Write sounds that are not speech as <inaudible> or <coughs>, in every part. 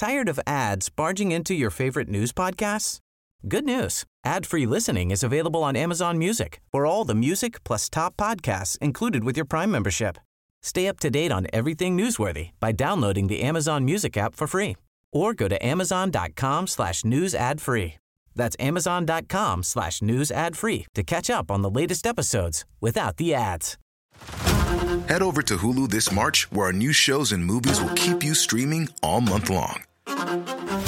Tired of ads barging into your favorite news podcasts? Good news. Ad-free listening is available on Amazon Music for all the music plus top podcasts included with your Prime membership. Stay up to date on everything newsworthy by downloading the Amazon Music app for free or go to amazon.com slash news ad free. That's amazon.com slash news ad free to catch up on the latest episodes without the ads. Head over to Hulu this March, where our new shows and movies will keep you streaming all month long.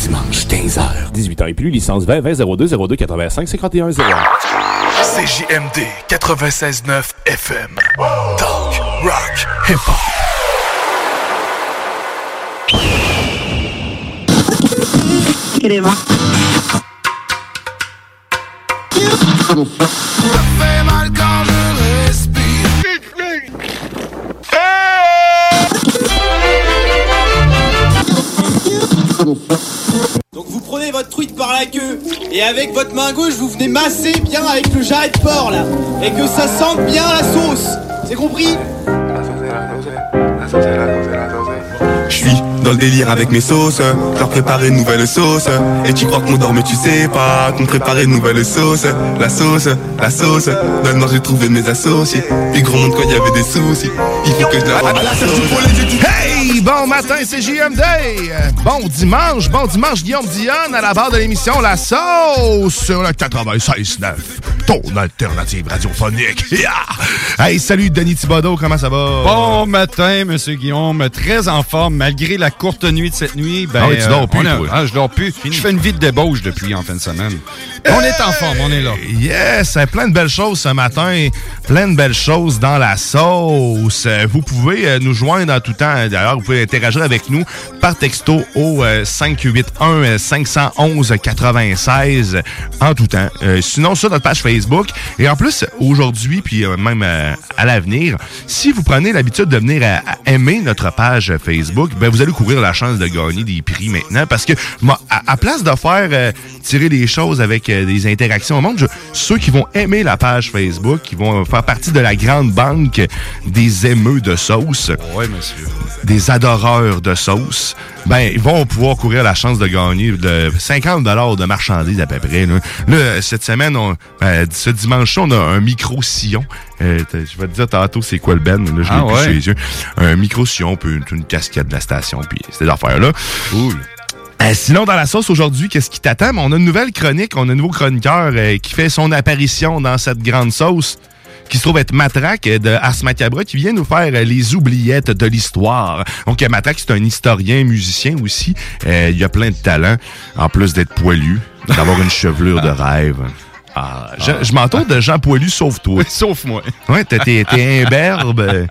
Dimanches, 15h. 18 ans et plus, licence 20 20 02 02 85 51 0. CJMD 96.9 FM. Talk, rock, hip-hop. Votre truite par la queue et avec votre main gauche vous venez masser bien avec le jarret de porc là et que ça sente bien la sauce. C'est compris Je suis dans le délire avec mes sauces, leur préparer une nouvelle sauce. Et tu crois qu'on dort mais tu sais pas qu'on préparait une nouvelle sauce. La sauce, la sauce, donne-moi j'ai trouvé mes associés. Puis gros monde quand il y avait des soucis, il faut que je la Hey, bon matin, c'est JMD. Bon dimanche, bon dimanche, Guillaume Dionne à la barre de l'émission La Sauce sur le 96.9, ton alternative radiophonique. <laughs> Yeah! Hey, salut Denis Thibodeau, comment ça va? Bon matin, Monsieur Guillaume. Très en forme, malgré la courte nuit de cette nuit. Ben, Ah oui, tu dors plus, on a- toi. ah, je dors plus. Je fais une vie de débauche depuis en fin de semaine. On est en forme, on est là. Yes, euh, plein de belles choses ce matin, plein de belles choses dans la sauce. Euh, Vous pouvez euh, nous joindre en tout temps. D'ailleurs, vous pouvez interagir avec nous par texto au euh, 581 511 96 en tout temps. Euh, sinon, sur notre page Facebook. Et en plus, aujourd'hui, puis euh, même euh, à l'avenir, si vous prenez l'habitude de venir à, à aimer notre page Facebook, ben vous allez courir la chance de gagner des prix maintenant. Parce que moi, à, à place de faire euh, tirer des choses avec euh, des interactions au monde, je- ceux qui vont aimer la page Facebook, qui vont faire partie de la grande banque des émeux de sauce, Oui, monsieur. des adoreurs de sauce, ben ils vont pouvoir courir la chance de gagner de 50 dollars de marchandises à peu près. Là, Là, cette semaine, on, ben, ce dimanche, on a un micro-sillon. Euh, je vais te dire tantôt c'est quoi le ben? Là, je Ah l'ai plus ouais? sous les yeux. Un micro-sillon, puis une, une casquette de la station, puis ces affaires-là. Cool. Euh, sinon, dans la sauce aujourd'hui, qu'est-ce qui t'attend? Ben, On a une nouvelle chronique, on a un nouveau chroniqueur euh, qui fait son apparition dans cette grande sauce qui se trouve être Matraque euh, de Ars Macabre, qui vient nous faire euh, les oubliettes de l'histoire. Donc, euh, Matraque, c'est un historien, musicien aussi. Euh, il a plein de talents, en plus d'être poilu, d'avoir une chevelure de rêve. Ah, je, je m'entoure de gens poilus, sauf toi. Sauf moi. Ouais, t'es- t'es t'es imberbe.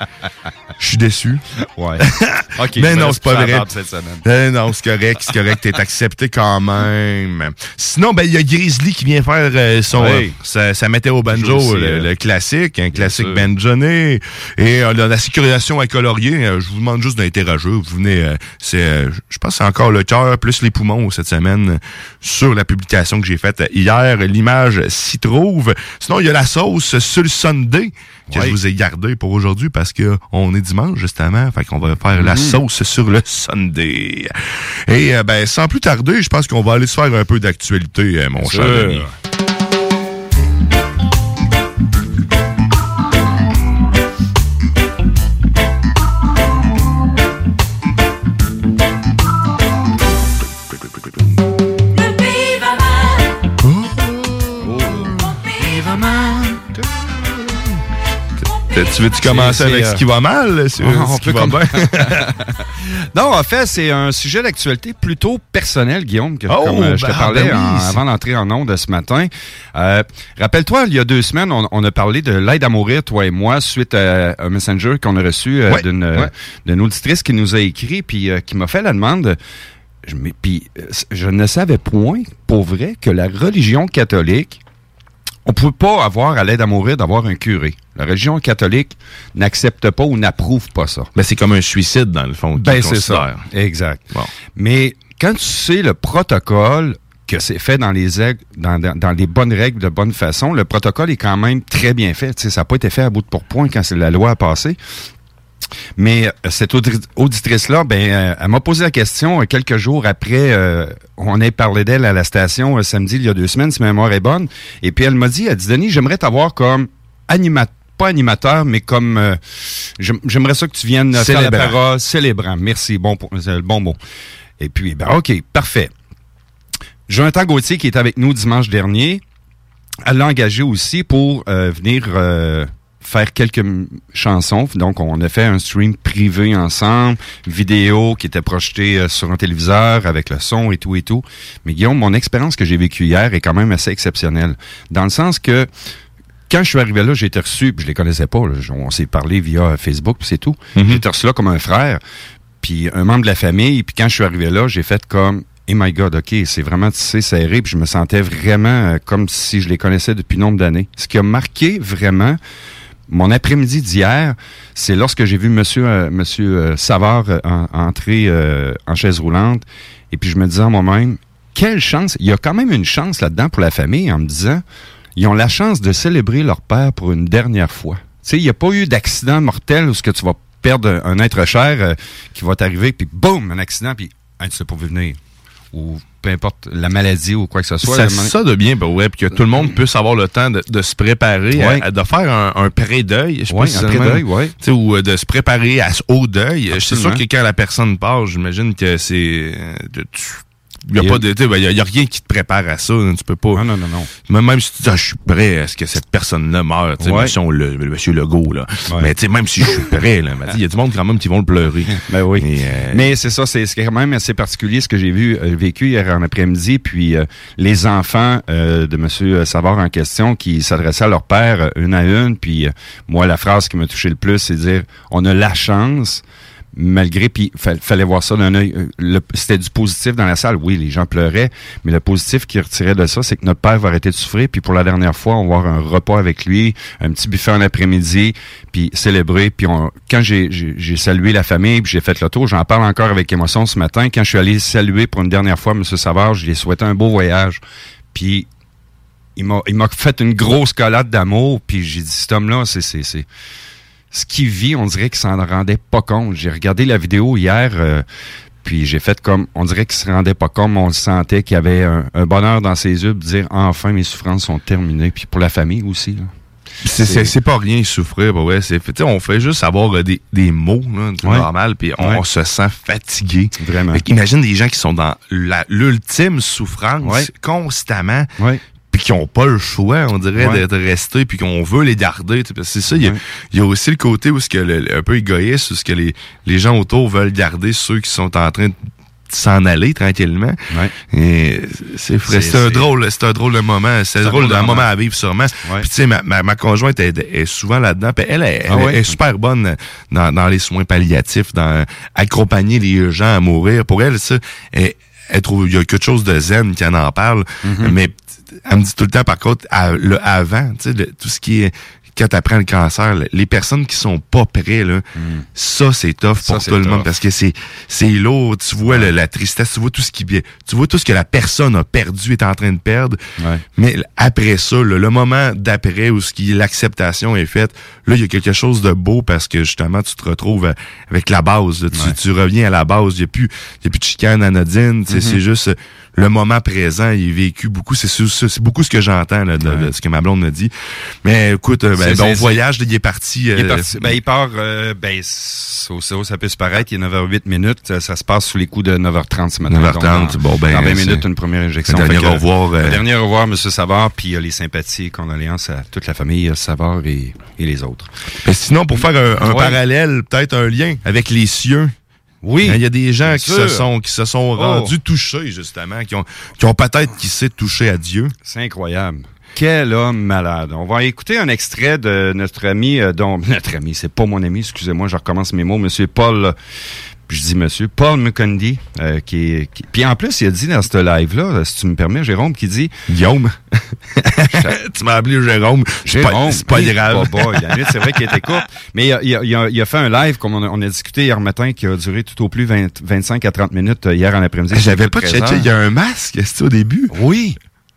Je suis déçu. Ouais. <laughs> OK. Mais me non, c'est pas vrai. cette semaine. Euh, non, c'est correct, c'est correct, t'es accepté quand même. Sinon, ben il y a Grizzly qui vient faire euh, son euh, sa, sa météo banjo, aussi, le, euh, le classique, un classique sûr. banjoné. Et euh, la, la sécurisation à colorier, je vous demande juste d'interagir. Vous venez, c'est, je pense que c'est encore le cœur plus les poumons cette semaine sur la publication que j'ai faite hier. L'image s'y trouve. Sinon, il y a la sauce sur le Sunday que Oui. je vous ai gardé pour aujourd'hui parce que on est dimanche justement, fait qu'on va faire la Mhm. sauce sur le Sunday. Et euh, ben sans plus tarder, je pense qu'on va aller se faire un peu d'actualité, euh, mon cher ami. Tu veux-tu commencer avec ce qui va mal? sur On ce qui <laughs> va bien? <laughs> Non, en fait, c'est un sujet d'actualité plutôt personnel, Guillaume, que, Oh, comme euh, je te ben, parlais ben oui, en- c'est- avant d'entrer en onde ce matin. Euh, Rappelle-toi, il y a deux semaines, on, on a parlé de l'aide à mourir, toi et moi, suite à un messenger qu'on a reçu euh, Ouais, d'une euh, ouais. auditrice qui nous a écrit puis euh, qui m'a fait la demande. puis, euh, je ne savais point, pour vrai, que la religion catholique, on ne peut pas avoir à l'aide à mourir d'avoir un curé. La religion catholique n'accepte pas ou n'approuve pas ça. Ben, c'est comme un suicide, dans le fond. Ben, c'est ça. Exact. Bon. Mais quand tu sais le protocole que c'est fait dans les dans, dans, dans les bonnes règles, de bonne façon, le protocole est quand même très bien fait. Tu sais, ça n'a pas été fait à bout de pourpoint quand c'est la loi a passé. Mais euh, cette audi- auditrice-là, ben, euh, elle m'a posé la question euh, quelques jours après, euh, on a parlé d'elle à la station euh, samedi, il y a deux semaines, si ma mémoire est bonne. Et puis elle m'a dit, elle dit, Denis, j'aimerais t'avoir comme animateur, pas animateur, mais comme, euh, j'aim- j'aimerais ça que tu viennes faire la Célébrant. parole, célébrant. Merci, bon, pour- c'est le bon mot. Et puis, ben, OK, parfait. Jonathan Gauthier, qui est avec nous dimanche dernier, elle l'a engagé aussi pour venir faire quelques chansons. Donc, on a fait un stream privé ensemble, vidéo qui était projetée euh, sur un téléviseur avec le son et tout et tout. Mais Guillaume, mon expérience que j'ai vécue hier est quand même assez exceptionnelle. Dans le sens que quand je suis arrivé là, j'ai été reçu, puis je les connaissais pas. là. on s'est parlé via Facebook, puis c'est tout. J'ai été reçu là comme un frère, puis un membre de la famille. Puis quand je suis arrivé là, j'ai fait comme, oh my God, ok, c'est vraiment tissé serré. Puis je me sentais vraiment euh, comme si je les connaissais depuis nombre d'années. Ce qui a marqué vraiment mon après-midi d'hier, c'est lorsque j'ai vu Monsieur euh, euh, Savard euh, en- entrer en chaise roulante, et puis je me disais en moi-même, quelle chance Il y a quand même une chance là-dedans pour la famille, en me disant, ils ont la chance de célébrer leur père pour une dernière fois. Tu sais, il n'y a pas eu d'accident mortel où ce que tu vas perdre un, être cher qui va t'arriver, puis boum, un accident, puis hein, tu sais pas venir. Ou peu importe la maladie ou quoi que ce soit. Ça, ça de bien, ben ouais, puis que tout le monde puisse avoir le temps de, de se préparer, à- Ouais. à- de faire un, un pré-deuil. je Ouais, si un pré-deuil, ouais. Ou euh, de se préparer à, au deuil. C'est sûr que quand la personne part, j'imagine que c'est... euh, tu- Il n'y a, pas de, ben, y a, il y a rien qui te prépare à ça. hein, tu peux pas. Non, non, non, non. Même, même si tu dis, ah, je suis prêt à ce que cette personne-là meure, tu sais, Ouais. monsieur, le, le monsieur Legault, là. Ouais. Mais tu sais, même si je suis prêt, là, il y a du monde quand même qui vont le pleurer. <laughs> Ben oui. Et, euh, Mais c'est ça, c'est quand même assez particulier ce que j'ai vu, euh, vécu hier en après-midi. Puis euh, les enfants euh, de Monsieur Savard en question qui s'adressaient à leur père une à une. Puis euh, moi, la phrase qui m'a touché le plus, c'est dire on a la chance. Malgré, puis fa- fallait voir ça d'un œil. euh, C'était du positif dans la salle. Oui, les gens pleuraient, mais le positif qui retirait de ça, c'est que notre père va arrêter de souffrir. Puis pour la dernière fois, on va avoir un repas avec lui, un petit buffet en après-midi, puis célébrer. Puis quand j'ai- salué la famille, puis j'ai fait le tour, j'en parle encore avec émotion ce matin. Quand je suis allé saluer pour une dernière fois M. Savard, je lui ai souhaité un beau voyage. Puis il m'a fait une grosse collade d'amour. Puis j'ai dit, cet homme-là, c'est ce qu'il vit, on dirait qu'il s'en rendait pas compte. J'ai regardé la vidéo hier, euh, puis j'ai fait comme, on dirait qu'il se rendait pas compte, mais on le sentait qu'il y avait un, un bonheur dans ses yeux de dire enfin mes souffrances sont terminées. Puis pour la famille aussi. Là. C'est- pas rien souffrir, bah ouais. C'est, on fait juste avoir euh, des, des mots, là, Ouais. normal, puis on Ouais. se sent fatigué. Vraiment. Fait imagine des gens qui sont dans l'ultime souffrance Ouais. constamment. Puis qui ont pas le choix, on dirait, Ouais. de rester, puis qu'on veut les garder. C'est ça. Il y Ouais. y, a aussi le côté où ce que le- le- un peu égoïste, où ce que les, les gens autour veulent garder ceux qui sont en train de s'en aller tranquillement. Ouais. C'est un drôle, c'est un drôle de moment. C'est drôle de d'un moment à vivre sûrement. Ouais. Puis tu sais, ma, ma, ma conjointe est, est souvent là-dedans. Elle, est, Ah elle ouais? est super bonne dans, dans les soins palliatifs, dans accompagner les gens à mourir. Pour elle, ça, elle, elle trouve il y a quelque chose de zen qui en parle. Mm-hmm. Mais elle me dit tout le temps, par contre, à- le avant, tu sais, le- tout ce qui est quand tu apprends le cancer, le- les personnes qui sont pas prêts, là, ça, c'est tough Mm. Ça, pour tout le monde parce que c'est c'est lourd. Tu vois le- la tristesse, tu vois tout ce qui tu vois tout ce que la personne a perdu est en train de perdre. Ouais. Mais après ça, là, le moment d'après où ce qui l'acceptation est faite, là, il y a quelque chose de beau parce que justement, tu te retrouves euh, avec la base. là. Tu, Ouais. tu reviens à la base. Il n'y a, plus- il y a plus de chicane anodine. sais, Mm-hmm. C'est juste le moment présent. Il est vécu beaucoup. C'est beaucoup ce que j'entends là, de, ce que ma blonde me dit. Mais écoute, euh, ben, C'est- ben, on c'est- voyage. Il est parti. Il est euh, parti. Ben, il part, euh, ben, ça, ça, ça peut se paraître, il est 9h08 minutes. Ça, ça se passe sous les coups de 9h30 ce matin. 9h30, Donc, bon, ben, Dans 20 c'est- minutes, une première injection. un dernier que, au revoir, euh, dernier au revoir, M. Savard, puis euh, les sympathies et condoléances à toute la famille Savard et, et les autres. Mais sinon, pour faire un, un Ouais. parallèle, peut-être un lien avec les cieux. Oui. Hein, Il y a des gens qui sûr. se sont qui se sont Oh. rendus touchés justement, qui ont qui ont peut-être qui s'est touché à Dieu. C'est incroyable. Quel homme malade. On va écouter un extrait de notre ami, euh, dont, <laughs> notre ami, c'est pas mon ami, excusez-moi, je recommence mes mots, Monsieur Paul je dis monsieur Paul Mukundi, euh, qui est. qui- Puis en plus, il a dit dans ce live-là, si tu me permets, Jérôme, qui dit. Guillaume. <laughs> tu m'as appelé Jérôme. Jérôme, C'est pas grave. nuit, c'est vrai qu'il était court. Mais il a, il a- il a- fait un live, comme on a, on a discuté hier matin, qui a duré tout au plus 20 25 à 30 minutes euh, hier en après-midi. J'avais pas 13 checké. heures. Il y a un masque, c'est au début? Oui.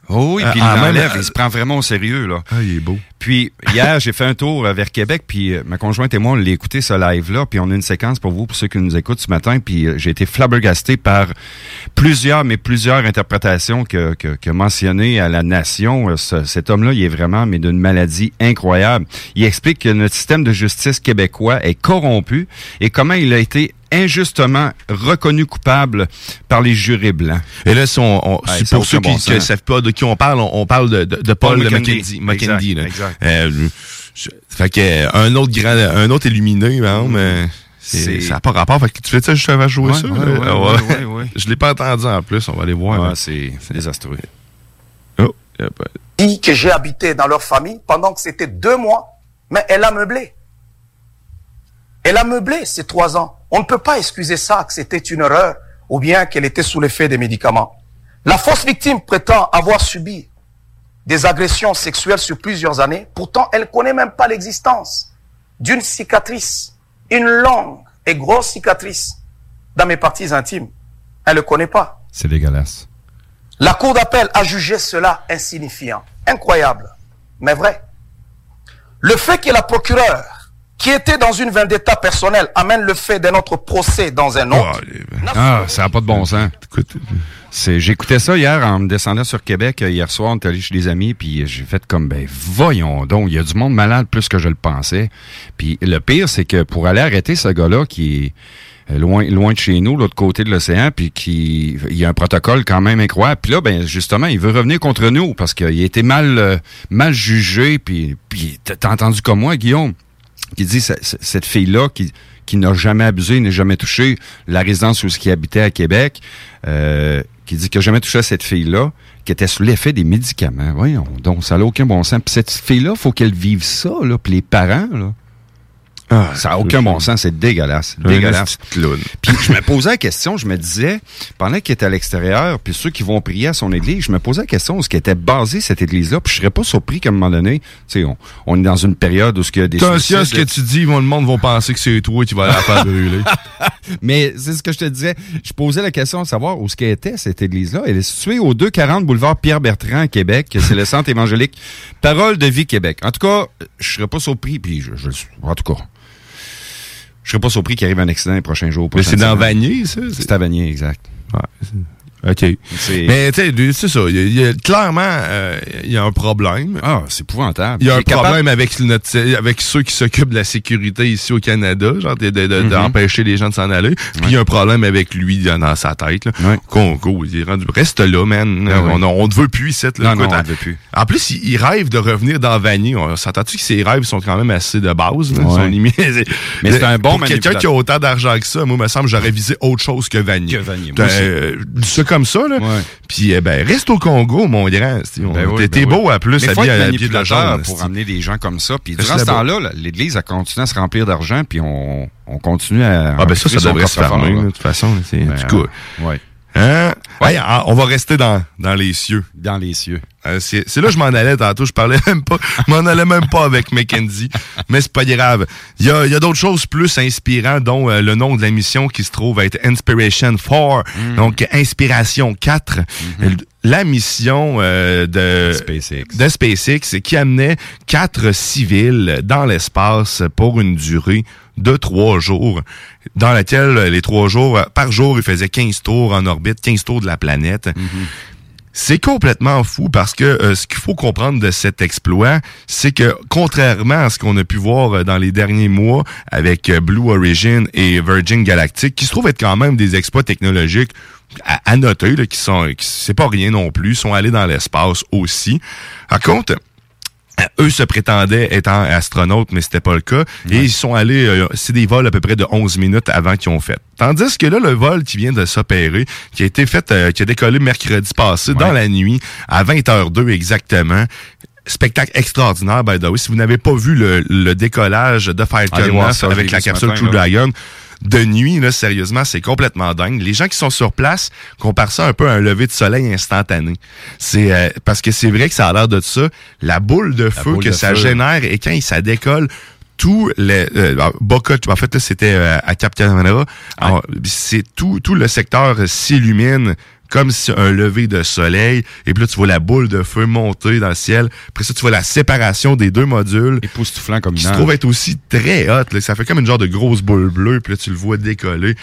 Oh oui, Euh, puis il l'enlève, il se prend vraiment au sérieux, là. Ah, il est beau. Puis hier, j'ai fait un tour vers Québec, puis euh, ma conjointe et moi, on l'a écouté ce live-là, puis on a une séquence pour vous, pour ceux qui nous écoutent ce matin, puis euh, j'ai été flabbergasté par plusieurs, mais plusieurs interprétations que, que, que mentionnées à la nation. Ce- cet homme-là, il est vraiment, mais d'une maladie incroyable. Il explique que notre système de justice québécois est corrompu et comment il a été injustement reconnu coupable par les jurés blancs. Et là, si on, on- Ouais, pour ceux qui ne savent pas de qui on parle, on, on parle de, de, de Paul, Paul. Mackenzie, Exact, là. exact. Euh, je- fait que euh, un autre grand, un autre illuminé, hein, mais ça n'a pas rapport. Fait que tu fais ça juste avant de jouer Ouais, ça? ouais, ouais, ouais, ouais, ouais. Je l'ai pas entendu en plus. On va aller voir. Ouais, c'est c'est désastreux. Oh, y a pas- dit que j'ai habité dans leur famille pendant que c'était deux mois, mais elle a meublé. Elle a meublé ces trois ans. On ne peut pas excuser ça, que c'était une erreur ou bien qu'elle était sous l'effet des médicaments. La fausse victime prétend avoir subi des agressions sexuelles sur plusieurs années. Pourtant, elle ne connaît même pas l'existence d'une cicatrice, une longue et grosse cicatrice dans mes parties intimes. Elle ne le connaît pas. C'est dégueulasse. La Cour d'appel a jugé cela insignifiant. Incroyable, mais vrai. Le fait que la procureure, qui était dans une vendetta personnelle, amène le fait d'un autre procès dans un autre. Ah, ça n'a pas de bon sens. C'est, j'écoutais ça hier en me descendant sur Québec. euh, Hier soir, on est allé chez des amis, puis j'ai fait comme, ben voyons donc, il y a du monde malade plus que je le pensais. Puis le pire, c'est que pour aller arrêter ce gars-là qui est euh, loin, loin de chez nous, l'autre côté de l'océan, puis qui, il y a un protocole quand même incroyable. Puis là, ben justement, il veut revenir contre nous parce qu'il a été mal, euh, mal jugé. Puis, puis t'as entendu comme moi, Guillaume, qui dit ce- ce- cette fille-là qui, qui n'a jamais abusé, n'a jamais touché la résidence où il habitait à Québec, euh, qui dit qu'il n'a jamais touché à cette fille-là, qui était sous l'effet des médicaments. Voyons, donc ça n'a aucun bon sens. Puis cette fille-là, faut qu'elle vive ça, là, puis les parents, là. Ça n'a aucun bon sens, c'est dégueulasse. Dégueulasse. Puis je me posais la question, je me disais, pendant qu'il était à l'extérieur, puis ceux qui vont prier à son église, je me posais la question où ce qui était basé cette église-là, puis je serais pas surpris qu'à un moment donné, tu sais, on, on est dans une période où ce qu'il y a des Attention à ce que tu dis, le monde va penser que c'est toi qui vas la faire brûler. <laughs> Mais c'est ce que je te disais. Je posais la question de savoir où ce qu'elle était, cette église-là. Elle est située au 240 boulevard Pierre-Bertrand à Québec. <laughs> C'est le centre évangélique Parole de vie Québec. En tout cas, je serais pas surpris, puis je, je en tout cas, je serais pas surpris qu'il arrive un accident les prochains jours. Mais c'est dans. Vanier, ça? C'est à Vanier, exact. OK. Mais tu sais, c'est ça. Il y a- il y a- clairement, euh, il y a un problème. Ah, c'est épouvantable. Il y a Il un capable- problème avec, notre, avec ceux qui s'occupent de la sécurité ici au Canada, genre de- de- de- Mhm. d'empêcher les gens de s'en aller. Puis il y a un problème avec lui dans, sa tête. Là. Congo, il est rendu. Reste là, man. Ah on, on te veut plus ici. Là. Non, non, on en- te veut plus. En plus, il, il rêve de revenir dans Vanier. On s'entend-tu que ses rêves sont quand même assez de base? Là, Ouais. Sont limés. Mais c'est <laughs> un bon quelqu'un qui a autant d'argent que ça, moi, me semble, j'aurais visé autre chose que Vanier. Que Vanier, comme ça, là. Puis, eh ben, reste au Congo, mon grand. C'est- on- Ben oui, T'es ben t'es beau oui. à plus, Mais faut être à habillé de manipulateur jaune. pour amener des gens comme ça. Puis durant ce temps-là, là, l'Église a continué à se remplir d'argent, puis on, on continue à. Ah ben ça, ça devrait se fermer, de toute façon. c'est- Ben, du coup, ouais. Hein? Hey, ah, on va rester dans, dans les cieux. Dans les cieux. Euh, c'est là que je m'en allais tantôt. Je parlais <laughs> même pas. M'en allais même pas avec Mackenzie. Mais c'est pas grave. Il y a, il y a d'autres choses plus inspirantes, dont euh, le nom de la mission qui se trouve être Inspiration 4. Mm. Donc, Inspiration 4. Mm-hmm. La mission euh, de SpaceX. de SpaceX qui amenait quatre civils dans l'espace pour une durée de trois jours, dans laquelle euh, les trois jours, euh, par jour, ils faisaient 15 tours en orbite, 15 tours de la planète. C'est complètement fou parce que euh, ce qu'il faut comprendre de cet exploit, c'est que contrairement à ce qu'on a pu voir euh, dans les derniers mois avec euh, Blue Origin et Virgin Galactic, qui se trouvent être quand même des exploits technologiques à, à noter, là, qui sont, qui- c'est pas rien non plus, sont allés dans l'espace aussi. Par contre, eux se prétendaient être astronautes, mais c'était pas le cas. Et ils sont allés, euh, c'est des vols à peu près de 11 minutes avant qu'ils ont fait. Tandis que là, le vol qui vient de s'opérer, qui a été fait, euh, qui a décollé mercredi passé, dans la nuit, à 20h02 exactement, spectacle extraordinaire, by the way. Si vous n'avez pas vu le, le décollage de Falcon Allez voir 9 ça, je l'ai avec la capsule matin, True. Dragon, de nuit, là, sérieusement, c'est complètement dingue. Les gens qui sont sur place comparent ça un peu à un lever de soleil instantané. C'est euh, parce que c'est vrai que ça a l'air de ça. La boule de feu boule que de ça feu. génère et quand ça décolle, tout les euh, Boca, en fait c'était euh, à Cap Canaveral. C'est tout tout le secteur s'illumine comme si un lever de soleil et puis là tu vois la boule de feu monter dans le ciel. Après ça tu vois la séparation des deux modules Époustouflant comme qui se trouve être aussi très hot. là. Ça fait comme une genre de grosse boule bleue puis là tu le vois décoller.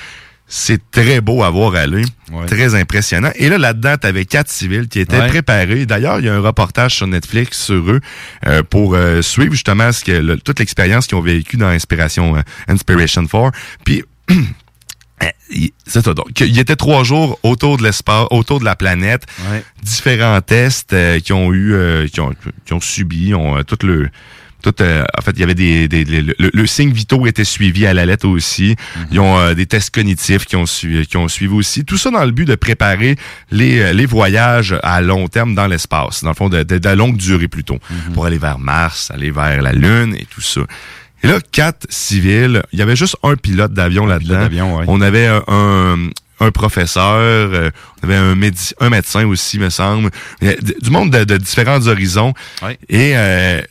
C'est très beau à voir aller. Ouais. Très impressionnant. Et là, là-dedans, tu avais quatre civils qui étaient Ouais. préparés. D'ailleurs, il y a un reportage sur Netflix sur eux euh, pour euh, suivre justement ce que, le- toute l'expérience qu'ils ont vécu dans Inspiration, euh, Inspiration 4. Puis, <clears throat> c'est ça. Donc, il y était trois jours autour de l'espace, autour de la planète. Ouais. Différents tests euh, qui ont eu, euh, qui, ont, qui ont subi, ont euh, tout le... Tout, euh, en fait, il y avait des, des- le, le- le signe vitaux était suivi à la lettre aussi. Ils ont euh, des tests cognitifs qui ont, su- qui ont suivi aussi. Tout ça dans le but de préparer les, euh, les voyages à long terme dans l'espace, dans le fond de, de, de longue durée plutôt, pour aller vers Mars, aller vers la Lune et tout ça. Et là, quatre civils. Il y avait juste un pilote d'avion là-dedans. ouais. On avait un, un professeur, euh, on avait un, un médecin aussi, me semble. Du monde de, de différents horizons. Ouais. Et euh,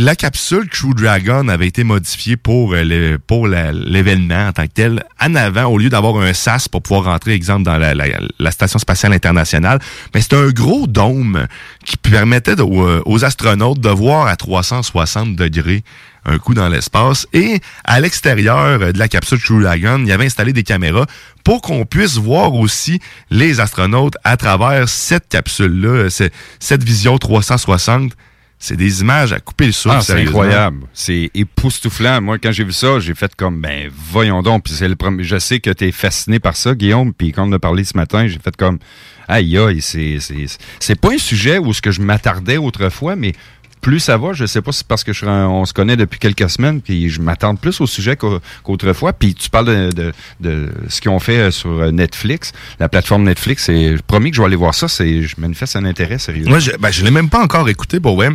la capsule True Dragon avait été modifiée pour euh, pour l'événement en tant que tel. En avant, au lieu d'avoir un SAS pour pouvoir rentrer, exemple, dans la, la- la station spatiale internationale, mais c'était un gros dôme qui permettait de- aux, aux astronautes de voir à 360 degrés un coup dans l'espace. Et à l'extérieur euh, de la capsule True Dragon, il y avait installé des caméras pour qu'on puisse voir aussi les astronautes à travers cette capsule-là, euh, cette vision 360. C'est des images à couper le souffle. Ah, c'est incroyable. C'est époustouflant. Moi, quand j'ai vu ça, j'ai fait comme, ben, voyons donc. Puis c'est le premier. Je sais que t'es fasciné par ça, Guillaume. Puis quand on a parlé ce matin, j'ai fait comme, aïe, aïe, c'est, c'est, c'est pas un sujet où ce que je m'attardais autrefois, mais plus ça va, je sais pas si parce que je on se connaît depuis quelques semaines, puis je m'attarde plus au sujet qu'au- qu'autrefois. Puis tu parles de, de, ce qu'ils ont fait euh, sur euh, Netflix, la plateforme Netflix. Et je promis que je vais aller voir ça. C'est, je manifeste un intérêt sérieux. Moi, je, ben, l'ai même pas encore écouté ouais.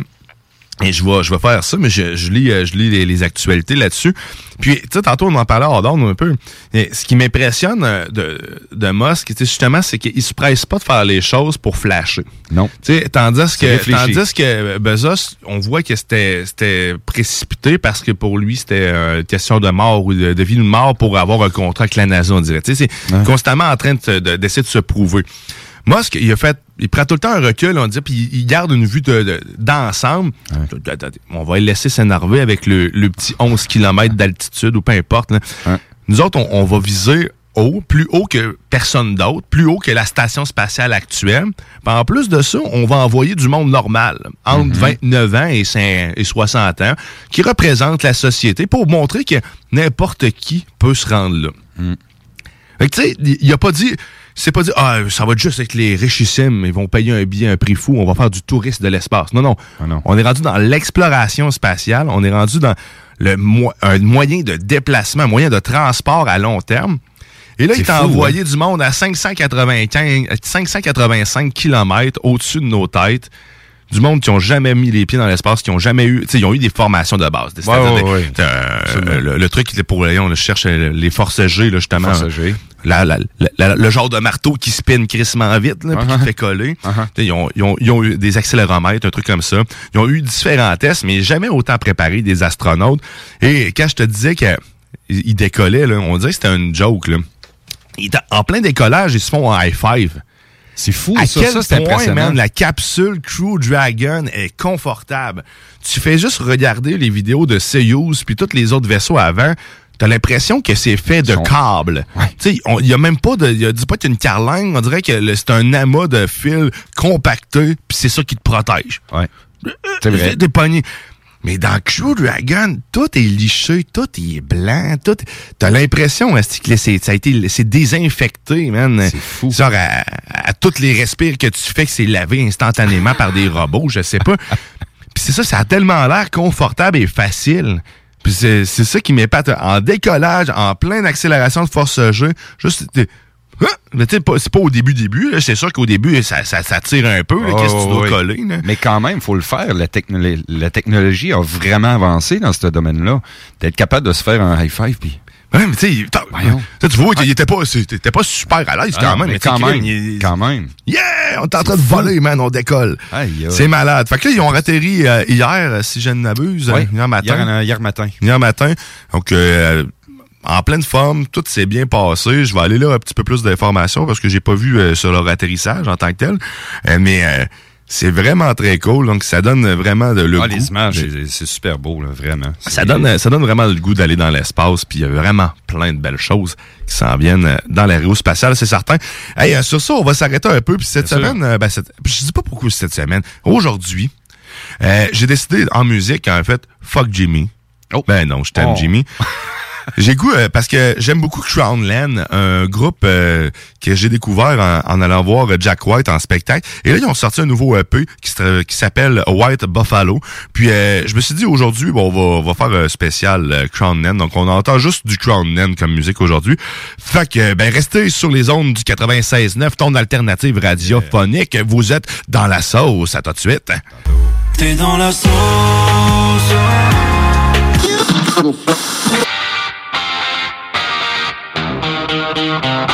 Et je vais, je vais faire ça, mais je, je lis, euh, je lis les, les actualités là-dessus. Puis, tu sais, tantôt, on en parlait hors d'onde un peu. Et ce qui m'impressionne euh, de, de Musk, justement, c'est qu'il se presse pas de faire les choses pour flasher. Non. Tu sais, tandis que, réfléchi. tandis que Bezos, on voit que c'était, c'était précipité parce que pour lui, c'était euh, une question de mort ou de, de vie ou de mort pour avoir un contrat avec la NASA, on dirait. Tu sais, c'est constamment en train de, se- de- d'essayer de se prouver. Musk, il a fait, il prend tout le temps un recul, on dit, puis il, garde une vue de, de- d'ensemble. On va le laisser s'énerver avec le, le petit 11 km d'altitude ou peu importe. là. Nous autres, on, on va viser haut, plus haut que personne d'autre, plus haut que la station spatiale actuelle. En plus de ça, on va envoyer du monde normal, entre 29 ans et, 5 et 60 ans, qui représente la société pour montrer que n'importe qui peut se rendre là. Fait que tu sais, il a pas dit, c'est pas dit, ah, ça va juste avec les richissimes, ils vont payer un billet, un prix fou, on va faire du tourisme de l'espace. Non, non. On est rendu dans l'exploration spatiale, on est rendu dans le mo- un moyen de déplacement, un moyen de transport à long terme. Et là, il t'a envoyé hein? du monde à 595, 585 km au-dessus de nos têtes. Du monde qui ont jamais mis les pieds dans l'espace, qui ont jamais eu, tu sais, ils ont eu des formations de base. Ouais, ouais, des- ouais. euh, le, le truc qui était pour, on cherche les forces G, là, justement. Forces G. La- la- la- la- le genre de marteau qui spinne crissement vite, là, puis qui te fait coller. Sais, Ils, ont, ils ont- ils ont eu des accéléromètres, un truc comme ça. Ils ont eu différents tests, mais jamais autant préparé des astronautes. Et quand je te disais qu'ils ils décollaient, là, on dirait que c'était une joke. Là. Ils étaient en plein décollage, ils se font un high five. C'est fou, à ça, quel ça, c'est point, impressionnant. man, la capsule Crew Dragon est confortable. Tu fais juste regarder les vidéos de Soyuz puis tous les autres vaisseaux avant. T'as l'impression que c'est fait de câbles. Tu sais, il y a même pas de, il y a dis pas qu'il y a une carlingue. On dirait que c'est un amas de fils compacté puis c'est ça qui te protège. Ouais. C'est vrai. T'es pogné. Mais dans Crew Dragon, tout est liché, tout est blanc, tout. T'as l'impression, que c'est, ça a été, c'est désinfecté, man? C'est fou. Genre à, à toutes les respires que tu fais que c'est lavé instantanément par des robots, je sais pas. <laughs> Puis c'est ça, ça a tellement l'air confortable et facile. Puis c'est, c'est ça qui m'épate. En décollage, en pleine accélération de force G, juste. Ah! Mais tu sais, pas- c'est pas au début, début. C'est sûr qu'au début, ça, ça, ça tire un peu. Oh, Qu'est-ce que tu dois oui. coller? là? Mais quand même, il faut le faire. La, la technologie a vraiment avancé dans ce domaine-là. D'être capable de se faire un high five, puis Ouais, mais tu sais, tu vois qu'il était pas, pas super à l'aise Ah quand même. mais quand même, il- quand même. Yeah! On est en train de voler, man, on décolle. C'est malade. Fait que là, ils ont atterri euh, hier, euh, si je ne m'abuse, Ouais, euh, hier matin. Hier, hier matin. Hier matin. Donc, euh, en pleine forme, tout s'est bien passé. Je vais aller là un petit peu plus d'informations parce que j'ai pas vu euh, sur leur atterrissage en tant que tel. Euh, mais euh, c'est vraiment très cool. Donc, ça donne vraiment de, le Ah, goût. les images, c'est- super beau, là, vraiment. ça donne, ça donne vraiment le goût d'aller dans l'espace, puis il y a vraiment plein de belles choses qui s'en viennent euh, dans l'aérospatiale, c'est certain. Hey, euh, sur ça, on va s'arrêter un peu, puis cette Bien semaine, euh, ben, cette- je dis pas pourquoi cette semaine, aujourd'hui, euh, j'ai décidé en musique, en fait, fuck Jimmy. Ben non, je t'aime Oh. Jimmy. <laughs> J'ai goût euh, parce que j'aime beaucoup Crownland, un groupe euh, que j'ai découvert en, allant voir euh, Jack White en spectacle. Et là, ils ont sorti un nouveau EP qui, s'appelle White Buffalo. Puis euh, je me suis dit aujourd'hui, bon, on va, on va faire un spécial euh, Crownland. Donc on entend juste du Crownland comme musique aujourd'hui. Fait que ben restez sur les ondes du 96.9, ton alternative radiophonique. Vous êtes dans la sauce. À tout de suite. T'es dans la sauce. Big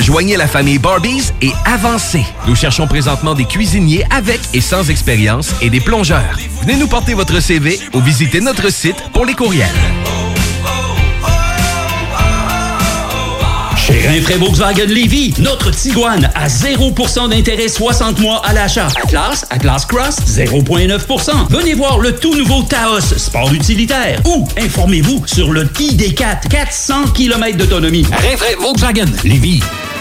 Joignez la famille Barbies et avancez. Nous cherchons présentement des cuisiniers avec et sans expérience et des plongeurs. Venez nous porter votre CV ou visitez notre site pour les courriels. Chez Rinfraie Volkswagen Lévy, notre Tiguan à 0% d'intérêt 60 mois à l'achat. Atlas, Atlas Cross, 0,9%. Venez voir le tout nouveau Taos, sport utilitaire. Ou informez-vous sur le ID4, 400 km d'autonomie. Rinfraie Volkswagen Lévy.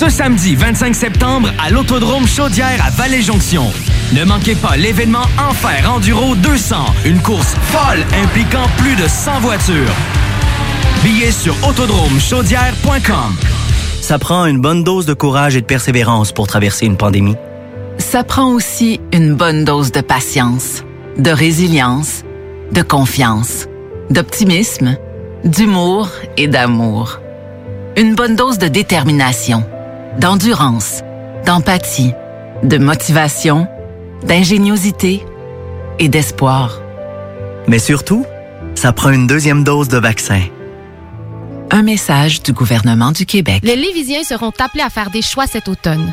Ce samedi 25 septembre à l'Autodrome Chaudière à Vallée-Jonction. Ne manquez pas l'événement Enfer Enduro 200, une course folle impliquant plus de 100 voitures. Billets sur autodromechaudière.com. Ça prend une bonne dose de courage et de persévérance pour traverser une pandémie. Ça prend aussi une bonne dose de patience, de résilience, de confiance, d'optimisme, d'humour et d'amour. Une bonne dose de détermination, d'endurance, d'empathie, de motivation, d'ingéniosité et d'espoir. Mais surtout, ça prend une deuxième dose de vaccin. Un message du gouvernement du Québec. Les Lévisiens seront appelés à faire des choix cet automne.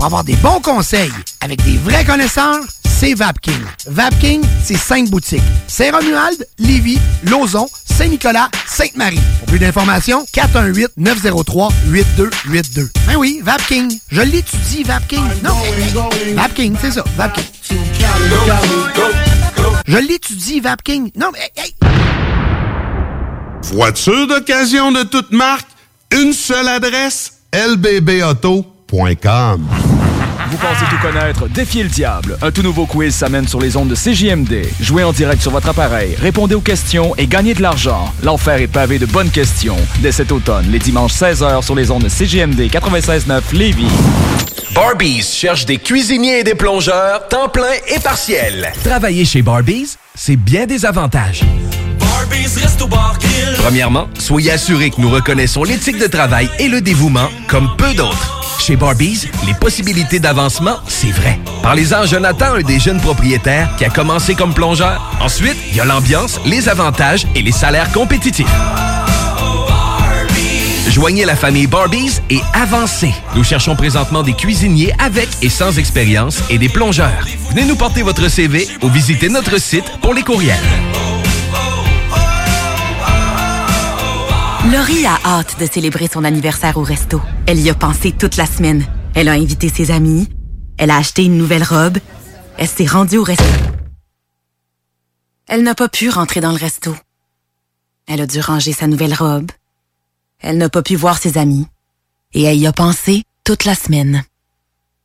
pour avoir des bons conseils avec des vrais connaisseurs, c'est VapKing. VapKing, c'est cinq boutiques. Saint-Romuald, Lévis, Lauson, Saint-Nicolas, Sainte-Marie. Pour plus d'informations, 418-903-8282. Ben oui, VapKing. Je l'étudie, VapKing. Non, VapKing, c'est ça, VapKing. Je l'étudie, VapKing. Non, mais hey, Voiture d'occasion de toute marque, une seule adresse, Vous pensez tout connaître? Défiez le diable. Un tout nouveau quiz s'amène sur les ondes de CJMD. Jouez en direct sur votre appareil, répondez aux questions et gagnez de l'argent. L'enfer est pavé de bonnes questions. Dès cet automne, les dimanches 16h sur les ondes de CJMD 96.9 Lévis. Barbies cherche des cuisiniers et des plongeurs, temps plein et partiel. Travailler chez Barbies, c'est bien des avantages. Premièrement, soyez assurés que nous reconnaissons l'éthique de travail et le dévouement comme peu d'autres. Chez Barbies, les possibilités d'avancement, c'est vrai. Parlez-en à Jonathan, un des jeunes propriétaires qui a commencé comme plongeur. Ensuite, il y a l'ambiance, les avantages et les salaires compétitifs. Joignez la famille Barbies et avancez. Nous cherchons présentement des cuisiniers avec et sans expérience et des plongeurs. Venez nous porter votre CV ou visitez notre site pour les courriels. Laurie a hâte de célébrer son anniversaire au resto. Elle y a pensé toute la semaine. Elle a invité ses amis. Elle a acheté une nouvelle robe. Elle s'est rendue au resto. Elle n'a pas pu rentrer dans le resto. Elle a dû ranger sa nouvelle robe. Elle n'a pas pu voir ses amis. Et elle y a pensé toute la semaine.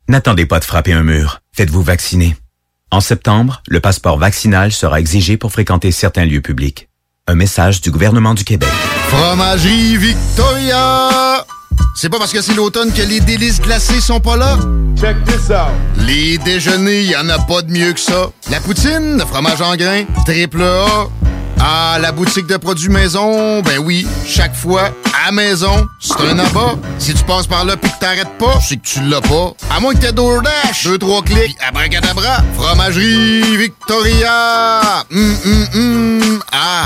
N'attendez pas de frapper un mur. Faites-vous vacciner. En septembre, le passeport vaccinal sera exigé pour fréquenter certains lieux publics. Un message du gouvernement du Québec. Fromagerie Victoria! C'est pas parce que c'est l'automne que les délices glacées sont pas là? Check this out! Les déjeuners, y en a pas de mieux que ça. La poutine, le fromage en grains, triple A. Ah, la boutique de produits maison, ben oui, chaque fois, à maison, c'est un abat. Si tu passes par là pis que t'arrêtes pas, c'est que tu l'as pas. À moins que t'aies DoorDash, deux, trois clics, abracadabra, fromagerie Victoria! Hum, hum, hum, ah!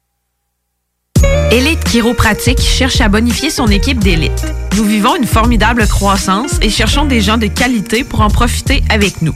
Élite Chiropratique cherche à bonifier son équipe d'élite. Nous vivons une formidable croissance et cherchons des gens de qualité pour en profiter avec nous.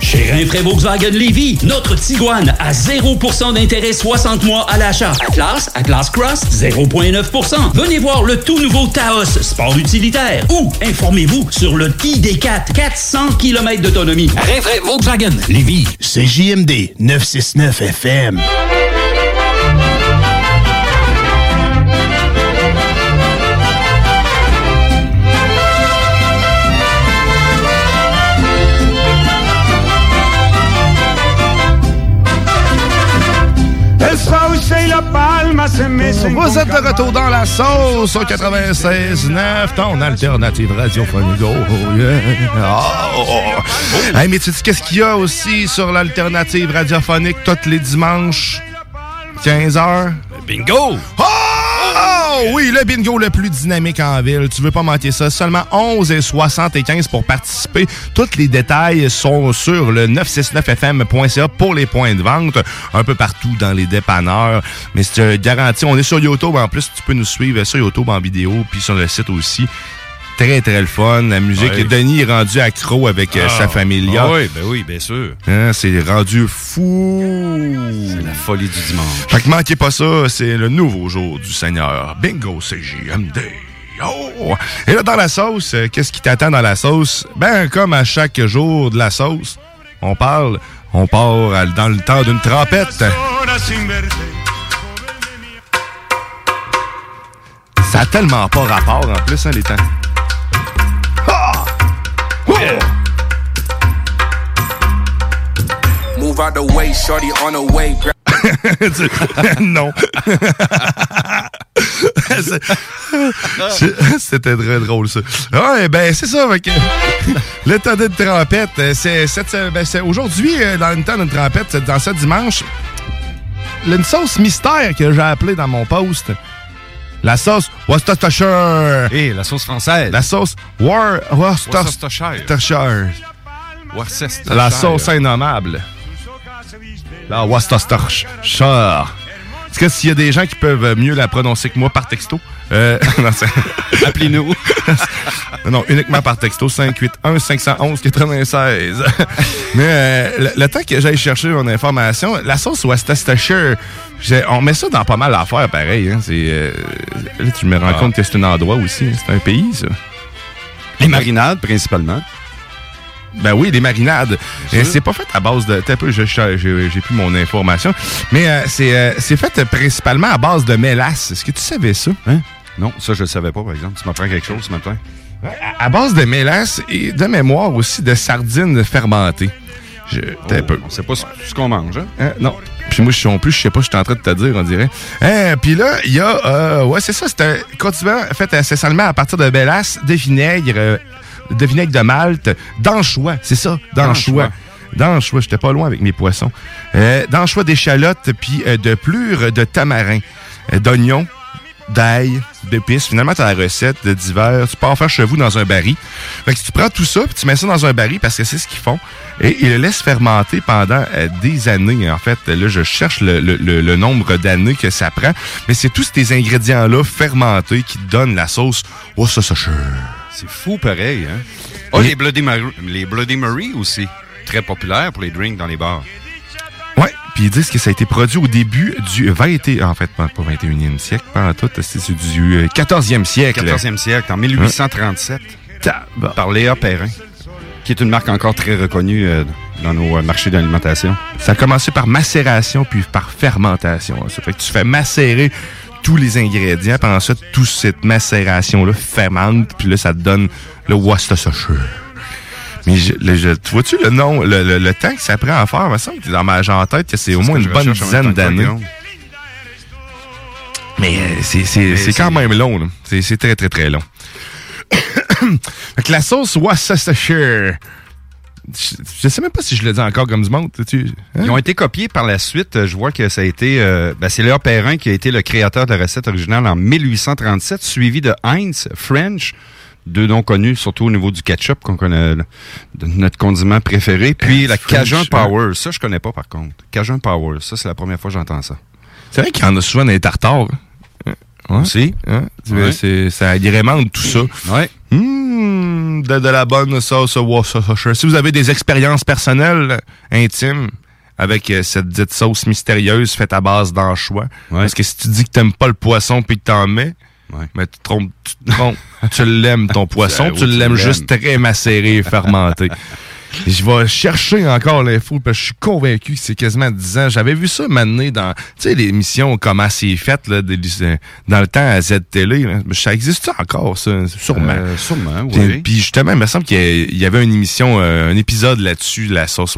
Chez Rinfraie Volkswagen Lévy, notre Tiguan à 0% d'intérêt 60 mois à l'achat. Atlas, Atlas Cross, 0,9%. Venez voir le tout nouveau Taos, sport utilitaire. Ou informez-vous sur le ID4, 400 km d'autonomie. Rinfraie Volkswagen Lévy. C'est JMD 969 FM. Vous êtes de retour dans la sauce au 96.9, ton alternative radiophonique. Oh, yeah. Oh. Hey, mais tu sais qu'est-ce qu'il y a aussi sur l'alternative radiophonique tous les dimanches, 15h? Bingo! Oh oui, le bingo le plus dynamique en ville. Tu veux pas manquer ça. Seulement 11 et 75 pour participer. Tous les détails sont sur le 969fm.ca pour les points de vente. Un peu partout dans les dépanneurs. Mais c'est garanti. On est sur YouTube. En plus, tu peux nous suivre sur YouTube en vidéo puis sur le site aussi. Très, très le fun. La musique. Denis est rendu accro avec euh, Ah. sa famille. Ah oui, ben oui, bien sûr. Hein, c'est rendu fou. C'est la folie du dimanche. Fait que manquez pas ça, c'est le nouveau jour du Seigneur. Bingo CJMD. Oh! Et là, dans la sauce, euh, qu'est-ce qui t'attend dans la sauce? Ben, comme à chaque jour de la sauce, on parle, on part dans le temps d'une trompette. Ça a tellement pas rapport, en plus, hein, les temps. Move out the way, shorty on the way. <laughs> non. <laughs> C'était très drôle, ça. Ouais, ben, c'est ça. fait que <laughs> le temps d'une trompette, euh, c'est cette- ben, c'est aujourd'hui, euh, dans le temps d'une trompette, c'est dans ce dimanche, une sauce mystère que j'ai appelée dans mon post. La sauce Worcestershire. Et la sauce française. La sauce War Worcestershire. Worcestershire. Worcestershire. La sauce innommable. La Worcestershire. Est-ce que s'il y a des gens qui peuvent mieux la prononcer que moi par texto? Euh, <laughs> Appelez-nous. <laughs> non, uniquement par texto, 581-511-96. <laughs> Mais euh, le, le temps que j'aille chercher mon information, la sauce Worcestershire, on met ça dans pas mal d'affaires pareil. Hein, c'est, euh, là, tu me rends Ah. compte que c'est un endroit aussi. hein, C'est un pays, ça. Les marinades, principalement. Ben oui, des marinades. Euh, C'est pas fait à base de. T'as un peu, j'ai plus mon information. Mais euh, c'est euh, c'est fait euh, principalement à base de mélasse. Est-ce que tu savais ça? Hein? Non, ça, je le savais pas, par exemple. Tu m'apprends quelque chose ce matin. À, à base de mélasse et de mémoire aussi de sardines fermentées. Je, un peu. On sait pas ce, qu'on mange, hein? Hein, non. Puis moi, je suis non plus, je sais pas, je suis en train de te dire, on dirait. Hein, puis là, il y a, euh, ouais, c'est ça, c'est un condiment fait essentiellement à partir de mélasse, de vinaigre, euh, de vinaigre de Malte, d'anchois, c'est ça, d'anchois. D'anchois, j'étais pas loin avec mes poissons. Euh, d'anchois d'échalotes, puis euh, de plures de tamarin, euh, d'oignons, d'ail, d'épices. Finalement, tu as la recette de divers. Tu peux en faire chez vous dans un baril. Fait que tu prends tout ça, puis tu mets ça dans un baril parce que c'est ce qu'ils font. Et ils le laissent fermenter pendant euh, des années. En fait, là, je cherche le, le- le- le nombre d'années que ça prend. Mais c'est tous ces ingrédients-là fermentés qui donnent la sauce. Oh, ça. C'est fou pareil, hein? Oh, Et- les Bloody, Mary, les Bloody Mary aussi. Très populaires pour les drinks dans les bars. Ouais, puis ils disent que ça a été produit au début du 20 en fait, pas, pas 21e siècle, pas en tout, c'est du euh, 14e siècle. 14e siècle, en 1837. Tabarnak. Par Léa Perrin, qui est une marque encore très reconnue euh, dans nos euh, marchés d'alimentation. Ça a commencé par macération puis par fermentation. hein. Ça fait que tu fais macérer tous les ingrédients, puis ensuite, toute cette macération-là fermente, puis là, ça te donne le Worcestershire. Mais je, le- je- tu vois-tu le nom, le, le- le temps que ça prend à faire? Il me semble que dans ma en tête que c'est au moins une bonne dizaine d'années. Mais euh, c'est- c'est Mais c'est quand même long. là. C'est c'est très, très, très long. <coughs> Que la sauce Worcestershire, je, je sais même pas si je le dis encore comme du monde. Tu, hein? Ils ont été copiés par la suite. Je vois que ça a été... euh, ben, c'est Léa Perrin qui a été le créateur de la recette originale en 1837, suivi de Heinz French, deux noms connus, surtout au niveau du ketchup, qu'on connaît, le- de notre condiment préféré. Puis la French, Cajun hein? Power. Ça, je connais pas, par contre. Cajun Power. Ça, c'est la première fois que j'entends ça. C'est vrai qu'il y en a souvent dans les tartares. hein? Ouais. Aussi. Hein? Ouais. Ça agrémente tout ça. Ouais. Mmh, de, de la bonne sauce Worcestershire. Si vous avez des expériences personnelles, intimes, avec euh, cette dite sauce mystérieuse faite à base d'anchois, parce que si tu dis que t'aimes pas le poisson puis que t'en mets, mais tu trompes, tu trompes. tu l'aimes ton <laughs> poisson, tu l'aimes. juste très macéré et fermenté. <laughs> Je vais chercher encore l'info parce que je suis convaincu que c'est quasiment 10 ans. J'avais vu ça m'amener dans, tu sais, l'émission Comment c'est fait, là, des- dans le temps à Z-Télé. Ça existe encore, ça? Sûrement. Euh, sûrement, Puis- oui. Puis justement, il me semble qu'il y avait une émission, euh, un épisode là-dessus, la sauce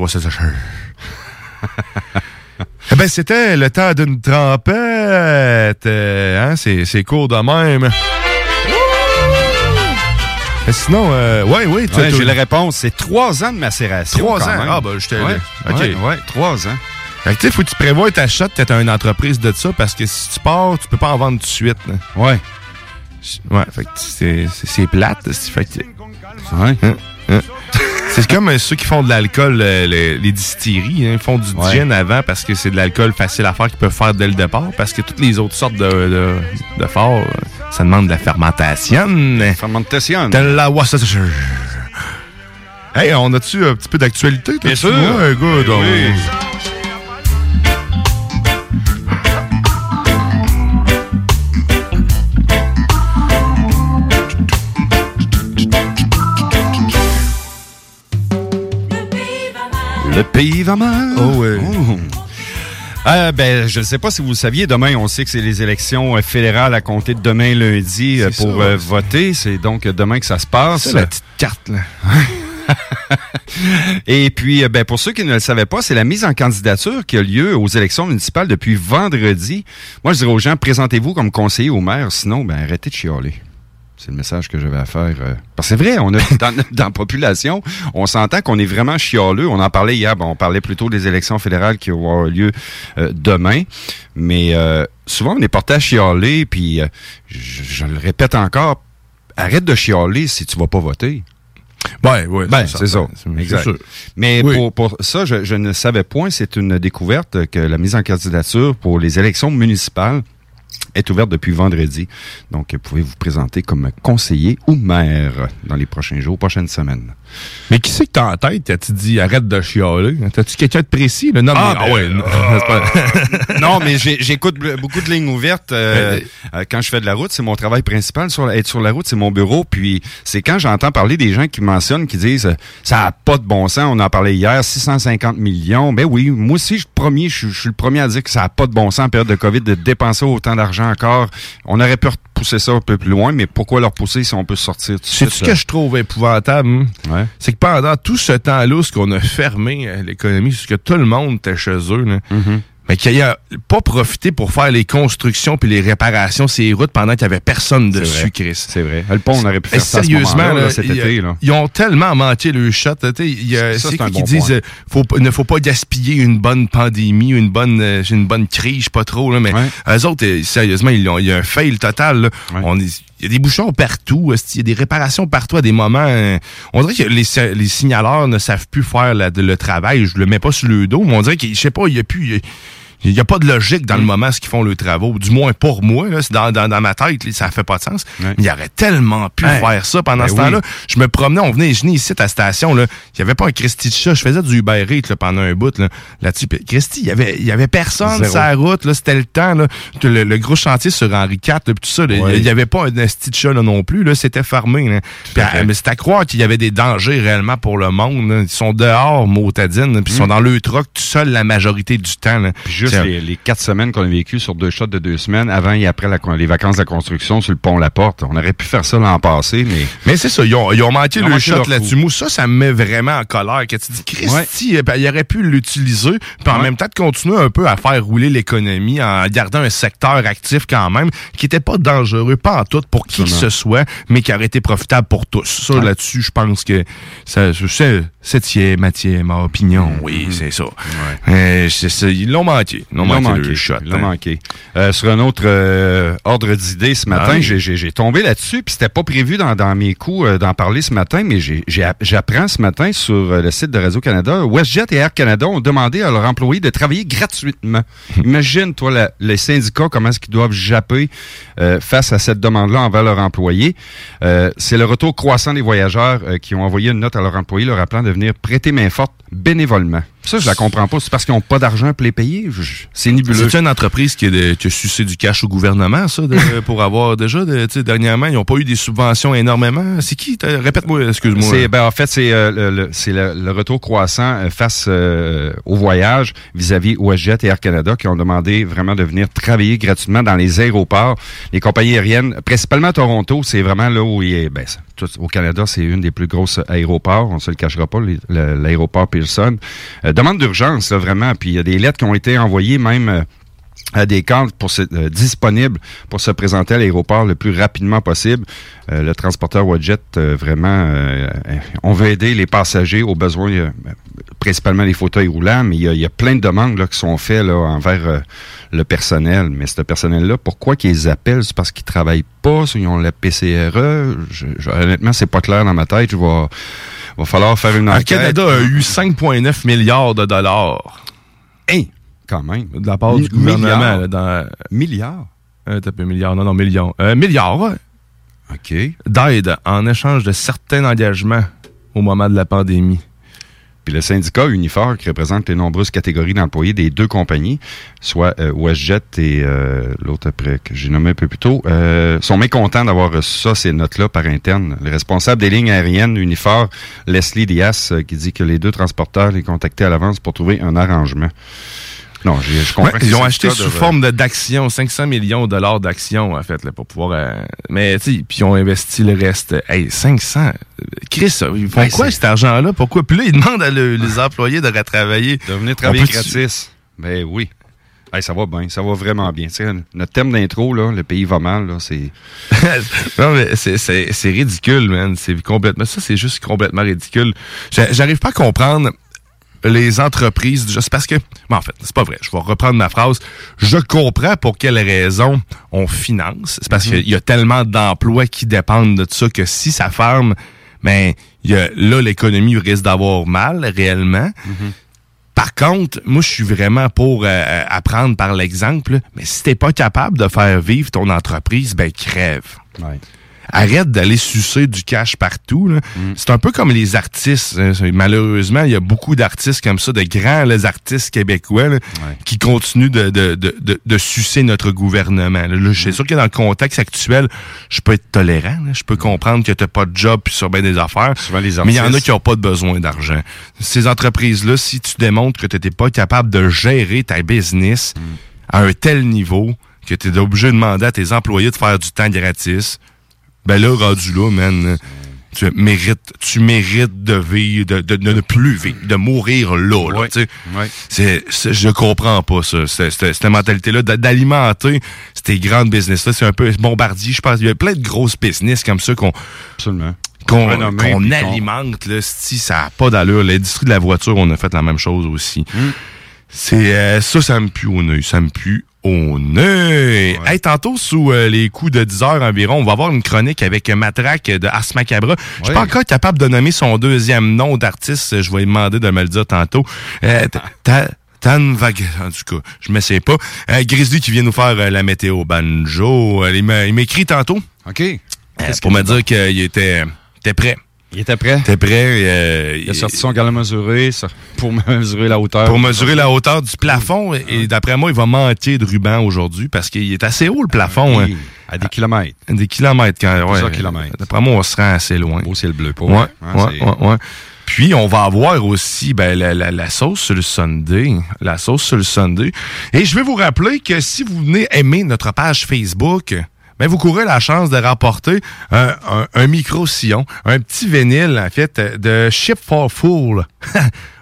<laughs> eh ben, c'était le temps d'une trempette. euh, hein, c'est, c'est court de même. Mais sinon, euh, ouais, oui, tu- Ouais, j'ai la réponse. C'est trois ans de macération. Trois quand ans? même. Ah, ben, j'étais ouais, OK. Ouais, ouais, trois ans. Fait que, tu sais, faut que tu prévois ta shot t'as une entreprise de ça parce que si tu pars, tu peux pas en vendre tout de suite. là. Ouais. Ouais, fait que c'est, plate. c'est- Fait que, Ouais. Hein, hein? C'est comme euh, ceux qui font de l'alcool, euh, les, les distilleries, hein, ils font du Ouais. gin avant parce que c'est de l'alcool facile à faire qu'ils peuvent faire dès le départ. Parce que toutes les autres sortes de, de, de forts, euh, ça demande de la fermentation. Fermentation. De la Worcestershire. Hey, on a-tu un petit peu d'actualité? Bien sûr. Ouais, good. on- Oui. Le pays va mal. Oh, ouais. Euh, ben, je ne sais pas si vous le saviez, demain, on sait que c'est les élections euh, fédérales à compter de demain lundi euh, pour ça. voter. C'est donc demain que ça se passe. C'est la petite carte, là. <laughs> Et puis, ben, pour ceux qui ne le savaient pas, c'est la mise en candidature qui a lieu aux élections municipales depuis vendredi. Moi, je dirais aux gens, présentez-vous comme conseiller au maire, sinon, ben, arrêtez de chialer. C'est le message que j'avais à faire. euh, Parce que c'est vrai, on a, <laughs> dans, dans la population, on s'entend qu'on est vraiment chialeux. On en parlait hier, bon, on parlait plutôt des élections fédérales qui vont avoir lieu euh, demain. Mais euh, souvent, on est porté à chialer, puis euh, je, je le répète encore, arrête de chialer si tu vas pas voter. Ouais, ouais. Ben, c'est ça. Exact. sûr. Mais Oui. pour, pour ça, je, je ne savais point, c'est une découverte que la mise en candidature pour les élections municipales est ouverte depuis vendredi. Donc, vous pouvez vous présenter comme conseiller ou maire dans les prochains jours, prochaines semaines? Mais qui c'est que t'as en tête? T'as-tu dit arrête de chialer? T'as-tu quelqu'un de précis? Non, Ah, mais, ben, ouais, non, <laughs> c'est pas- <laughs> non, mais j'écoute beaucoup de lignes ouvertes euh, euh, quand je fais de la route. C'est mon travail principal. Sur la- être sur la route, c'est mon bureau. Puis c'est quand j'entends parler des gens qui mentionnent, qui disent euh, ça a pas de bon sens. On en parlait hier, 650 millions. Ben oui, moi aussi, je suis le premier, je suis- je suis le premier à dire que ça a pas de bon sens en période de COVID de dépenser autant d'argent encore. On aurait pu, pousser ça un peu plus loin, mais pourquoi leur pousser si on peut sortir tout C'est ce que je trouve épouvantable. hein? C'est que pendant tout ce temps-là, ce qu'on a fermé euh, l'économie, c'est que tout le monde était chez eux. là. Mm-hmm. Mais qu'il a pas profité pour faire les constructions puis les réparations ces routes pendant qu'il n'y avait personne dessus. Chris. C'est vrai. Le pont, on aurait pu Eh, faire ça à ce Sérieusement, là, cet été. Ils ont tellement manqué le shot. Ça, C'est quoi un qui bon disent euh, faut, ne faut pas gaspiller une bonne pandémie, une bonne euh, une bonne crise, je sais pas trop. Là, mais eux autres, euh, sérieusement, ils ont- il y a un fail total. là. On est- il y a des bouchons partout. Il y a des réparations partout à des moments. euh, on dirait que les, les signaleurs ne savent plus faire la- le travail. Je le mets pas sur le dos, mais on dirait que, je sais pas, il y a plus... il y a- il n'y a pas de logique Mm. dans le moment ce qu'ils font le travaux. Du moins pour moi, là, c'est dans, dans, dans ma tête, là, ça fait pas de sens. Mais il aurait tellement pu Ouais. faire ça pendant Ben ce temps-là. Je me promenais, on venait génie ici à la station. là. Il n'y avait pas un Christy de chat. Je faisais du Uber Eats là, pendant un bout là, là-dessus. Puis Christy, il y avait, il y avait personne sur la route. Là, c'était le temps. Là. Le, le gros chantier sur Henri IV, là, tout ça. là. Il n'y avait pas un esti de chat là, non plus. Là, c'était fermé. Là. Puis, mais c'est à croire qu'il y avait des dangers réellement pour le monde. là. Ils sont dehors, motadine, puis ils sont dans le truck tout seul la majorité du temps. Là. Mm. Puis juste C'est- les, les quatre semaines qu'on a vécues sur deux shots de deux semaines, avant et après la- les vacances de la construction sur le pont La Porte. On aurait pu faire ça l'an passé, mais... Mais c'est ça, ils ont, ils ont manqué Ils ont le manqué shot là-dessus. Moi, ça, ça me met vraiment en colère. Que tu dis, Christy, eh ben, il aurait pu l'utiliser, puis en même temps de continuer un peu à faire rouler l'économie en gardant un secteur actif quand même, qui était pas dangereux, pas en tout pour qui que ce soit, mais qui aurait été profitable pour tous. Ça, Ouais. là-dessus, je pense que ça, c'est, c'est ma, ma opinion. Oui, c'est ça. Euh, c'est ça. Ils l'ont manqué. L'ont manqué, manqué, le shot. hein. manqué. Euh, sur un autre euh, ordre d'idée ce matin, Ah oui. j'ai- tombé là-dessus, puis c'était pas prévu dans, dans mes coups euh, d'en parler ce matin, mais j'apprends ce matin sur le site de Radio-Canada, WestJet et Air Canada ont demandé à leurs employés de travailler gratuitement. Imagine, toi, la- les syndicats, comment est-ce qu'ils doivent japper face à cette demande-là envers leurs employés. C'est le retour croissant des voyageurs qui ont envoyé une note à leurs employés leur appelant de venir prêter main forte bénévolement. Ça, je la comprends pas. C'est parce qu'ils n'ont pas d'argent pour les payer? C'est nébuleux. C'est une entreprise qui a, de- qui a sucé du cash au gouvernement, ça, de- <laughs> pour avoir déjà, de, tu sais, dernièrement, ils n'ont pas eu des subventions énormément. C'est qui? Répète-moi, excuse-moi. Ben, en fait, c'est euh, le, le- c'est le, le retour croissant euh, face euh, au voyage vis-à-vis WestJet et Air Canada qui ont demandé vraiment de venir travailler gratuitement dans les aéroports. Les compagnies aériennes, principalement à Toronto, c'est vraiment là où il est. Ben, tout- au Canada, c'est une des plus grosses aéroports. On se le cachera pas, l'aéroport Euh, demande d'urgence, vraiment. Puis il y a des lettres qui ont été envoyées même. euh, à des cadres pour se- euh, disponibles pour se présenter à l'aéroport le plus rapidement possible. Le transporteur Wadjet, vraiment, on veut aider les passagers aux besoins, principalement les fauteuils roulants, mais il y a, plein de demandes là, qui sont faites envers le personnel. Mais ce personnel-là, pourquoi qu'ils appellent? C'est parce qu'ils travaillent pas, ils ont la PCRE. Je, je- honnêtement, c'est pas clair dans ma tête. Je vais, va falloir faire une Le enquête. Canada a eu 5,9 milliards de dollars. Hein, quand même. De la part du gouvernement. dans, milliards? Euh, t'as peu milliards. Non, non, millions. Euh, milliards, ouais. OK. D'aide en échange de certains engagements au moment de la pandémie. Puis le syndicat Unifor, qui représente les nombreuses catégories d'employés des deux compagnies, soit euh, WestJet et euh, l'autre après que j'ai nommé un peu plus tôt, euh, sont mécontents d'avoir reçu ça, ces notes-là par interne. Le responsable des lignes aériennes Unifor, Leslie Dias, euh, qui dit que les deux transporteurs les contactaient à l'avance pour trouver un arrangement. Non, je comprends. Ouais, ils ont acheté sous doivent- forme de- d'actions, 500 millions de dollars d'actions, en fait, là, pour pouvoir... euh, mais, tu sais, puis ils ont investi le reste. Hey, 500... euh, Chris, ils font Ouais, quoi, cet argent-là? Pourquoi? Puis là, ils demandent à le- les employés de retravailler. De venir travailler gratis. Ben oui. Hey, ça va bien, ça va vraiment bien. Notre thème d'intro, là, le pays va mal, là, c'est... <laughs> non, mais c'est- ridicule, man. C'est complètement. Ça, c'est juste complètement ridicule. J'a- J'arrive pas à comprendre les entreprises. Juste parce que. bon, en fait, c'est pas vrai. Je vais reprendre ma phrase. Je comprends pour quelles raisons on finance. C'est parce Mhm. qu'il y a tellement d'emplois qui dépendent de ça que si ça ferme, ben, y a, là, l'économie risque d'avoir mal réellement. Par contre, moi, je suis vraiment pour euh, apprendre par l'exemple. Mais si t'es pas capable de faire vivre ton entreprise, ben crève. Arrête d'aller sucer du cash partout. là. C'est un peu comme les artistes. hein. Malheureusement, il y a beaucoup d'artistes comme ça, de grands les artistes québécois, là, qui continuent de, de, de, de, de sucer notre gouvernement. Là, je suis sûr que dans le contexte actuel, je peux être tolérant. Je peux comprendre que tu pas de job puis sur bien des affaires. mais il y en a qui n'ont pas de besoin d'argent. Ces entreprises-là, si tu démontres que tu n'es pas capable de gérer ta business à un tel niveau, que tu es obligé de demander à tes employés de faire du temps gratis, ben là, rendu là, man, tu mérites, tu mérites de vivre, de, de, de ne plus vivre, de mourir là, là, tu sais. C'est, c'est- je comprends pas ça, c'est- c'est- cette mentalité-là d'a- d'alimenter ces grandes business-là. C'est un peu bombardier, je pense. Il y a plein de grosses business comme ça qu'on qu'on Renommé, qu'on puis qu'on- alimente. Là, si ça n'a pas d'allure. L'industrie de la voiture, on a fait la même chose aussi. Hmm. C'est euh, ça, ça me pue au nez. Ça me pue au nez. Hey, tantôt, sous euh, les coups de 10 heures environ, on va avoir une chronique avec Matraque de Ars Macabra. Je suis pas encore capable de nommer son deuxième nom d'artiste. Je vais lui demander de me le dire tantôt. Euh, ta- Tan Vague, en tout cas, je ne sais pas. Euh, Grizzly qui vient nous faire euh, la météo banjo. Il m'a il m'a écrit tantôt. OK. Pour me dire qu'il était, était prêt. Il était prêt? était prêt. euh, Il a sorti son galon mesuré pour <laughs> mesurer la hauteur. pour mesurer la hauteur du plafond. Et, et d'après moi, il va manquer de ruban aujourd'hui parce qu'il est assez haut, le plafond. Oui, hein. à des kilomètres. Des kilomètres. Quand, ouais, Plusieurs kilomètres. D'après moi, on se rend assez loin. Beau ciel bleu, pas Ouais, hein, ouais, c'est- ouais, ouais. Puis, on va avoir aussi ben, la, la- la sauce sur le Sunday. La sauce sur le Sunday. Et je vais vous rappeler que si vous venez aimer notre page Facebook, ben, vous courez la chance de rapporter un, un- un micro-sillon, un petit vinyle, en fait, de Ship for Fool. <laughs>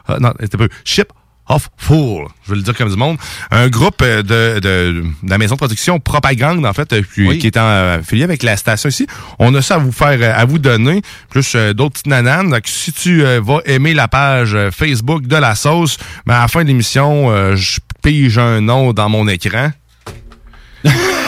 Ah, non, c'était peu. Ship of Fool, je vais le dire comme du monde. Un groupe euh, de, de, de la maison de production Propagande, en fait, euh, qui, qui est en euh, affilié avec la station ici. On a ça à vous faire, euh, à vous donner, plus euh, d'autres petites nananes. Donc, si tu euh, vas aimer la page euh, Facebook de la sauce, ben, à la fin de l'émission, euh, je pige un nom dans mon écran. <laughs>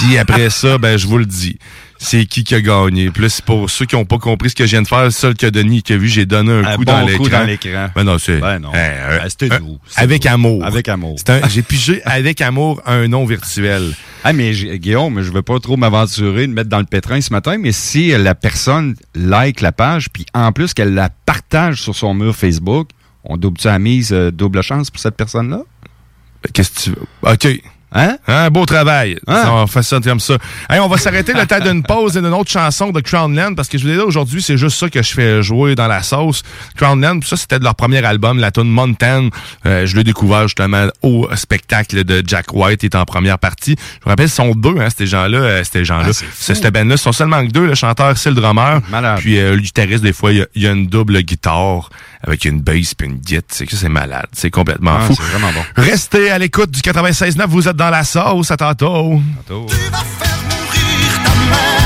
Puis après ça, ben, je vous le dis. C'est qui qui a gagné. Puis là, c'est pour ceux qui n'ont pas compris ce que je viens de faire, le seul que Denis qui a vu, j'ai donné un, Un coup, bon dans coup l'écran. dans l'écran. Ben non, c'est. Ben non. euh, Ben, c'était doux, Avec doux. amour. Avec amour. J'ai pigé avec amour un nom virtuel. <laughs> Ah, mais Guillaume, je veux pas trop m'aventurer de mettre dans le pétrin ce matin, mais si la personne like la page, puis en plus qu'elle la partage sur son mur Facebook, on double-tu la mise euh, double chance pour cette personne-là? Qu'est-ce que tu veux? OK. Hein? Un beau travail. Hein? On fait ça comme ça. Hey, on va s'arrêter le temps d'une pause et d'une autre chanson de Crownland parce que je vous dis là aujourd'hui, c'est juste ça que je fais jouer dans la sauce. Crownland, ça c'était de leur premier album, la tune Mountain. Euh, je l'ai découvert justement au spectacle de Jack White, il est en première partie. Je me rappelle, ils sont deux, hein, ces gens-là, euh, ces gens-là. Cette band-là, ils sont seulement que deux, le chanteur, c'est le drummer. Puis euh, le guitariste, des fois, il y y, a une double guitare avec une bass puis une guitare. C'est que c'est malade. C'est complètement Ah, fou. c'est vraiment bon. Restez à l'écoute du 96.9. Vous êtes dans la sauce. À tantôt. I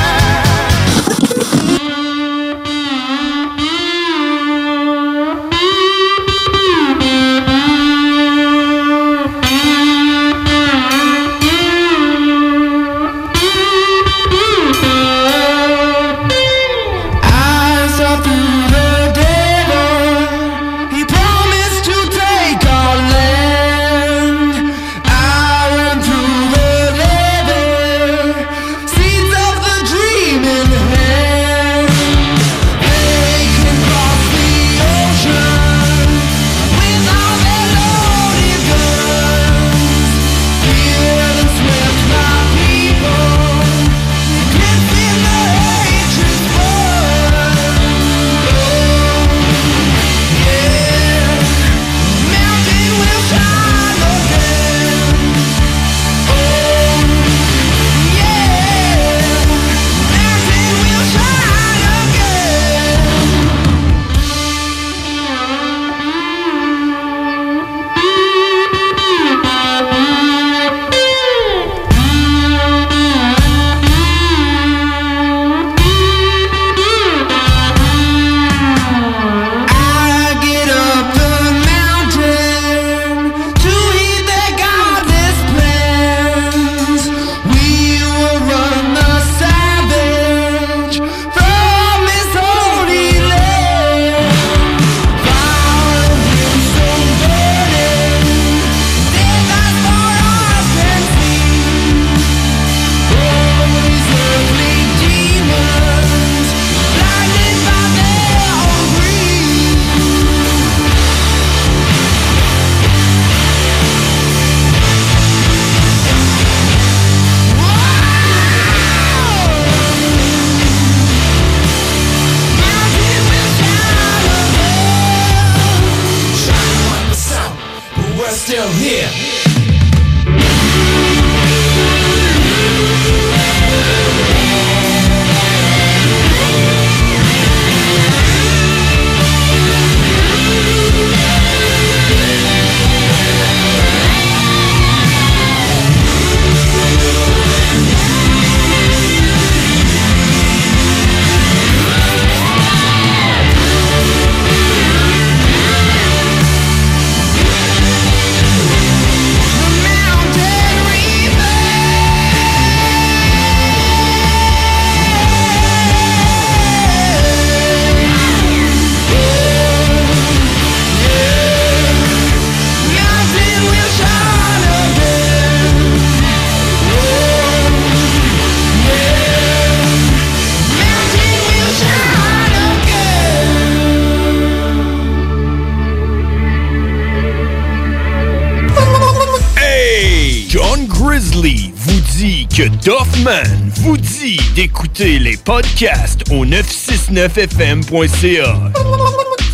d'écouter les podcasts au 969fm.ca.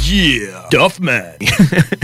Yeah, Doffman. <laughs>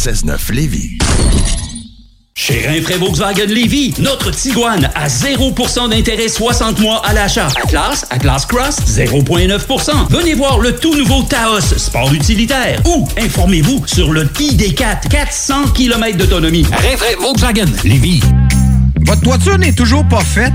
96.9 Lévis. Chez Rinfraie Volkswagen Lévy, notre Tiguan à 0% d'intérêt 60 mois à l'achat. Atlas, Atlas Cross, 0,9%. Venez voir le tout nouveau Taos, sport utilitaire. Ou informez-vous sur le ID4, 400 km d'autonomie. Rinfraie Volkswagen Lévy. Votre toiture n'est toujours pas faite?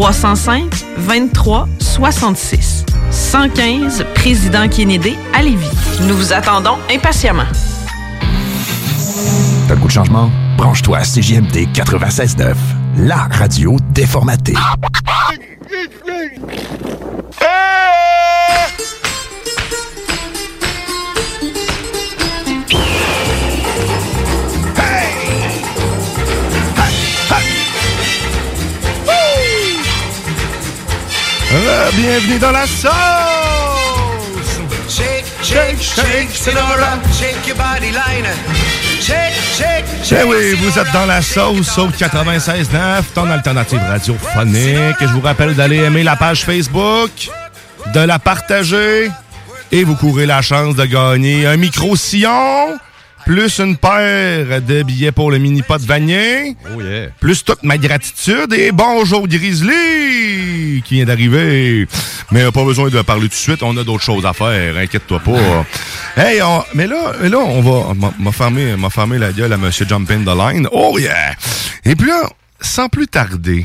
581-305-2366. 115 Président Kennedy à Lévis. Nous vous attendons impatiemment. T'as le goût de changement? Branche-toi à CJMD 96.9, la radio déformatée. Bienvenue dans la sauce! Shake, shake, shake, Sonora, shake your body line. Shake, shake, shake. Eh oui, vous êtes dans la sauce au 96.9, ton alternative radiophonique. Je vous rappelle d'aller aimer la page Facebook, de la partager et vous courez la chance de gagner un micro-sillon, plus une paire de billets pour le mini-pot Vanier, Oh yeah. plus toute ma gratitude et bonjour Grizzly qui vient d'arriver. Mais pas besoin de parler tout de suite, on a d'autres choses à faire, inquiète-toi pas. <laughs> hey, on- mais là, là, on va m'a- m'a fermé, m'a fermé la gueule à Monsieur Jumping the Line. Oh yeah! Et puis là, sans plus tarder,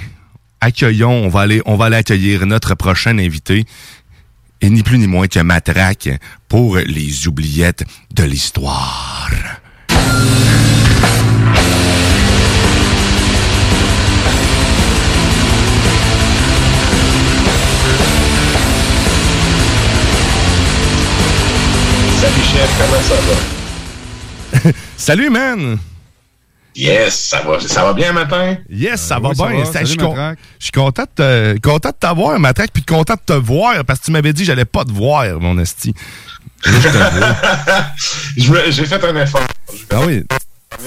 accueillons, on va aller, on va aller accueillir notre prochain invité. Et ni plus ni moins que Matraque pour les oubliettes de l'histoire. Salut chef, comment ça va? <laughs> Salut, man! Yes, ça va, ça va bien matin? Yes, ça va oui, ça bien. va. Ça, Salut, je suis con- Matraque. je suis content de te- content de t'avoir, Matraque, puis content de te voir, parce que tu m'avais dit que j'allais pas te voir, mon esti. Là, je te vois. <laughs> Je me- J'ai fait un effort. Ah oui,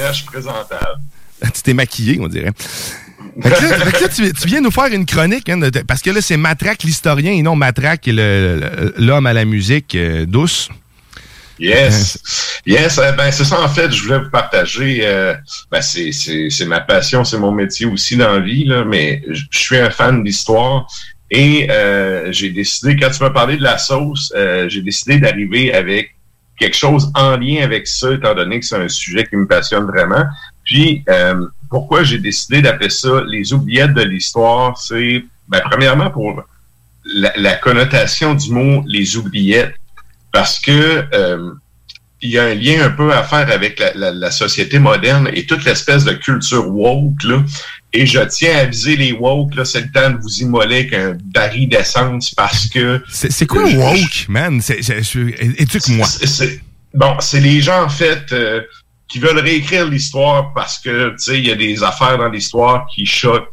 Je suis présentable. <laughs> tu t'es maquillé, on dirait. Fait que là, fait que là, tu, tu viens nous faire une chronique, hein, de- parce que là, c'est Matraque l'historien et non Matraque l'homme à la musique euh, douce. Yes. Yes, euh, ben c'est ça en fait, je voulais vous partager. euh, ben c'est, c'est, c'est ma passion, c'est mon métier aussi dans la vie, là, mais je suis un fan d'histoire. Et euh, j'ai décidé, quand tu m'as parlé de la sauce, euh, j'ai décidé d'arriver avec quelque chose en lien avec ça, étant donné que c'est un sujet qui me passionne vraiment. Puis, euh, pourquoi j'ai décidé d'appeler ça les oubliettes de l'histoire, c'est, ben, premièrement, pour la, la connotation du mot les oubliettes, parce que euh, il y a un lien un peu à faire avec la, la- la société moderne et toute l'espèce de culture woke, là. Et je tiens à aviser les woke, là, c'est le temps de vous immoler avec un baril d'essence parce que... C'est c'est quoi woke, man? C'est- c'est- je- Éduque-moi. C'est- c'est- Bon, c'est les gens, en fait, euh, qui veulent réécrire l'histoire parce que, tu sais, il y a des affaires dans l'histoire qui choquent.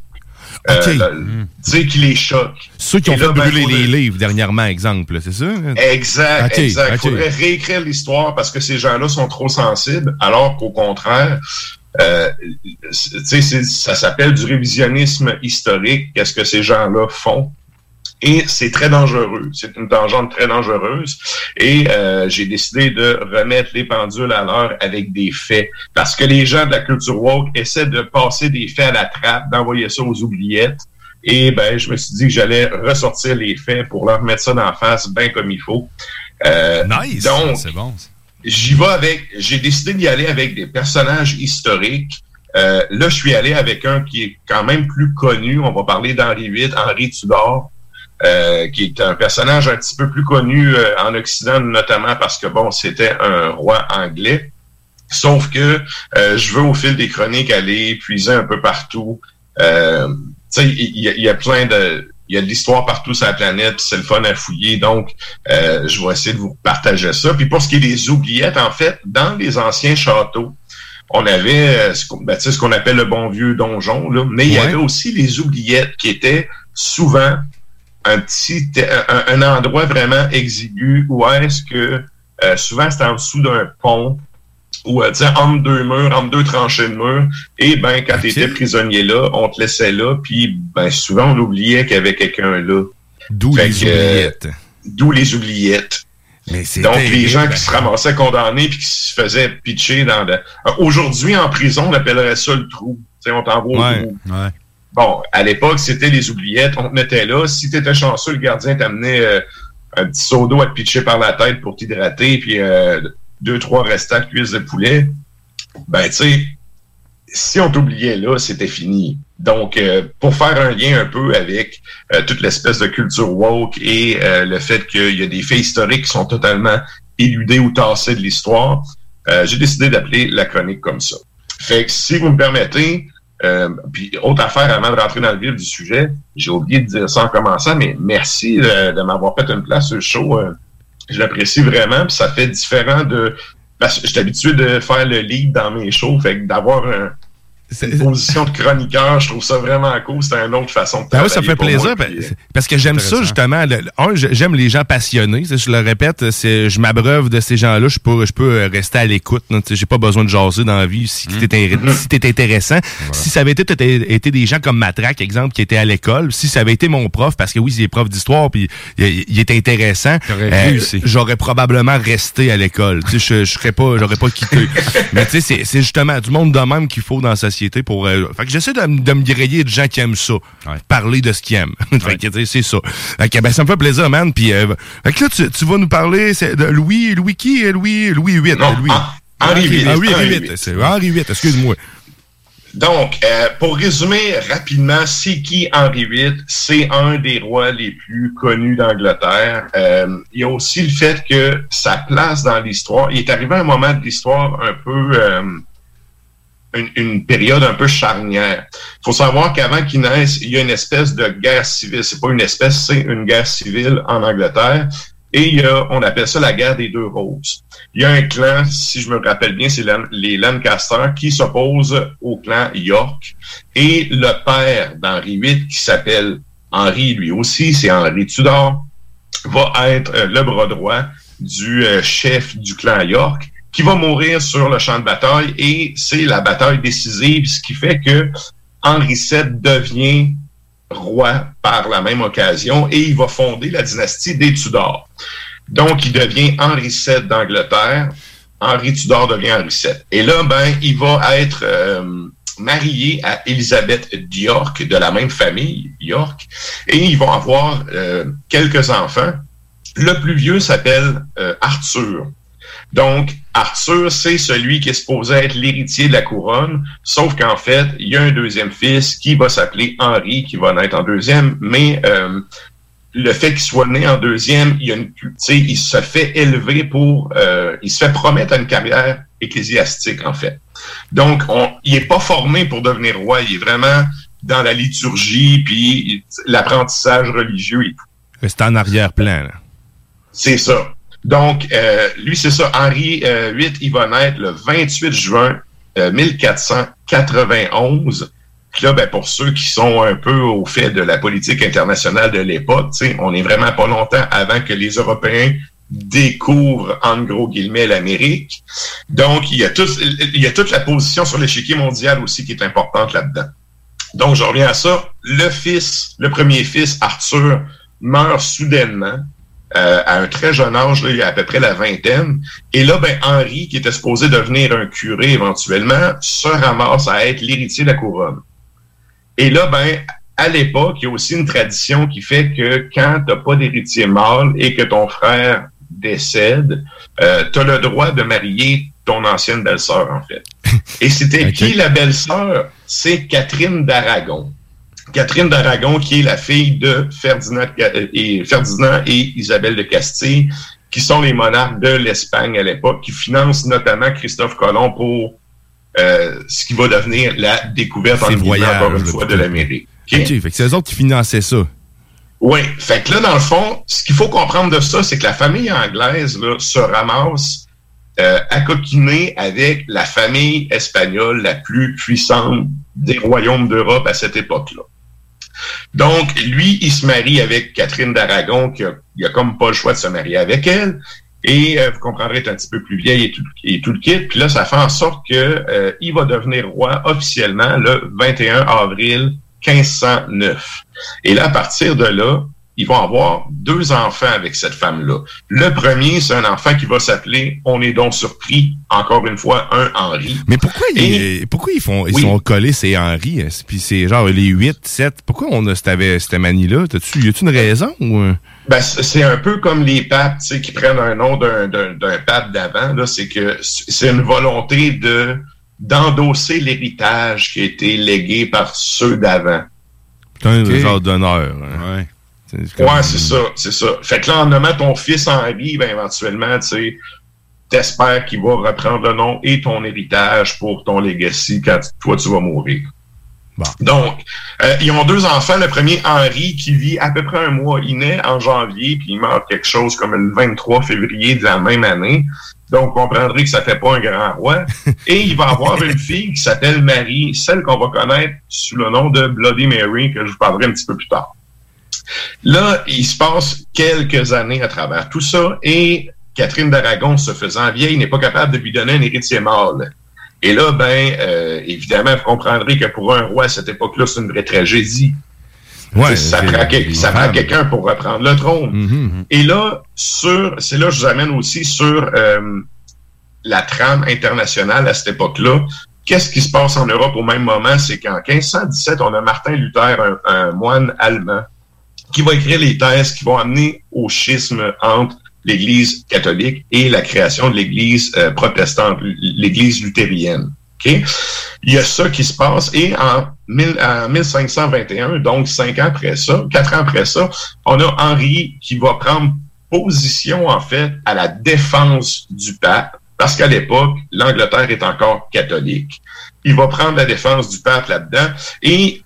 Euh, Ok. le- Tu sais, qui les choquent. Ceux qui ont là, fait ben, brûler faudrait- les livres dernièrement, exemple, c'est ça? Exact, exact. Il faudrait réécrire l'histoire parce que ces gens-là sont trop sensibles, alors qu'au contraire, euh, tu sais, c'est- ça s'appelle du révisionnisme historique. Qu'est-ce que ces gens-là font? Et c'est très dangereux. C'est une tangente très dangereuse. Et euh, j'ai décidé de remettre les pendules à l'heure avec des faits. Parce que les gens de la culture woke essaient de passer des faits à la trappe, d'envoyer ça aux oubliettes. Et ben, je me suis dit que j'allais ressortir les faits pour leur mettre ça d'en face bien comme il faut. Euh, nice! Donc, C'est bon. j'y vais avec. J'ai décidé d'y aller avec des personnages historiques. Euh, là, je suis allé avec un qui est quand même plus connu. On va parler d'Henri VIII, Henri Tudor, euh, qui est un personnage un petit peu plus connu euh, en Occident, notamment parce que bon, c'était un roi anglais. Sauf que euh, je veux au fil des chroniques aller puiser un peu partout. Euh, tu sais, il y, a- il y a plein de il y a de l'histoire partout sur la planète, c'est le fun à fouiller. Donc, euh, je vais essayer de vous partager ça. Puis pour ce qui est des oubliettes, en fait, dans les anciens châteaux, on avait ce qu'on ben, tu sais, ce qu'on appelle le bon vieux donjon, là, mais il y avait aussi les oubliettes qui étaient souvent un petit un, un endroit vraiment exigu où est-ce que euh, souvent c'était en dessous d'un pont ou euh, entre deux murs, entre deux tranchées de murs. Et ben quand tu étais prisonnier là, on te laissait là, puis ben souvent on oubliait qu'il y avait quelqu'un là. D'où les que, euh, oubliettes. D'où les oubliettes. Mais c'est Donc, les gens qui se ramassaient condamnés puis qui se faisaient pitcher dans le... Euh, Aujourd'hui, en prison, on appellerait ça le trou. Tu sais, on t'envoie au Ouais, trou. ouais. Bon, à l'époque, c'était les oubliettes. On te mettait là. Si t'étais chanceux, le gardien t'amenait euh, un petit seau d'eau à te pitcher par la tête pour t'hydrater, puis euh, deux, trois restants de cuisses de poulet. Ben, tu sais, si on t'oubliait là, c'était fini. Donc, euh, pour faire un lien un peu avec toute l'espèce de culture woke et le fait qu'il y a des faits historiques qui sont totalement éludés ou tassés de l'histoire, j'ai décidé d'appeler la chronique comme ça. Fait que si vous me permettez, euh, puis autre affaire avant de rentrer dans le vif du sujet, j'ai oublié de dire ça en commençant, mais merci euh, de m'avoir fait une place sur show. euh, je l'apprécie vraiment, puis ça fait différent de... Parce que j'étais habitué de faire le lead dans mes shows, fait que d'avoir un- une position de chroniqueur, je trouve ça vraiment cool. C'est une autre façon de Ben oui, travailler ça me fait plaisir moi, pa- puis, euh, parce que j'aime ça justement. Le- un, j'aime les gens passionnés. Je le répète, je m'abreuve de ces gens-là. Je peux, je peux euh, rester à l'écoute. J'ai pas besoin de jaser dans la vie si Mm. t'es si t'es intéressant. Si ça avait été, des gens comme Matraque, exemple, qui étaient à l'école, si ça avait été mon prof, parce que oui, c'est prof d'histoire, puis il, il est intéressant, euh, j'aurais probablement resté à l'école. Je, serais pas, j'aurais pas quitté. <laughs> Mais tu sais, c'est- c'est justement du monde de même qu'il faut dans la société pour. euh, fait que j'essaie de, me griller de gens qui aiment ça, parler de ce qu'ils aiment. <laughs> fait que, c'est ça. Fait que, ben, ça me fait plaisir, man. Puis, euh, fait que là, tu, tu vas nous parler de Louis, Louis qui, Louis, Louis VIII. Louis. Henri VIII. Ah, Henri Henri VIII. Henri VIII. Excuse-moi. Donc, euh, pour résumer rapidement, c'est qui Henri VIII? C'est un des rois les plus connus d'Angleterre. Euh, il y a aussi le fait que sa place dans l'histoire, il est arrivé à un moment de l'histoire un peu... euh, une, une période un peu charnière. Il faut savoir qu'avant qu'il naisse, il y a une espèce de guerre civile. C'est pas une espèce, c'est une guerre civile en Angleterre. Et il y a, on appelle ça la guerre des deux roses. Il y a un clan, si je me rappelle bien, c'est les Lancaster qui s'opposent au clan York. Et le père d'Henri VIII, qui s'appelle Henri lui aussi, c'est Henri Tudor, va être euh, le bras droit du euh, chef du clan York, qui va mourir sur le champ de bataille. Et c'est la bataille décisive, ce qui fait que Henri VII devient roi par la même occasion et il va fonder la dynastie des Tudors. Donc, il devient Henri VII d'Angleterre. Henri Tudor devient Henri VII. Et là, ben, il va être euh, marié à Élisabeth d'York, de la même famille, York, et ils vont avoir euh, quelques enfants. Le plus vieux s'appelle euh, Arthur. Donc, Arthur, c'est celui qui est supposé être l'héritier de la couronne, sauf qu'en fait, il y a un deuxième fils qui va s'appeler Henri, qui va naître en deuxième, mais euh, le fait qu'il soit né en deuxième, il, y a une, tu sais, il se fait élever pour, euh, il se fait promettre une carrière ecclésiastique, en fait. Donc, on, il est pas formé pour devenir roi, il est vraiment dans la liturgie, puis l'apprentissage religieux et tout. C'est en arrière-plan. là. C'est ça. Donc, euh, lui, c'est ça. Henri euh, VIII, il va naître le 28 juin euh, 1491. Puis là, ben, pour ceux qui sont un peu au fait de la politique internationale de l'époque, on est vraiment pas longtemps avant que les Européens découvrent, en gros guillemets, l'Amérique. Donc, il y, a il y a toute la position sur l'échiquier mondial aussi qui est importante là-dedans. Donc, je reviens à ça. Le fils, le premier fils, Arthur, meurt soudainement euh, à un très jeune âge, là, il a à peu près la vingtaine. Et là, ben, Henri, qui était supposé devenir un curé éventuellement, se ramasse à être l'héritier de la couronne. Et là, ben, à l'époque, il y a aussi une tradition qui fait que quand tu n'as pas d'héritier mâle et que ton frère décède, euh, tu as le droit de marier ton ancienne belle-sœur, en fait. Et c'était <laughs> qui la belle-sœur? C'est Catherine d'Aragon. Catherine d'Aragon, qui est la fille de Ferdinand et, Ferdinand et Isabelle de Castille, qui sont les monarques de l'Espagne à l'époque, qui financent notamment Christophe Colomb pour euh, ce qui va devenir la découverte en voyages, encore une fois, de l'Amérique. OK, fait que c'est eux autres qui finançaient ça. Oui, fait que là, dans le fond, ce qu'il faut comprendre de ça, c'est que la famille anglaise là, se ramasse euh, à coquiner avec la famille espagnole la plus puissante des royaumes d'Europe à cette époque-là. Donc, lui, il se marie avec Catherine d'Aragon, qui a, a comme pas le choix de se marier avec elle. Et euh, vous comprendrez, elle est un petit peu plus vieille et tout, et tout le kit. Puis là, ça fait en sorte que euh, il va devenir roi officiellement le 21 avril 1509. Et là, à partir de là, ils vont avoir deux enfants avec cette femme-là. Le premier, c'est un enfant qui va s'appeler, on est donc surpris, encore une fois, un Henri. Mais pourquoi, ils, pourquoi ils font ils Oui. sont collés, c'est Henri, hein? puis c'est genre les 8, 7. Pourquoi on a cette, cette manie-là? T'as-tu, y a-tu une raison? Ou... Ben, c'est un peu comme les papes, tu sais, qui prennent un nom d'un, d'un, d'un pape d'avant. Là, c'est que c'est une volonté de d'endosser l'héritage qui a été légué par ceux d'avant. C'est un Ok. genre d'honneur. hein? Comme- Ouais, c'est ça, c'est ça. Fait que là, en nommant ton fils Henri, ben éventuellement, tu sais, t'espères qu'il va reprendre le nom et ton héritage pour ton legacy quand toi tu vas mourir. Donc, euh, ils ont deux enfants. Le premier, Henri, qui vit à peu près un mois. Il naît en janvier, puis il meurt quelque chose comme le 23 février de la même année. Donc, vous comprendrez que ça fait pas un grand roi. <laughs> Et il va avoir une fille qui s'appelle Marie, celle qu'on va connaître sous le nom de Bloody Mary, que je vous parlerai un petit peu plus tard. Là, il se passe quelques années à travers tout ça et Catherine d'Aragon, se faisant vieille, n'est pas capable de lui donner un héritier mâle. Et là, ben, euh, évidemment, vous comprendrez que pour un roi à cette époque-là, c'est une vraie tragédie. Ouais, ça prend, prend quelqu'un pour reprendre le trône. Mhm. Et là, sur, c'est là que je vous amène aussi sur euh, la trame internationale à cette époque-là. Qu'est-ce qui se passe en Europe au même moment? C'est qu'en 1517, on a Martin Luther, un, un moine allemand, qui va écrire les thèses qui vont amener au schisme entre l'Église catholique et la création de l'Église euh, protestante, l'Église luthérienne. OK? Il y a ça qui se passe et en, en 1521, donc cinq ans après ça, quatre ans après ça, on a Henri qui va prendre position en fait à la défense du pape parce qu'à l'époque, l'Angleterre est encore catholique. Il va prendre la défense du pape là-dedans et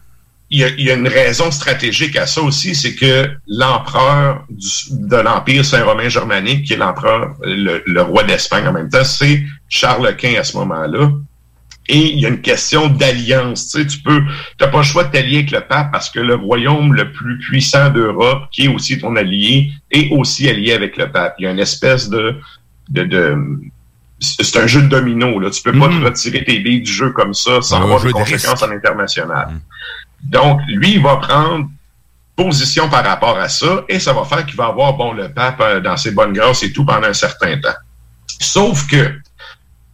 il y, a, il y a une raison stratégique à ça aussi, c'est que l'empereur de l'Empire Saint-Romain germanique, qui est l'empereur, le, le roi d'Espagne en même temps, c'est Charles Quint à ce moment-là. Et il y a une question d'alliance. Tu sais, tu peux, t'as pas le choix de t'allier avec le pape parce que le royaume le plus puissant d'Europe, qui est aussi ton allié, est aussi allié avec le pape. Il y a une espèce de, de, de c'est un jeu de domino. Là. Tu peux pas te retirer tes billes du jeu comme ça sans Un avoir de conséquences à l'international. Donc, lui, il va prendre position par rapport à ça et ça va faire qu'il va avoir, bon, le pape euh, dans ses bonnes grâces et tout pendant un certain temps. Sauf que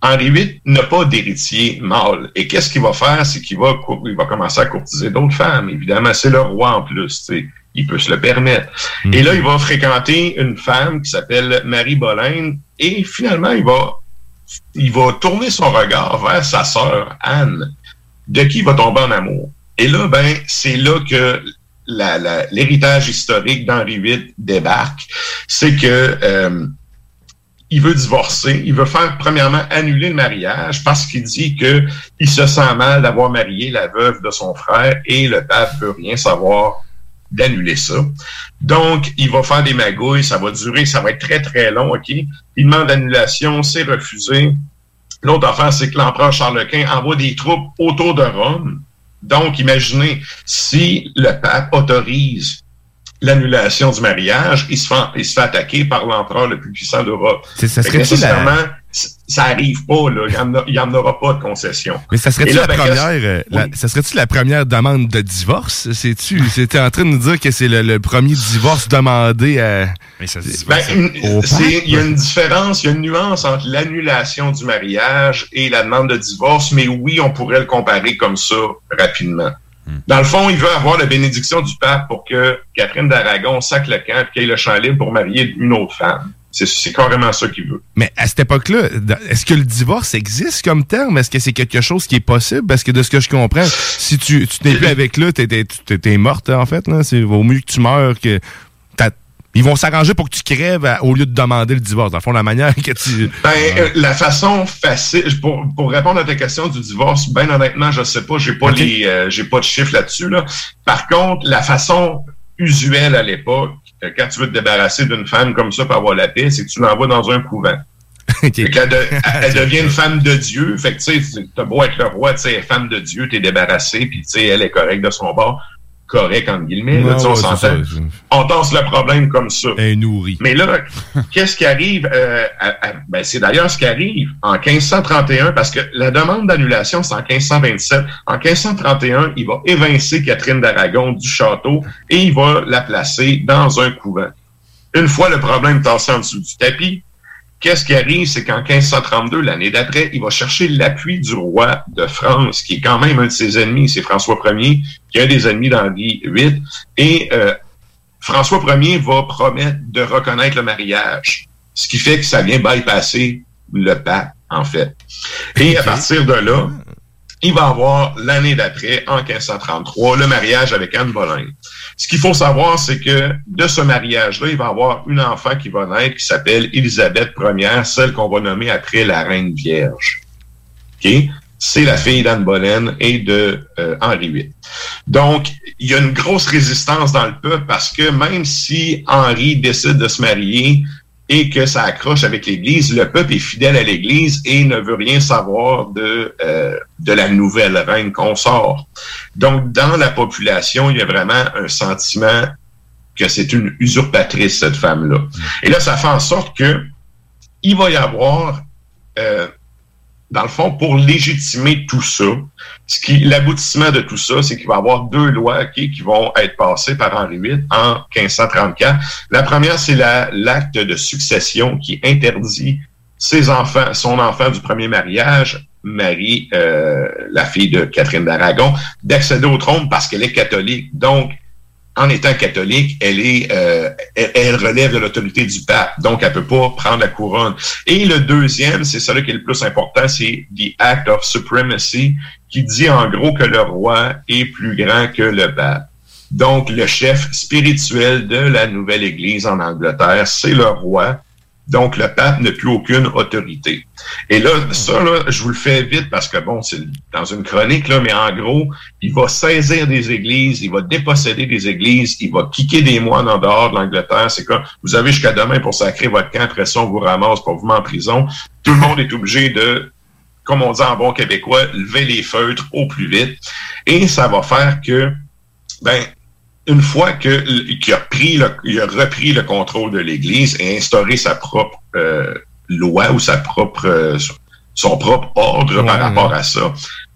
Henri VIII n'a pas d'héritier mâle. Et qu'est-ce qu'il va faire? C'est qu'il va, il va commencer à courtiser d'autres femmes. Évidemment, c'est le roi en plus. tu sais. Il peut se le permettre. Et là, il va fréquenter une femme qui s'appelle Marie Boleyn. Et finalement, il va, il va tourner son regard vers sa sœur, Anne, de qui il va tomber en amour. Et là, ben, c'est là que l'héritage historique d'Henri VIII débarque. C'est que euh, il veut divorcer, il veut faire premièrement annuler le mariage parce qu'il dit que il se sent mal d'avoir marié la veuve de son frère et le pape veut rien savoir d'annuler ça. Donc, il va faire des magouilles, ça va durer, ça va être très très long, OK? Il demande l'annulation, c'est refusé. L'autre affaire, c'est que l'empereur Charles Quint envoie des troupes autour de Rome. Donc, imaginez, si le pape autorise l'annulation du mariage, il se fait, il se fait attaquer par l'empereur le plus puissant d'Europe. C'est- ça la- nécessairement, ça arrive pas, là. Il y en a- il n'y en, aura pas de concession. Mais ça serait-tu la ben, première, qu'est-ce- euh, la- Oui. ça serait-tu la première demande de divorce? C'est-tu, c'était en train de nous dire que c'est le, le premier divorce demandé à. Mais ça se Ben, il y a une différence, il y a une nuance entre l'annulation du mariage et la demande de divorce, mais oui, on pourrait le comparer comme ça rapidement. Dans le fond, il veut avoir la bénédiction du pape pour que Catherine d'Aragon sac le camp et qu'elle ait le champ libre pour marier une autre femme. C'est- carrément ça qu'il veut. Mais à cette époque-là, est-ce que le divorce existe comme terme? Est-ce que c'est quelque chose qui est possible? Parce que de ce que je comprends, si tu tu t'es plus avec là, t'es, morte, en fait. Là. C'est vaut mieux que tu meurs que. Ils vont s'arranger pour que tu crèves à- au lieu de demander le divorce. Dans le fond, la manière que tu. Ben, euh, la façon facile, pour, pour répondre à ta question du divorce, ben honnêtement, je sais pas, j'ai pas les, euh, j'ai pas de chiffres là-dessus, là. Par contre, la façon usuel à l'époque, que quand tu veux te débarrasser d'une femme comme ça pour avoir la paix, c'est que tu l'envoies dans un couvent. <laughs> De- <laughs> elle devient une femme de Dieu. Fait que, tu sais, t'as beau être le roi, tu sais, femme de Dieu, t'es débarrassé, puis, tu sais, elle est correcte de son bord. Correct, entre guillemets. là, Ouais, on s'entend. On le problème comme ça. Elle nourrit. Mais là, <laughs> qu'est-ce qui arrive? euh, à- à- ben, c'est d'ailleurs ce qui arrive en 1531, parce que la demande d'annulation, c'est en 1527. En 1531, il va évincer Catherine d'Aragon du château et il va la placer dans un couvent. Une fois le problème tassé en dessous du tapis, qu'est-ce qui arrive? C'est qu'en 1532, l'année d'après, il va chercher l'appui du roi de France, qui est quand même un de ses ennemis, c'est François Ier, qui un des ennemis d'Henri VIII. Et euh, François Ier va promettre de reconnaître le mariage, ce qui fait que ça vient bypasser le pape, en fait. Et à partir de là, il va avoir l'année d'après, en 1533, le mariage avec Anne Boleyn. Ce qu'il faut savoir, c'est que de ce mariage-là, il va avoir une enfant qui va naître qui s'appelle Élisabeth Ier, celle qu'on va nommer après la Reine Vierge. OK? C'est la fille d'Anne Boleyn et de euh, Henri VIII. Donc, il y a une grosse résistance dans le peuple parce que même si Henri décide de se marier et que ça accroche avec l'Église, le peuple est fidèle à l'Église et ne veut rien savoir de, euh, de la nouvelle reine qu'on sort. Donc, dans la population, il y a vraiment un sentiment que c'est une usurpatrice, cette femme-là. Et là, ça fait en sorte que il va y avoir, euh, dans le fond, pour légitimer tout ça, ce qui, l'aboutissement de tout ça, c'est qu'il va y avoir deux lois qui vont être passées par Henri VIII en 1534. La première, c'est la- l'acte de succession qui interdit ses enfants, son enfant du premier mariage, Marie, euh, la fille de Catherine d'Aragon, d'accéder au trône parce qu'elle est catholique. Donc, en étant catholique, elle est, euh, elle, relève de l'autorité du pape, donc elle peut pas prendre la couronne. Et le deuxième, c'est celui qui est le plus important, c'est the Act of Supremacy, qui dit en gros que le roi est plus grand que le pape. Donc, le chef spirituel de la nouvelle Église en Angleterre, c'est le roi. Donc, le pape n'a plus aucune autorité. Et là, ça, là, je vous le fais vite parce que, bon, c'est dans une chronique, là, mais en gros, il va saisir des églises, il va déposséder des églises, il va kicker des moines en dehors de l'Angleterre. C'est comme, vous avez jusqu'à demain pour sacrer votre camp, après vous ramasse pour vous mettre en prison. Tout le monde est obligé de, comme on dit en bon québécois, lever les feutres au plus vite. Et ça va faire que, ben, une fois que qu'il a pris le, il a repris le contrôle de l'Église et instauré sa propre euh, loi ou sa propre euh, son propre ordre par rapport à ça,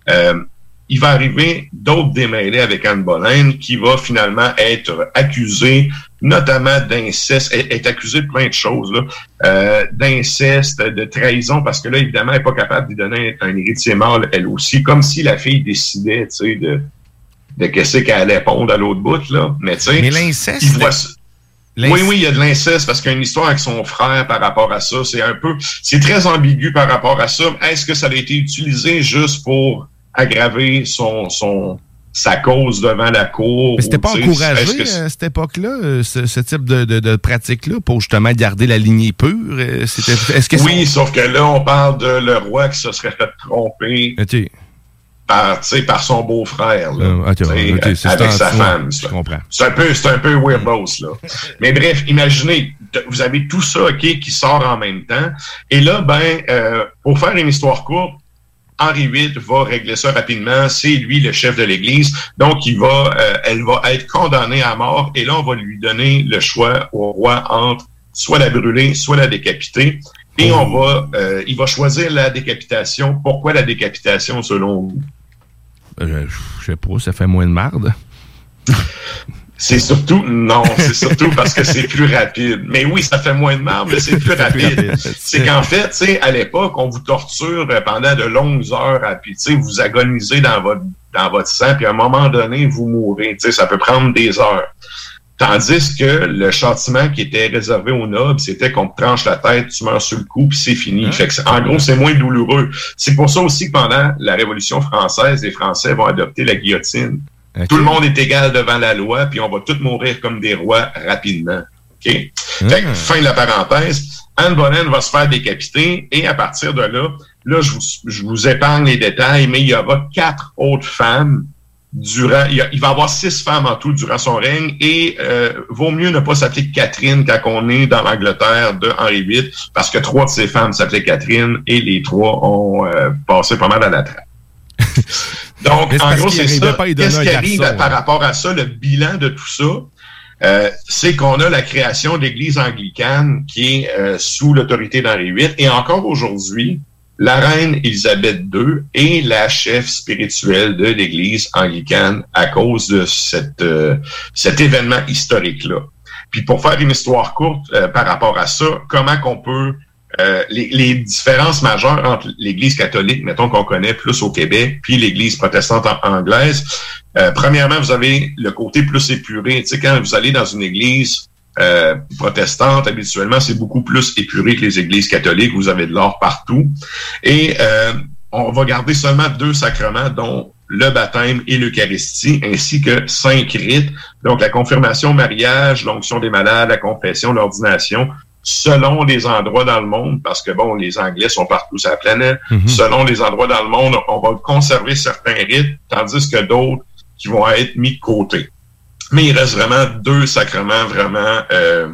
euh, il va arriver d'autres démêlés avec Anne Boleyn qui va finalement être accusée notamment d'inceste, est, est accusée de plein de choses, là, euh, d'inceste, de trahison, parce que là, évidemment, elle n'est pas capable de lui donner un héritier mâle, elle aussi, comme si la fille décidait, tu sais, de, de qu'est-ce qu'elle allait pondre à l'autre bout, là. Mais tu sais, Mais l'inceste, Oui, oui, il y a de l'inceste parce qu'il y a une histoire avec son frère par rapport à ça. C'est un peu, c'est très ambigu par rapport à ça. Est-ce que ça a été utilisé juste pour aggraver son, son, sa cause devant la cour? Mais c'était pas encouragé que à cette époque-là, euh, ce, ce type de, de, de pratique-là, pour justement garder la lignée pure? euh, est-ce que Oui, sauf que là, on parle de le roi qui se serait fait tromper par, par son beau-frère, là, Euh, avec sa femme. je comprends. C'est un peu, c'est un peu weirdos, là. Mais bref, imaginez, vous avez tout ça, OK, qui sort en même temps. Et là, ben, euh, pour faire une histoire courte, Henri VIII va régler ça rapidement. C'est lui le chef de l'Église. Donc, il va, euh, elle va être condamnée à mort. Et là, on va lui donner le choix au roi entre soit la brûler, soit la décapiter. Et on va, euh, il va choisir la décapitation. Pourquoi la décapitation, selon vous? Euh, je sais pas, ça fait moins de marde. C'est surtout, non, c'est surtout parce que c'est plus rapide. Mais oui, ça fait moins de mal, mais c'est plus <laughs> rapide. C'est qu'en fait, tu sais, à l'époque, on vous torture pendant de longues heures, à- puis tu sais, vous agonisez dans votre, dans votre sang, puis à un moment donné, vous mourrez. Tu sais, ça peut prendre des heures. Tandis que le châtiment qui était réservé aux nobles, c'était qu'on te tranche la tête, tu meurs sur le coup, puis c'est fini. Fait que en gros, c'est moins douloureux. C'est pour ça aussi que pendant la Révolution française, les Français vont adopter la guillotine. Tout le monde est égal devant la loi, puis on va tous mourir comme des rois rapidement. OK? Fait que, fin de la parenthèse. Anne Boleyn va se faire décapiter et à partir de là, là, je vous, je vous épargne les détails, mais il y aura quatre autres femmes durant, il, y va avoir six femmes en tout durant son règne et euh, vaut mieux ne pas s'appeler Catherine quand on est dans l'Angleterre de Henri VIII parce que trois de ses femmes s'appelaient Catherine et les trois ont euh, passé pas mal à la trappe. <laughs> Donc, en gros, c'est ça. Qu'est-ce qui arrive garçon, par hein. rapport à ça, le bilan de tout ça? euh, c'est qu'on a la création de l'Église anglicane qui est euh, sous l'autorité d'Henri VIII. Et encore aujourd'hui, la reine Élisabeth II est la chef spirituelle de l'Église anglicane à cause de cette, euh, cet événement historique-là. Puis pour faire une histoire courte euh, par rapport à ça, comment qu'on peut euh, les, les différences majeures entre l'Église catholique, mettons qu'on connaît plus au Québec, puis l'Église protestante anglaise. Euh, premièrement, vous avez le côté plus épuré. Tu sais, quand vous allez dans une église euh, protestante, habituellement, c'est beaucoup plus épuré que les églises catholiques. Vous avez de l'or partout. Et euh, on va garder seulement deux sacrements, dont le baptême et l'Eucharistie, ainsi que cinq rites. Donc, la confirmation, mariage, l'onction des malades, la confession, l'ordination, selon les endroits dans le monde, parce que, bon, les Anglais sont partout sur la planète. Mhm. Selon les endroits dans le monde, on va conserver certains rites, tandis que d'autres qui vont être mis de côté. Mais il reste vraiment deux sacrements vraiment euh,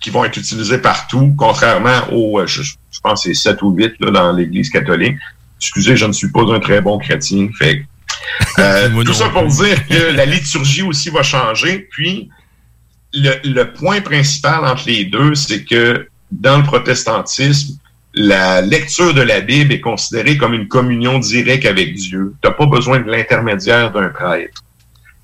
qui vont être utilisés partout, contrairement aux, euh, je, je pense, c'est sept ou huit là, dans l'Église catholique. Excusez, je ne suis pas un très bon chrétien. Fait <laughs> euh, tout ça pour dire que la liturgie aussi va changer. Puis, le, le point principal entre les deux, c'est que dans le protestantisme, la lecture de la Bible est considérée comme une communion directe avec Dieu. Tu n'as pas besoin de l'intermédiaire d'un prêtre.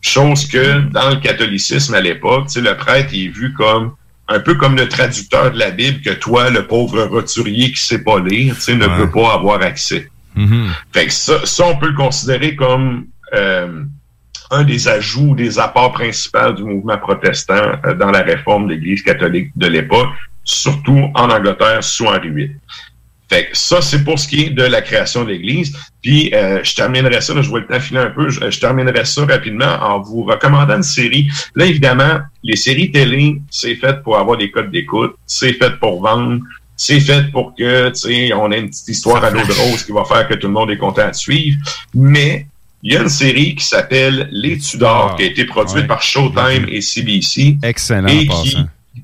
Chose que dans le catholicisme à l'époque, tu sais, le prêtre est vu comme un peu comme le traducteur de la Bible que toi, le pauvre roturier qui sait pas lire, tu sais, ne Ouais. peut pas avoir accès. Fait que ça, ça, on peut le considérer comme euh, un des ajouts, des apports principaux du mouvement protestant euh, dans la réforme de l'Église catholique de l'époque, surtout en Angleterre sous Henri VIII. Fait que ça, c'est pour ce qui est de la création de l'Église. Puis, euh, je terminerai ça, là, je vois le temps filer un peu, je, je terminerai ça rapidement en vous recommandant une série. Là, évidemment, les séries télé, c'est fait pour avoir des codes d'écoute, c'est fait pour vendre, c'est fait pour que, tu sais, on ait une petite histoire à l'eau de rose qui va faire que tout le monde est content de suivre. Mais, il y a une série qui s'appelle Les Tudors, qui a été produite Ouais. par Showtime et CBC. Excellent, Et qui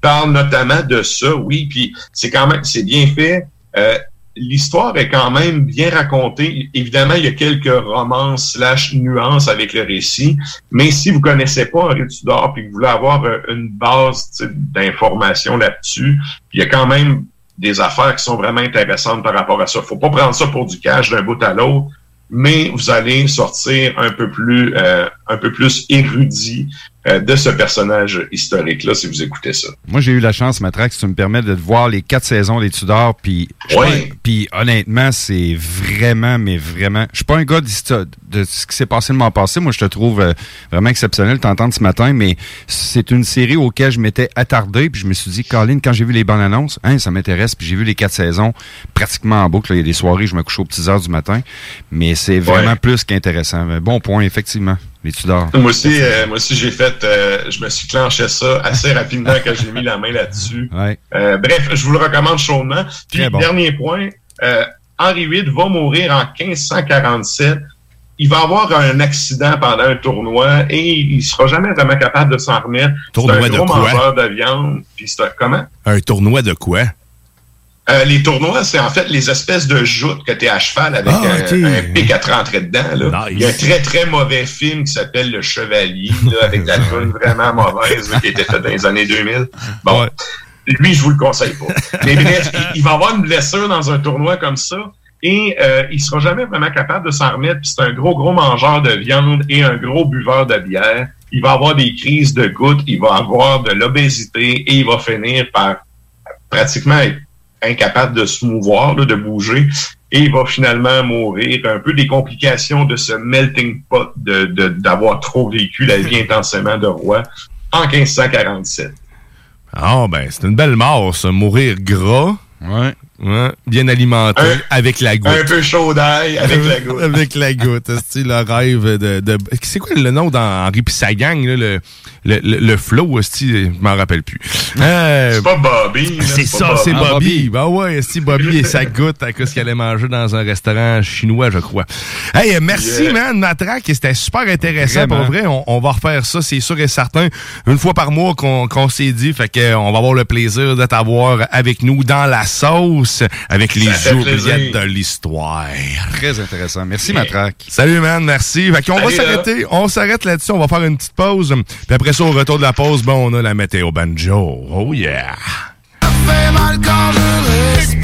parle notamment de ça, oui, puis c'est quand même, c'est bien fait. Euh, L'histoire est quand même bien racontée. Évidemment, il y a quelques romances slash nuances avec le récit, mais si vous connaissez pas Henri Tudor puis que vous voulez avoir euh, une base d'informations là-dessus, il y a quand même des affaires qui sont vraiment intéressantes par rapport à ça. Faut pas prendre ça pour du cash d'un bout à l'autre, mais vous allez sortir un peu plus, euh, un peu plus érudit de ce personnage historique-là si vous écoutez ça. Moi, j'ai eu la chance, Matrax, si tu me permets de voir les quatre saisons des Tudors, puis pas- puis honnêtement, c'est vraiment, mais vraiment, je suis pas un gars de ce qui s'est passé le mois passé. Moi, je te trouve euh, vraiment exceptionnel de t'entendre ce matin, mais c'est une série auquel je m'étais attardé, puis je me suis dit, Colin, quand j'ai vu les bandes annonces, hein, ça m'intéresse, puis j'ai vu les quatre saisons pratiquement en boucle. Il y a des soirées, je me couche aux petites heures du matin, mais c'est vraiment plus qu'intéressant. Bon point, effectivement, les Tudors. Moi aussi, euh, moi aussi j'ai fait, euh, je me suis clenché ça assez rapidement quand j'ai mis la main là-dessus. <laughs> Ouais. Euh, bref, je vous le recommande chaudement. Puis, bon. dernier point, Henri VIII va mourir en 1547. Il va avoir un accident pendant un tournoi et il sera jamais vraiment capable de s'en remettre. Tournoi un de gros quoi? mangeur de viande. Puis un- comment? Un tournoi de quoi? Euh, les tournois, c'est en fait les espèces de joutes que tu es à cheval avec Ah, un, un pic à te rentrer dedans. Là. Il y a un très, très mauvais film qui s'appelle Le Chevalier, là, avec la <laughs> tune vraiment mauvaise là, qui été faite dans les années 2000. Bon, lui, je vous le conseille pas. Mais bref, il, il va avoir une blessure dans un tournoi comme ça et euh, il sera jamais vraiment capable de s'en remettre. Puis c'est un gros, gros mangeur de viande et un gros buveur de bière. Il va avoir des crises de gouttes, il va avoir de l'obésité et il va finir par pratiquement être incapable de se mouvoir, là, de bouger, et il va finalement mourir. Un peu des complications de ce melting pot, de de- d'avoir trop vécu la vie <laughs> intensément de roi en 1547. Ah, ben, c'est une belle mort, ça. Mourir gras. Ouais. Ouais, bien alimenté, Un- avec la goutte. Un peu chaud d'ail avec la <laughs> goutte. avec la goutte. C'est le rêve de. de- c'est quoi le nom dans Henri pis sa gang, là, le, le, le, le flow, je m'en rappelle plus. Euh, C'est pas Bobby. c'est ça, c'est Bobby. Bobby. Ben ouais, esti, Bobby et sa goutte à cause qu'il allait manger dans un restaurant chinois, je crois. Hey, merci, Yeah. man, Matraque. C'était super intéressant. Vraiment. Pour vrai, on, on va refaire ça, c'est sûr et certain. Une fois par mois qu'on qu'on s'est dit, fait que euh, on va avoir le plaisir de t'avoir avec nous dans la sauce avec les Ça oubliettes de l'histoire. Très intéressant. Merci, Matraque. Salut, man. Merci. Fait qu'on va s'arrêter. On s'arrête là-dessus. On va faire une petite pause. Puis après ça, au retour de la pause, bon, on a la météo banjo. Oh yeah. fait mal quand je respire.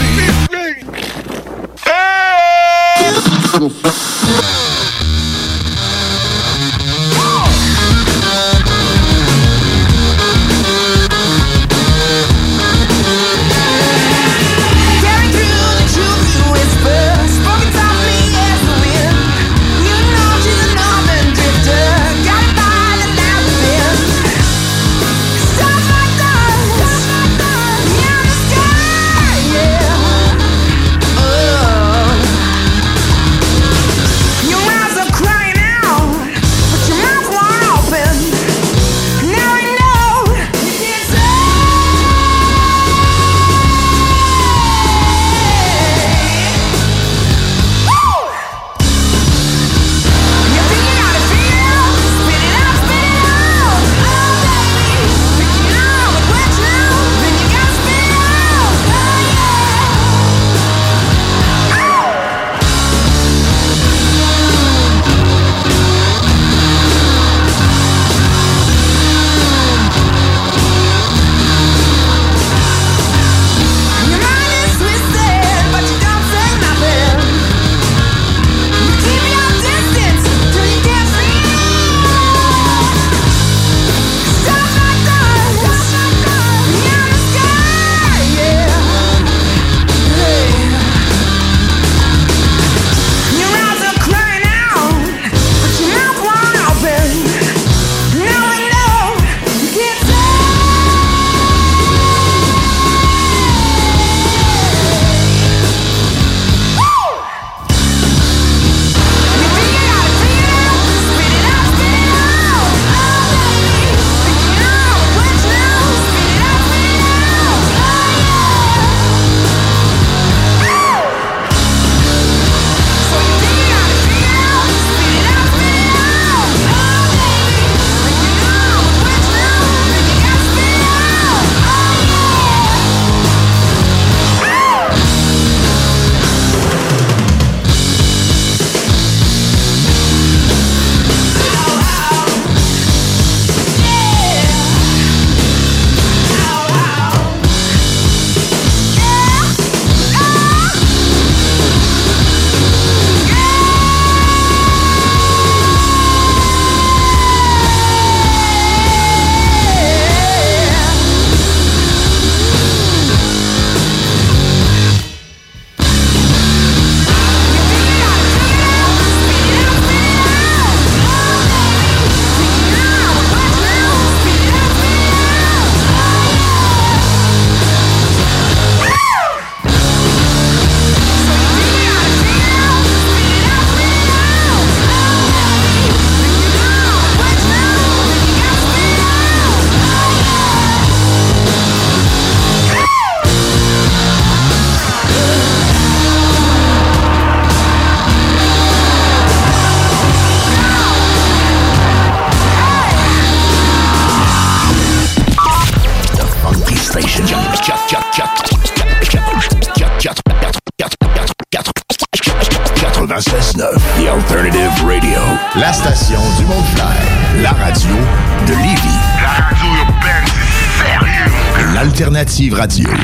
Radio.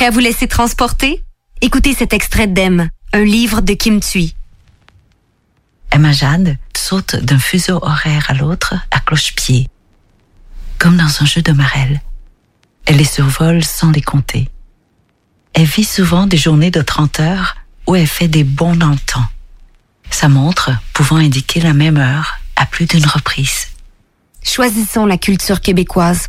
Prêt à vous laisser transporter? Écoutez cet extrait d'Em, un livre de Kim Thuy. Emma Jade saute d'un fuseau horaire à l'autre à cloche-pied, comme dans un jeu de marelle. Elle les survole sans les compter. Elle vit souvent des journées de 30 heures où elle fait des bonds dans le temps. Sa montre pouvant indiquer la même heure à plus d'une reprise. Choisissons la culture québécoise.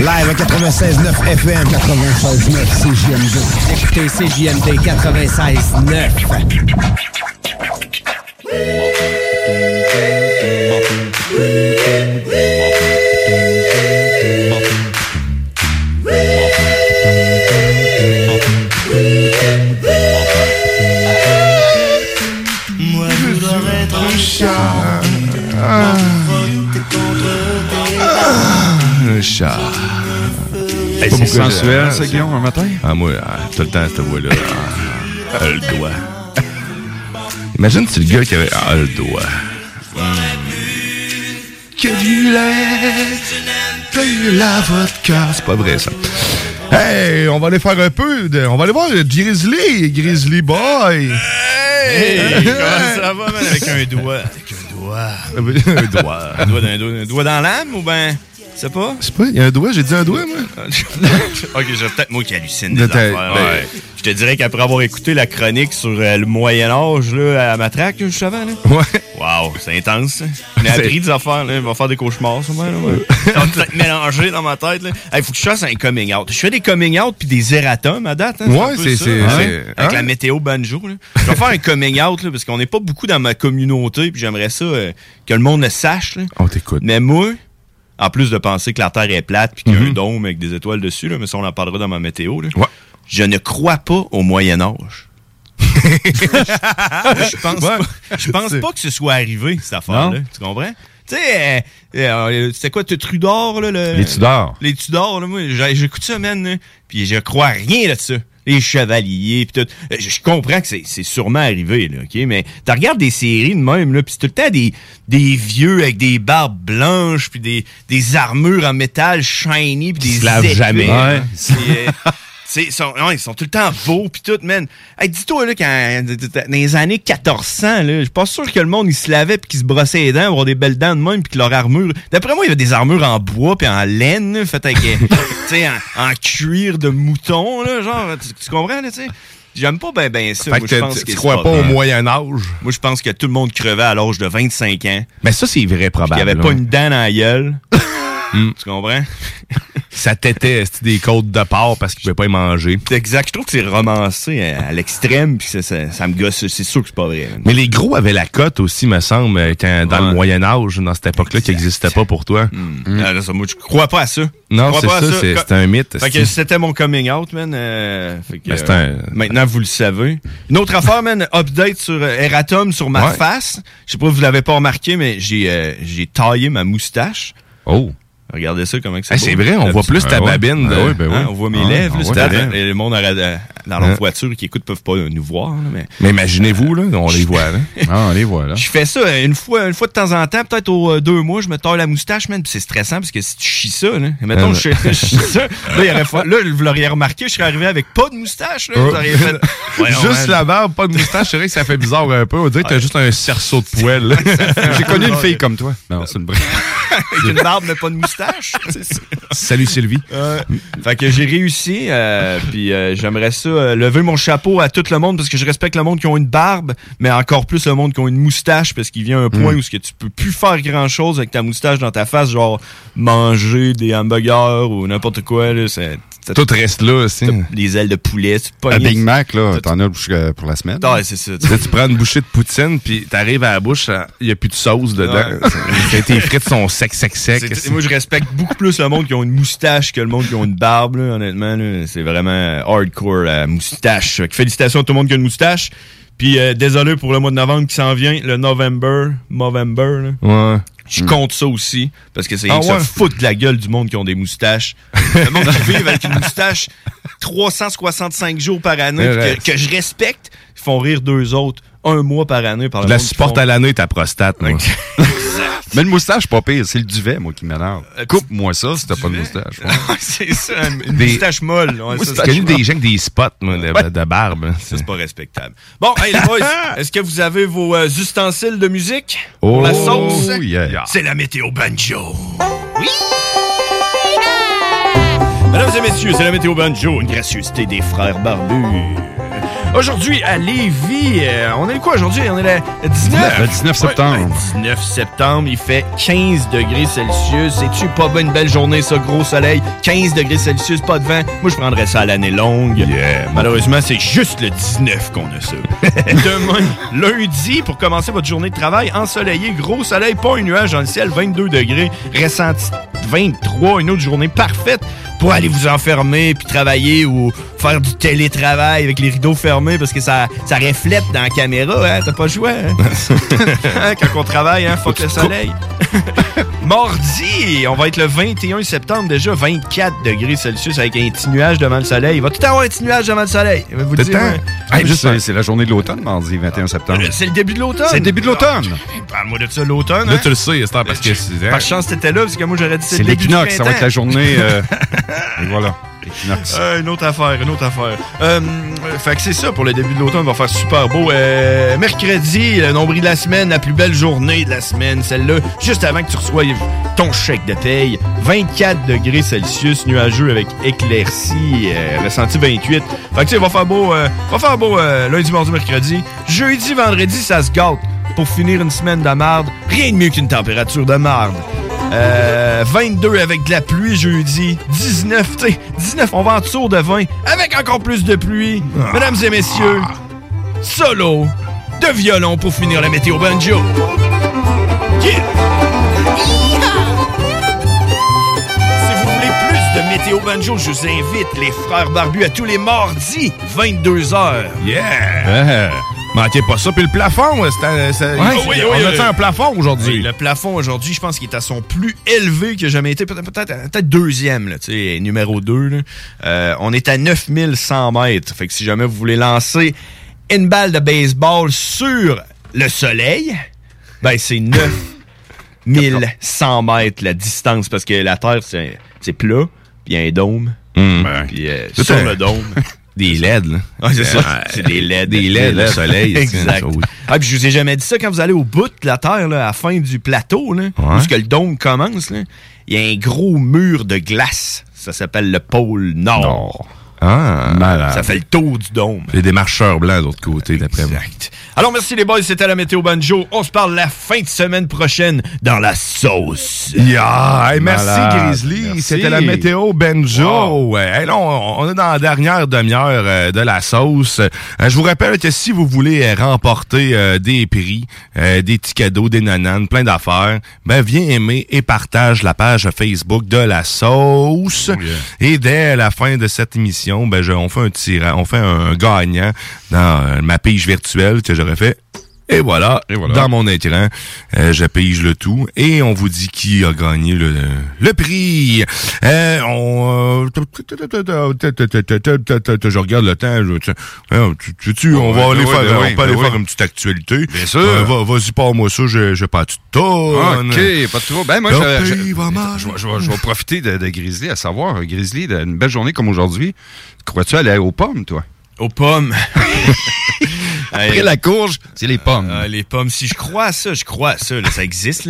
Live à 96.9 FM. 96.9 CJMD. Écoutez CJMD 96.9. chat. Hey, Pas c'est sensuel, ça, Guillaume, un matin? Ah, moi, ah, tout le temps, cette voix-là. Ah, ah, le doigt. Imagine, c'est le gars qui avait. Ah, le doigt. Que du lait, que la vodka. C'est pas vrai, ça. Hey, on va aller faire un peu de. On va aller voir Grizzly, Grizzly Boy. Hey, comment ça va, man, avec un doigt? Avec un doigt. un doigt. Un doigt, d'un doigt, un doigt dans l'âme ou ben. C'est pas? Je sais pas, il y a un doigt, j'ai dit un doigt, moi. <laughs> ok, j'ai peut-être moi qui hallucine De des ta- affaires. ben- Ouais. Je te dirais qu'après avoir écouté la chronique sur euh, le Moyen-Âge là, à Matraque, juste avant, là. Ouais. Wow, c'est intense. On a C'est- appris des affaires, là. Il va faire des cauchemars, sûrement, là. Ouais. <laughs> Ça va peut-être mélanger dans ma tête, là. Il faut que je fasse un coming out. Je fais des coming out puis des erratums à date, hein. Ouais, un peu c'est- ça, c'est- hein. c'est- Avec hein? la météo banjo, là. Je vais faire un coming out, là, parce qu'on n'est pas beaucoup dans ma communauté puis j'aimerais ça euh, que le monde le sache, là. On t'écoute. Mais moi, en plus de penser que la Terre est plate puis qu'il y a Mhm. un dôme avec des étoiles dessus, là, mais ça, on en parlera dans ma météo, là. Je ne crois pas au Moyen-Âge. <laughs> je pense, pas, je pense pas que ce soit arrivé, cette affaire-là. Tu comprends? Tu sais, euh, euh, c'était quoi, tu Trudor, là? Le, Les Tudors. Les Tudors, là, moi, j'écoute ça, man, puis je crois rien de ça. Les chevaliers, puis tout. Euh, Je, comprends que c'est sûrement arrivé, là, OK? Mais tu regardes des séries de même, là, puis c'est tout le temps des, des vieux avec des barbes blanches, puis des, des armures en métal shiny, puis des se lavent jamais. Ouais. C'est, ils, sont, ouais, ils sont tout le temps beaux pis tout, man. Hey, dis-toi, là, quand, dans les années 1400, là, je suis pas sûr que le monde, il se lavait pis qu'il se brossait les dents, avoir des belles dents de même pis que leur armure... D'après moi, il y avait des armures en bois pis en laine, faites avec, euh, <laughs> tu sais, en, en cuir de mouton, là, genre, tu, tu comprends, là, tu sais? J'aime pas ben ben ça. Fait Moi, que je tu- pense crois pas au vrai. Moyen-Âge? Moi, je pense que tout le monde crevait à l'âge de 25 ans. Mais ça, c'est vrai, Puis qu'il y avait probablement. pas une dent dans la gueule. <laughs> Tu comprends? <laughs> Ça tétait c'était des côtes de porc parce qu'il pouvait pas y manger? Exact. Je trouve que c'est romancé à, à l'extrême, puis ça, ça, ça me gosse. C'est sûr que c'est pas vrai. Mais les gros avaient la cote aussi, me semble, euh, quand, dans Ouais. le Moyen-Âge, dans cette époque-là, qui n'existait pas pour toi. Ça, moi, je crois pas à ça. Non, c'est pas à ça, c'est- un mythe, Fait que c'était mon coming out, man. euh, fait que, Ben, euh, un- Maintenant, vous le savez. Une autre affaire, man. Update sur euh, Eratom sur ma Ouais. face. Je sais pas si vous l'avez pas remarqué, mais j'ai euh, j'ai taillé ma moustache. Oh. Regardez ça, comment que c'est Hey, c'est vrai, on voit plus ta Ah babine de- Ah ouais, ben ouais. On voit mes Ah, lèvres. ah là, ouais, ben le monde arrête- dans leur Hein. voiture qui écoute peuvent pas nous voir. là, mais Mais imaginez-vous, là, on les voit, là. <laughs> Ah, on les voit, là. je fais ça une fois, une fois de temps en temps, peut-être aux euh, deux mois, je me taille la moustache, man. puis c'est stressant parce que si tu chies ça, là, mettons, je, je chie ça, là, il y aurait là, vous l'auriez remarqué, je serais arrivé avec pas de moustache, là. Oh. Vous auriez fait, <laughs> Voyons, juste man. la barbe, pas de moustache, c'est vrai que ça fait bizarre un peu. On dirait que t'as juste un cerceau de poêle. <laughs> J'ai connu une fille comme toi. Non, c'est une avec une barbe mais pas de moustache. Salut Sylvie. Fait que j'ai réussi, euh, puis euh, j'aimerais ça euh, lever mon chapeau à tout le monde parce que je respecte le monde qui ont une barbe, mais encore plus le monde qui ont une moustache parce qu'il vient un point Mm. où ce que tu peux plus faire grand chose avec ta moustache dans ta face, genre manger des hamburgers ou n'importe quoi. Là, c'est, c'est- Tout reste là aussi. des ailes de poulet, tu Un Big Mac, là, t'en as jusqu'à- pour la semaine. Ah, ouais, c'est ça. Tu prends une bouchée de poutine, puis t'arrives à la bouche, il n'y a plus de sauce dedans. <laughs> Tes frites sont secs, secs, secs. C'est- moi, je respecte beaucoup plus le monde qui ont une moustache que le monde qui ont une barbe, là, honnêtement. là. C'est vraiment hardcore, la moustache. Félicitations à tout le monde qui a une moustache. Puis euh, désolé pour le mois de novembre qui s'en vient, le November, Movember. là. Ouais. Je compte ça aussi, parce que c'est Ah ça ouais? fout de la gueule du monde qui ont des moustaches. le monde qui vit avec une moustache 365 jours par année, que, que je respecte, ils font rire deux autres un mois par année par le Je la monde supporte font- à l'année, ta prostate, moi. <laughs> Mais le moustache, pas pire. C'est le duvet, moi, qui m'énerve. Coupe-moi ça si t'as pas de moustache. <laughs> c'est ça, une, Des- moustache molle. Ouais, c'est connu des gens avec des spots, moi, de, de barbe. Ça, c'est pas respectable. Bon, hey, les boys, <laughs> est-ce que vous avez vos euh, ustensiles de musique pour Oh, la sauce? yeah. C'est la météo banjo. Oui! Mesdames et messieurs, c'est la météo banjo, une gracieuseté des frères barbus. Aujourd'hui, à Lévis, euh, on est le quoi aujourd'hui? On est le 19? Le 19 septembre. Ouais, ouais, 19 septembre, il fait 15 degrés Celsius. C'est-tu pas une belle journée, ça, gros soleil? 15 degrés Celsius, pas de vent. Moi, je prendrais ça à l'année longue. Malheureusement, c'est juste le 19 qu'on a ça. <laughs> Demain, lundi, pour commencer votre journée de travail, ensoleillé, gros soleil, pas un nuage dans le ciel, 22 degrés, ressenti 23, une autre journée parfaite pour aller vous enfermer puis travailler ou faire du télétravail avec les rideaux fermés parce que ça, ça reflète dans la caméra, hein? T'as pas le choix, hein? <laughs> Hein, Quand on travaille, hein? Fuck le soleil. <laughs> Mardi, on va être le 21 septembre déjà, 24 degrés Celsius avec un petit nuage devant le soleil. Il va tout avoir un petit nuage devant le soleil? Je vais vous le dire. hein. Hey, juste, c'est- c'est la journée de l'automne, mardi 21 septembre. C'est le début de l'automne. C'est le début de l'automne. Ah, Parle-moi de ça, l'automne. Là, hein? tu le sais, Esther, parce que c'est. Par chance, t'étais là, parce que moi, j'aurais dit C'est le début du l'équinoxe, ça va être la journée. euh, <laughs> et voilà. Euh, une autre affaire, une autre affaire. Euh, fait que c'est ça pour le début de l'automne, va faire super beau. Euh, mercredi, le nombril de la semaine, la plus belle journée de la semaine, celle-là, juste avant que tu reçoives ton chèque de paye. 24 degrés Celsius, nuageux avec éclaircie, ressenti 28. Fait que tu va faire beau, va faire beau euh, lundi, mardi, mercredi. Jeudi, vendredi, ça se gâte. Pour finir une semaine de marde, rien de mieux qu'une température de marde. Euh, 22 avec de la pluie jeudi. 19, tu sais, 19, on va en tour de 20 avec encore plus de pluie. Mesdames et messieurs, solo de violon pour finir la météo banjo. Yeah! Si vous voulez plus de météo banjo, je vous invite les frères barbus à tous les mardis, 22h. Yeah! Manquez pas ça. Puis le plafond, euh, c'est- Ouais, oui, a oui. un plafond aujourd'hui? Le plafond aujourd'hui, je pense qu'il est à son plus élevé que jamais été. Peut-être deuxième, là, tu sais, numéro 2. on est à 9100 mètres. Fait que si jamais vous voulez lancer une balle de baseball sur le soleil, ben c'est 9100 mètres la distance parce que la Terre, c'est c'est plat, puis il y a un dôme. Puis euh, sur un- le dôme. <laughs> Des LED, là. Ouais, c'est ça. C'est des LED. Des LED, le soleil. exact. Ah, puis je vous ai jamais dit ça quand vous allez au bout de la Terre, là, à la fin du plateau, là, où que le dôme commence, là, il y a un gros mur de glace. Ça s'appelle le pôle Nord. Ah, malade. Ça fait le tour du dôme. Il y a des marcheurs blancs de l'autre côté, d'après moi. Alors merci les boys, c'était la météo banjo. On se parle la fin de semaine prochaine dans la sauce. Yeah! Hey, merci Malade. Grizzly, c'était la météo Benjo. Hey, là, on, on est dans la dernière demi-heure euh, de la sauce. Euh, je vous rappelle que si vous voulez euh, remporter des prix, des petits cadeaux, des nananes, plein d'affaires, ben viens aimer et partage la page Facebook de la sauce. Et dès la fin de cette émission, ben je- on fait un fait un gagnant dans euh, ma page virtuelle que j'aurais fait Et voilà, dans mon écran, euh, je pige le tout et on vous dit qui a gagné le, le prix. Euh, on, euh, je regarde le temps. Je, hein, tu, tu, tu- on va aller ben faire, ben on oui, peut aller ben faire une petite actualité. Bien sûr. Euh, va- Vas-y, pas-moi ça, je, je pas de tonne. OK, pas trop. Ben, moi, je, je, je vais- je vais- je vais profiter de, de Grizzly, à savoir, Grizzly, d'une belle journée comme aujourd'hui. Crois-tu aller aux pommes, toi? Aux pommes. <laughs> Après la courge, c'est les pommes. Euh, les pommes. Si je crois à ça, je crois à ça. là, ça existe.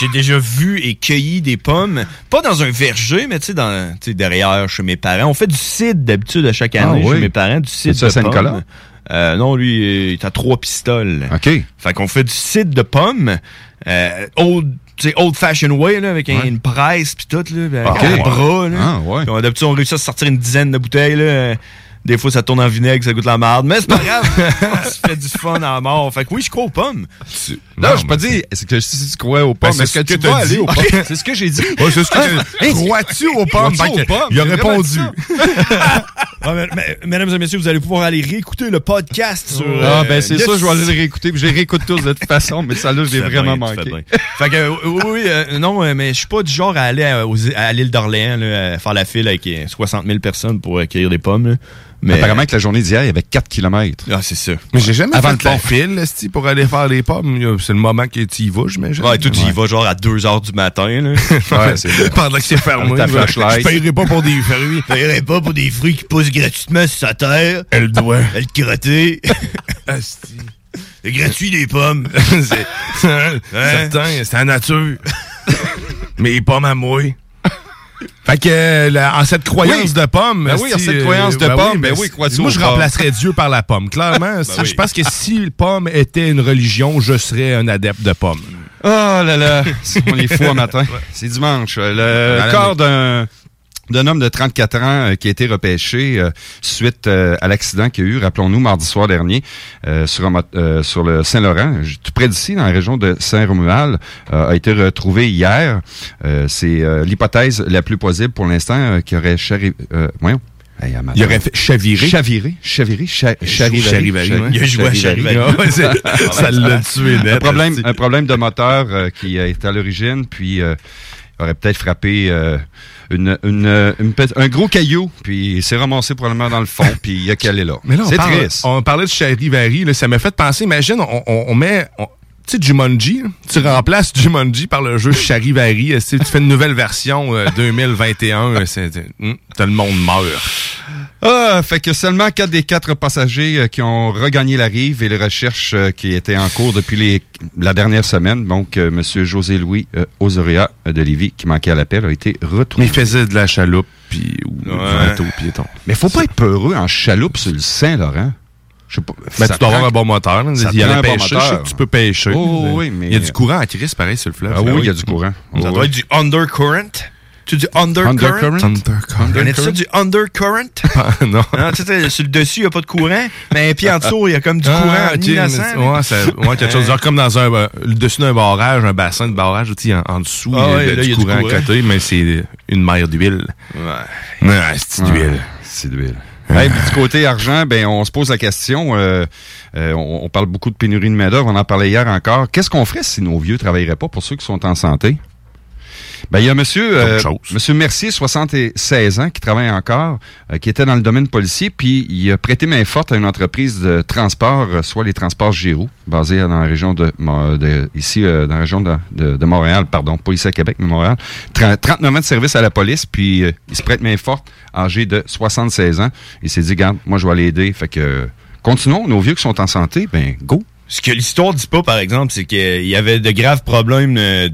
J'ai déjà, vu et cueilli des pommes. Pas dans un verger, mais tu sais, derrière chez mes parents. On fait du cidre d'habitude à chaque Ah année oui? chez mes parents, du cidre à de pommes. Saint-Nicolas? Euh, non, lui, il est à trois pistoles. OK. Fait qu'on fait du cidre de pommes. Euh, old, sais, old fashioned way, là, avec Ouais. une presse pis tout, là, avec Ah, un bras, là. Ah, ouais. Puis on- D'habitude, on réussit à sortir une dizaine de bouteilles, là. Des fois, ça tourne en vinaigre, ça goûte la merde. Mais c'est pas <laughs> grave. se fait du fun à mort. Fait que oui, je crois aux pommes. Non, je pas dit, est-ce que si tu crois aux pommes, Ben, est-ce c'est que ce tu que vas aller aux pommes? C'est ce que j'ai dit. C'est ce que Ah, hey, Crois-tu aux pommes? Crois-tu aux pommes? il a répondu. Ah, <laughs> mais- mais- mesdames et messieurs, vous allez pouvoir aller réécouter le podcast sur. Ah, euh, ben c'est ça, je vais aller le réécouter. puis Je les réécoute tous de toute façon, mais ça là, je l'ai <laughs> Tu fais vraiment bien, tu fais manqué. Fait que, euh, oui, oui, euh, non, mais je suis pas du genre à aller à, l'île d'Orléans, faire la file avec euh, 60 000 personnes pour accueillir des pommes. là. Mais, Apparemment que la journée d'hier, il y avait 4 km. Ah, c'est ça. Mais j'ai jamais Avant fait le pont. la file, esti, pour aller faire les pommes. C'est le moment que tu y vas, j'imagine. Ouais, toi, tu y vas genre à 2 h du matin. Là. <laughs> Ouais, c'est ça. Pendant que c'est fermé. Avec ta je- flashlight. Je paierai pas pour des fruits. Je paierais pas pour des fruits qui poussent gratuitement sur sa terre. Elle doit. Elle crotter. Esti. <laughs> C'est gratuit, les pommes. <laughs> c'est certain, c'est la nature. Mais les pommes à moi. Fait que, la- en cette croyance Oui. de pommes. Ben oui, en cette euh, croyance de ben pommes, ben oui, crois-tu Moi, je remplacerais Dieu par la pomme. Clairement, <laughs> je pense que si pomme était une religion, je serais un adepte de pommes. Oh là là, on est fou un matin. <laughs> C'est dimanche. Le corps d'un d'un homme de 34 ans euh, qui a été repêché euh, suite euh, à l'accident qu'il y a eu, rappelons-nous, mardi soir dernier, euh, sur, un mot- euh, sur le Saint-Laurent, tout près d'ici, dans la région de Saint-Romuald, euh, a été retrouvé hier. Euh, C'est euh, l'hypothèse la plus plausible pour l'instant euh, qui aurait charri... Euh, voyons. Hey. Il aurait fait chavirer. Chaviré, chaviré, cha- charivari. Ouais. Il a joué à Charivari. <laughs> <laughs> Ah ça l'a tué net. un problème, un problème de moteur euh, qui est à l'origine, puis euh, aurait peut-être frappé euh, une, une, une un gros caillou, puis il s'est ramassé probablement dans le fond, puis il a calé là. Mais là, on, C'est parle- triste. on parlait de Charivari, là, ça m'a fait penser, imagine, on, on- on met... on- tu sais, Jumanji, tu remplaces Jumanji par le jeu Charivari. euh, Tu fais une nouvelle version euh, 2021. euh, c'est- c'est- hum, tout le monde meurt. Ah, fait que seulement quatre des quatre passagers euh, qui ont regagné la rive et les recherches euh, qui étaient en cours depuis les, la dernière semaine. Donc, euh, Monsieur José-Louis euh, Osoria de Lévis, qui manquait à l'appel, a été retrouvé. Mais il faisait de la chaloupe, puis ou du Ouais. bateau piéton. Mais faut pas être peureux en chaloupe sur le Saint-Laurent. Je sais pas. Ben, ça tu dois avoir prend- un bon moteur. là. ça Il y a prend la un bon pêcher. moteur. Je sais que tu peux pêcher. Oh, oui, mais- Il y a du courant à crise, pareil, sur le fleuve. Ah oui, il y a du courant. Ça Oh, doit oui. être du undercurrent. Tu dis undercurrent? Undercurrent? Undercurrent. Connais-tu ça du undercurrent? <laughs> non. Non, tu sais, sur le dessus, il n'y a pas de courant, mais pied en dessous, il y a comme du Ah, courant ok, innocent. mais- là. ouais, ça, ouais, quelque chose genre comme dans un euh, le dessus d'un barrage, un bassin de barrage, tu sais, en, en dessous, Ah il y a, ouais, de- là, du il y a du courant à côté, mais c'est une mer d'huile. Ouais. Ouais, c'est Ouais, d'huile. C'est d'huile. Hey, puis du côté argent, ben on se pose la question. euh, euh, on, on parle beaucoup de pénurie de main d'œuvre. On en parlait hier encore. Qu'est-ce qu'on ferait si nos vieux travailleraient pas pour ceux qui sont en santé? Ben il y a Monsieur euh. Monsieur Mercier, 76 ans, qui travaille encore, euh, qui était dans le domaine policier, puis il a prêté main forte à une entreprise de transport, euh, soit les transports Giroux, basée dans la région de, de- ici euh, dans la région de, de- de Montréal, pardon, pas ici à Québec, mais Montréal. Tra- 39 ans de service à la police, puis euh, il se prête main forte, âgé de 76 ans. Il s'est dit, garde, moi je vais l'aider, fait que continuons, nos vieux qui sont en santé, ben go. Ce que l'histoire dit pas, par exemple, c'est qu'il y avait de graves problèmes de,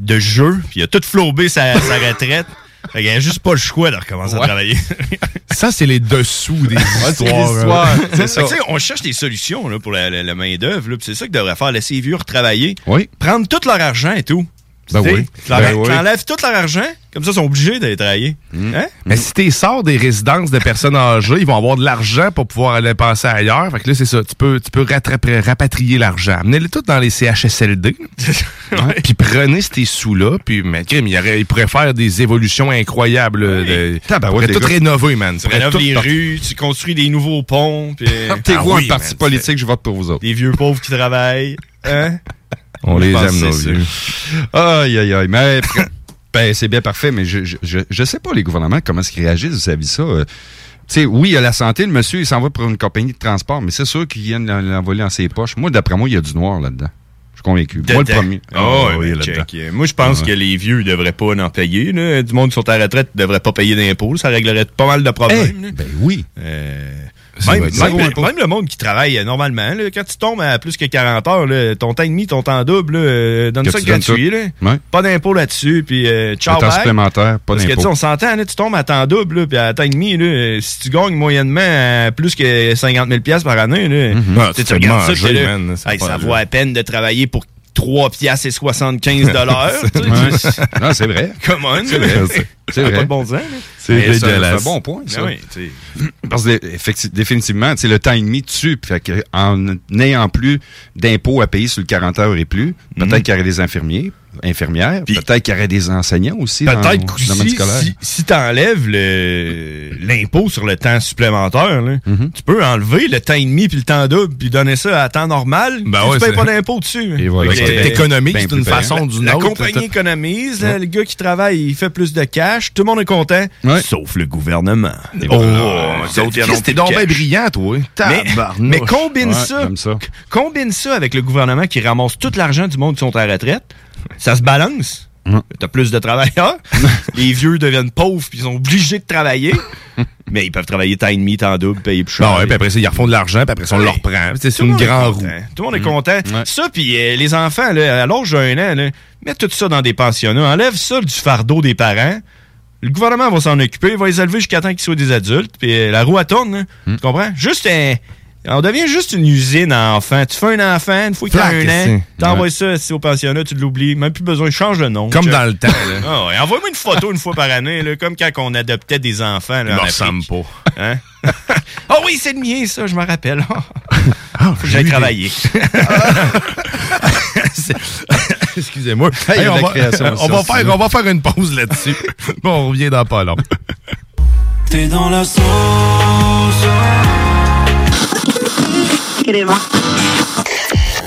de jeu, puis il a tout flobé sa, sa retraite. <laughs> Fait qu'il a juste pas le choix de recommencer Ouais. à travailler. <laughs> Ça, c'est les dessous des histoires. hein. <laughs> Ça. Que, on cherche des solutions là, pour la, la- la main-d'œuvre. C'est ça que devrait faire laisser les vieux retravailler. Oui. Prendre tout leur argent et tout. Ben oui. Ben oui. tout leur argent, comme ça, ils sont obligés d'aller travailler. Mm. Hein? Mais si t'es sors des résidences de personnes âgées, ils vont avoir de l'argent pour pouvoir aller passer ailleurs. Fait que là, c'est ça. Tu peux, tu peux rattraper- rapatrier l'argent. Amenez-les tout dans les CHSLD. <laughs> Puis prenez ces sous-là. Puis, mais, crime, il, aurait- il pourrait faire des évolutions incroyables. là, de- il pourrait les tout gars. rénover, man. Tu rénoves les rues, tu construis des nouveaux ponts. puis- T'es Ah oui, un parti man, politique, je vote pour vous autres. Des vieux pauvres qui travaillent. Hein? <laughs> On les aime, nos vieux. Aïe, aïe, aïe. Mais ben, c'est bien parfait, mais je, je, je, je sais pas, les gouvernements, comment est-ce qu'ils réagissent vis-à-vis ça. Euh, tu sais, oui, il y a la santé, le monsieur, il s'en va pour une compagnie de transport, mais c'est sûr qu'ils viennent l'en- l'envoler dans ses poches. Moi, d'après moi, il y a du noir là-dedans. Je suis convaincu. Moi, le premier. Ah Ah, oui, check. Moi, je pense que les vieux ne devraient pas en payer. là. Du monde qui sont à la retraite ne devrait pas payer d'impôts. Ça réglerait pas mal de problèmes. là. Ben oui. Euh, même, même- même le monde qui travaille euh, normalement, là, quand tu tombes à plus que 40 heures, là, ton temps et demi, ton temps double, euh, donne Que ça gratuit. Là. Ouais. Pas d'impôt là-dessus, puis euh, ciao, temps supplémentaire, pas Parce que tu d'impôt. on s'entend, là, tu tombes à temps double, puis à temps et demi, là, euh, si tu gagnes moyennement plus que 50 000 piastres par année, là, Mhm. Ah, tu te regardes ça, là, hey, ça vaut à peine de travailler pour 3 piastres et 75 dollars. <laughs> Non, c'est vrai. Come on. C'est vrai. C'est vrai. pas de bon sens. C'est dégueulasse. C'est un bon point, ça. Ah oui, tu sais. Parce que définitivement, le temps et demi tue. Fait que en n'ayant plus d'impôts à payer sur le 40 heures et plus, peut-être Mhm. qu'il y aurait des infirmiers, infirmières, peut-être qu'il y aurait des enseignants aussi dans, le domaine scolaire. si, si t'enlèves le- l'impôt sur le temps supplémentaire, là, Mhm. tu peux enlever le temps et demi puis le temps double puis donner ça à temps normal. Ben puis ouais, tu payes pas d'impôt dessus. Et voilà, t'économises ben d'une façon ou d'une La autre, compagnie t'as- économise, Ouais. le gars qui travaille, il fait plus de cash, tout le monde est content, sauf le gouvernement. Oh, ont Christ, t'es donc bien brillant, toi. Mais, mais combine ça, combine ça avec le gouvernement qui ramasse tout l'argent du monde qui sont à la retraite. Ça se balance. T'as plus de travailleurs. <laughs> les vieux deviennent pauvres puis ils sont obligés de travailler. mais ils peuvent travailler temps et demi, temps double, payer plus cher. Bon, ouais, puis après ça, ils refont de l'argent, puis après ça, on le reprend. C'est une grande roue. Tout le monde est Mm. content. Ça, puis euh, les enfants, là, à l'âge d'un an, là, mets tout ça dans des pensionnats. Enlève ça du fardeau des parents. Le gouvernement va s'en occuper. Il va les élever jusqu'à temps qu'ils soient des adultes. Puis euh, la roue, elle tourne. hein. Mm. Tu comprends? Juste un... On devient juste une usine à enfants. Tu fais un enfant, une fois qu'il a un an, t'envoies Ouais. ça si au pensionnat, tu l'oublies. Même plus besoin, change de nom. Comme dans le temps, là. <laughs> Ah ouais, Envoie-moi une photo une fois par année, là, comme quand on adoptait des enfants. Là, en ressemble pas. Hein? oh <laughs> oui, c'est le mien, ça, je me rappelle. <laughs> Faut que j'aille j'ai eu travailler. Excusez-moi. Hey, on, va, on, faire, on va faire une pause là-dessus. Puis on revient dans pas long. T'es dans la sauce.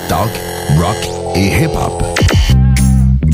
Talk, rock et hip-hop.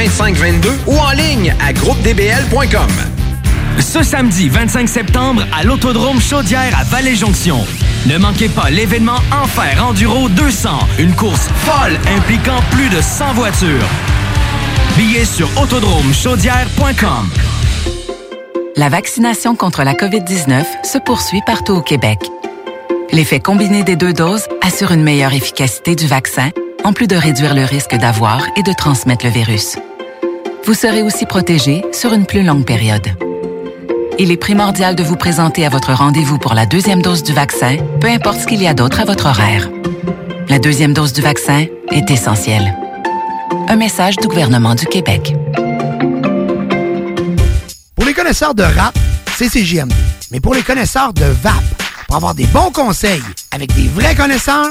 418-681-2522 ou en ligne à groupedbl.com. Ce samedi 25 septembre à l'Autodrome Chaudière à Vallée-Jonction. Ne manquez pas l'événement Enfer Enduro 200, une course folle impliquant plus de 100 voitures. Billets sur autodromechaudière.com. La vaccination contre la COVID-19 se poursuit partout au Québec. L'effet combiné des deux doses assure une meilleure efficacité du vaccin, en plus de réduire le risque d'avoir et de transmettre le virus. Vous serez aussi protégé sur une plus longue période. Il est primordial de vous présenter à votre rendez-vous pour la deuxième dose du vaccin, peu importe ce qu'il y a d'autre à votre horaire. La deuxième dose du vaccin est essentielle. Un message du gouvernement du Québec. Pour les connaisseurs de rap, c'est CJMD. Mais pour les connaisseurs de VAP, pour avoir des bons conseils avec des vrais connaisseurs,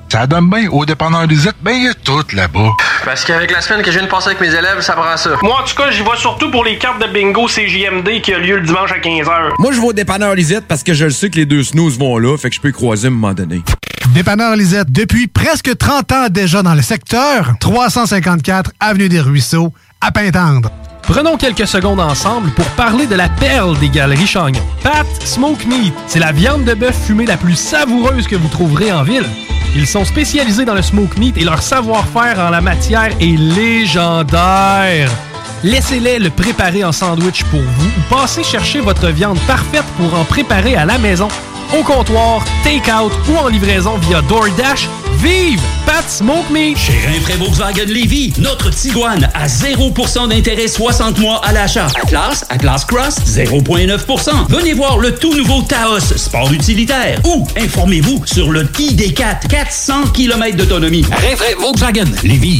Ça donne bien au dépanneur Lisette, ben il y a tout là-bas. Parce qu'avec la semaine que je viens de passer avec mes élèves, ça prend ça. Moi, en tout cas, j'y vais surtout pour les cartes de bingo CJMD qui a lieu le dimanche à 15h. Moi, je vais au dépanneur Lisette parce que je le sais que les deux snooze vont là, fait que je peux y croiser à un moment donné. Dépanneur Lisette, depuis presque 30 ans déjà dans le secteur, 354 Avenue des Ruisseaux, à Pintendre. Prenons quelques secondes ensemble pour parler de la perle des galeries Chagnon. Pat Smoke Meat, c'est la viande de bœuf fumée la plus savoureuse que vous trouverez en ville. Ils sont spécialisés dans le smoke meat et leur savoir-faire en la matière est légendaire. Laissez-les le préparer en sandwich pour vous ou passez chercher votre viande parfaite pour en préparer à la maison, au comptoir, take-out ou en livraison via DoorDash. Vive Pat Smoke Meat! Chez Rinfraie Volkswagen Lévy, notre Tiguan à 0% d'intérêt 60 mois à l'achat. Atlas, Atlas Cross, 0,9%. Venez voir le tout nouveau Taos, sport utilitaire. Ou informez-vous sur le ID4, 400 km d'autonomie. Rinfraie Volkswagen Lévy.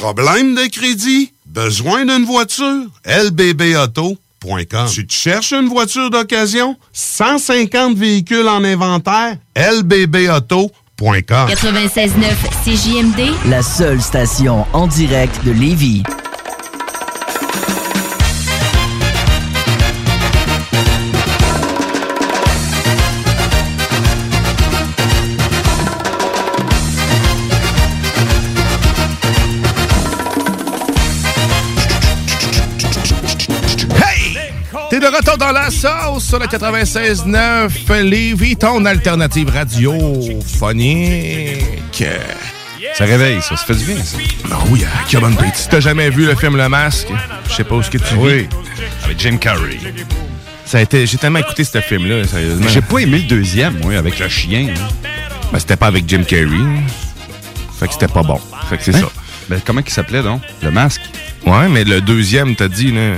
Problème de crédit? Besoin d'une voiture? lbbauto.com. Tu te cherches une voiture d'occasion? 150 véhicules en inventaire? lbbauto.com. 96.9 CJMD, La seule station en direct de Lévis. T'es de retour dans la sauce sur le 96.9 Lévis, ton alternative radiophonique. Ça réveille, ça. Ça fait du bien, ça. Ah oui, à Kevin Pete. Si t'as jamais vu le film Le Masque, je sais pas où ce que tu Oui. vis. Avec Jim Carrey. Ça a été, j'ai tellement écouté ce film-là, sérieusement. J'ai pas aimé le deuxième, moi, avec le chien. Ben, c'était pas avec Jim Carrey. Fait que c'était pas bon. Fait que c'est Hein? ça. Ben, comment il s'appelait, donc? Le masque? Ouais, mais le deuxième, t'as dit, là.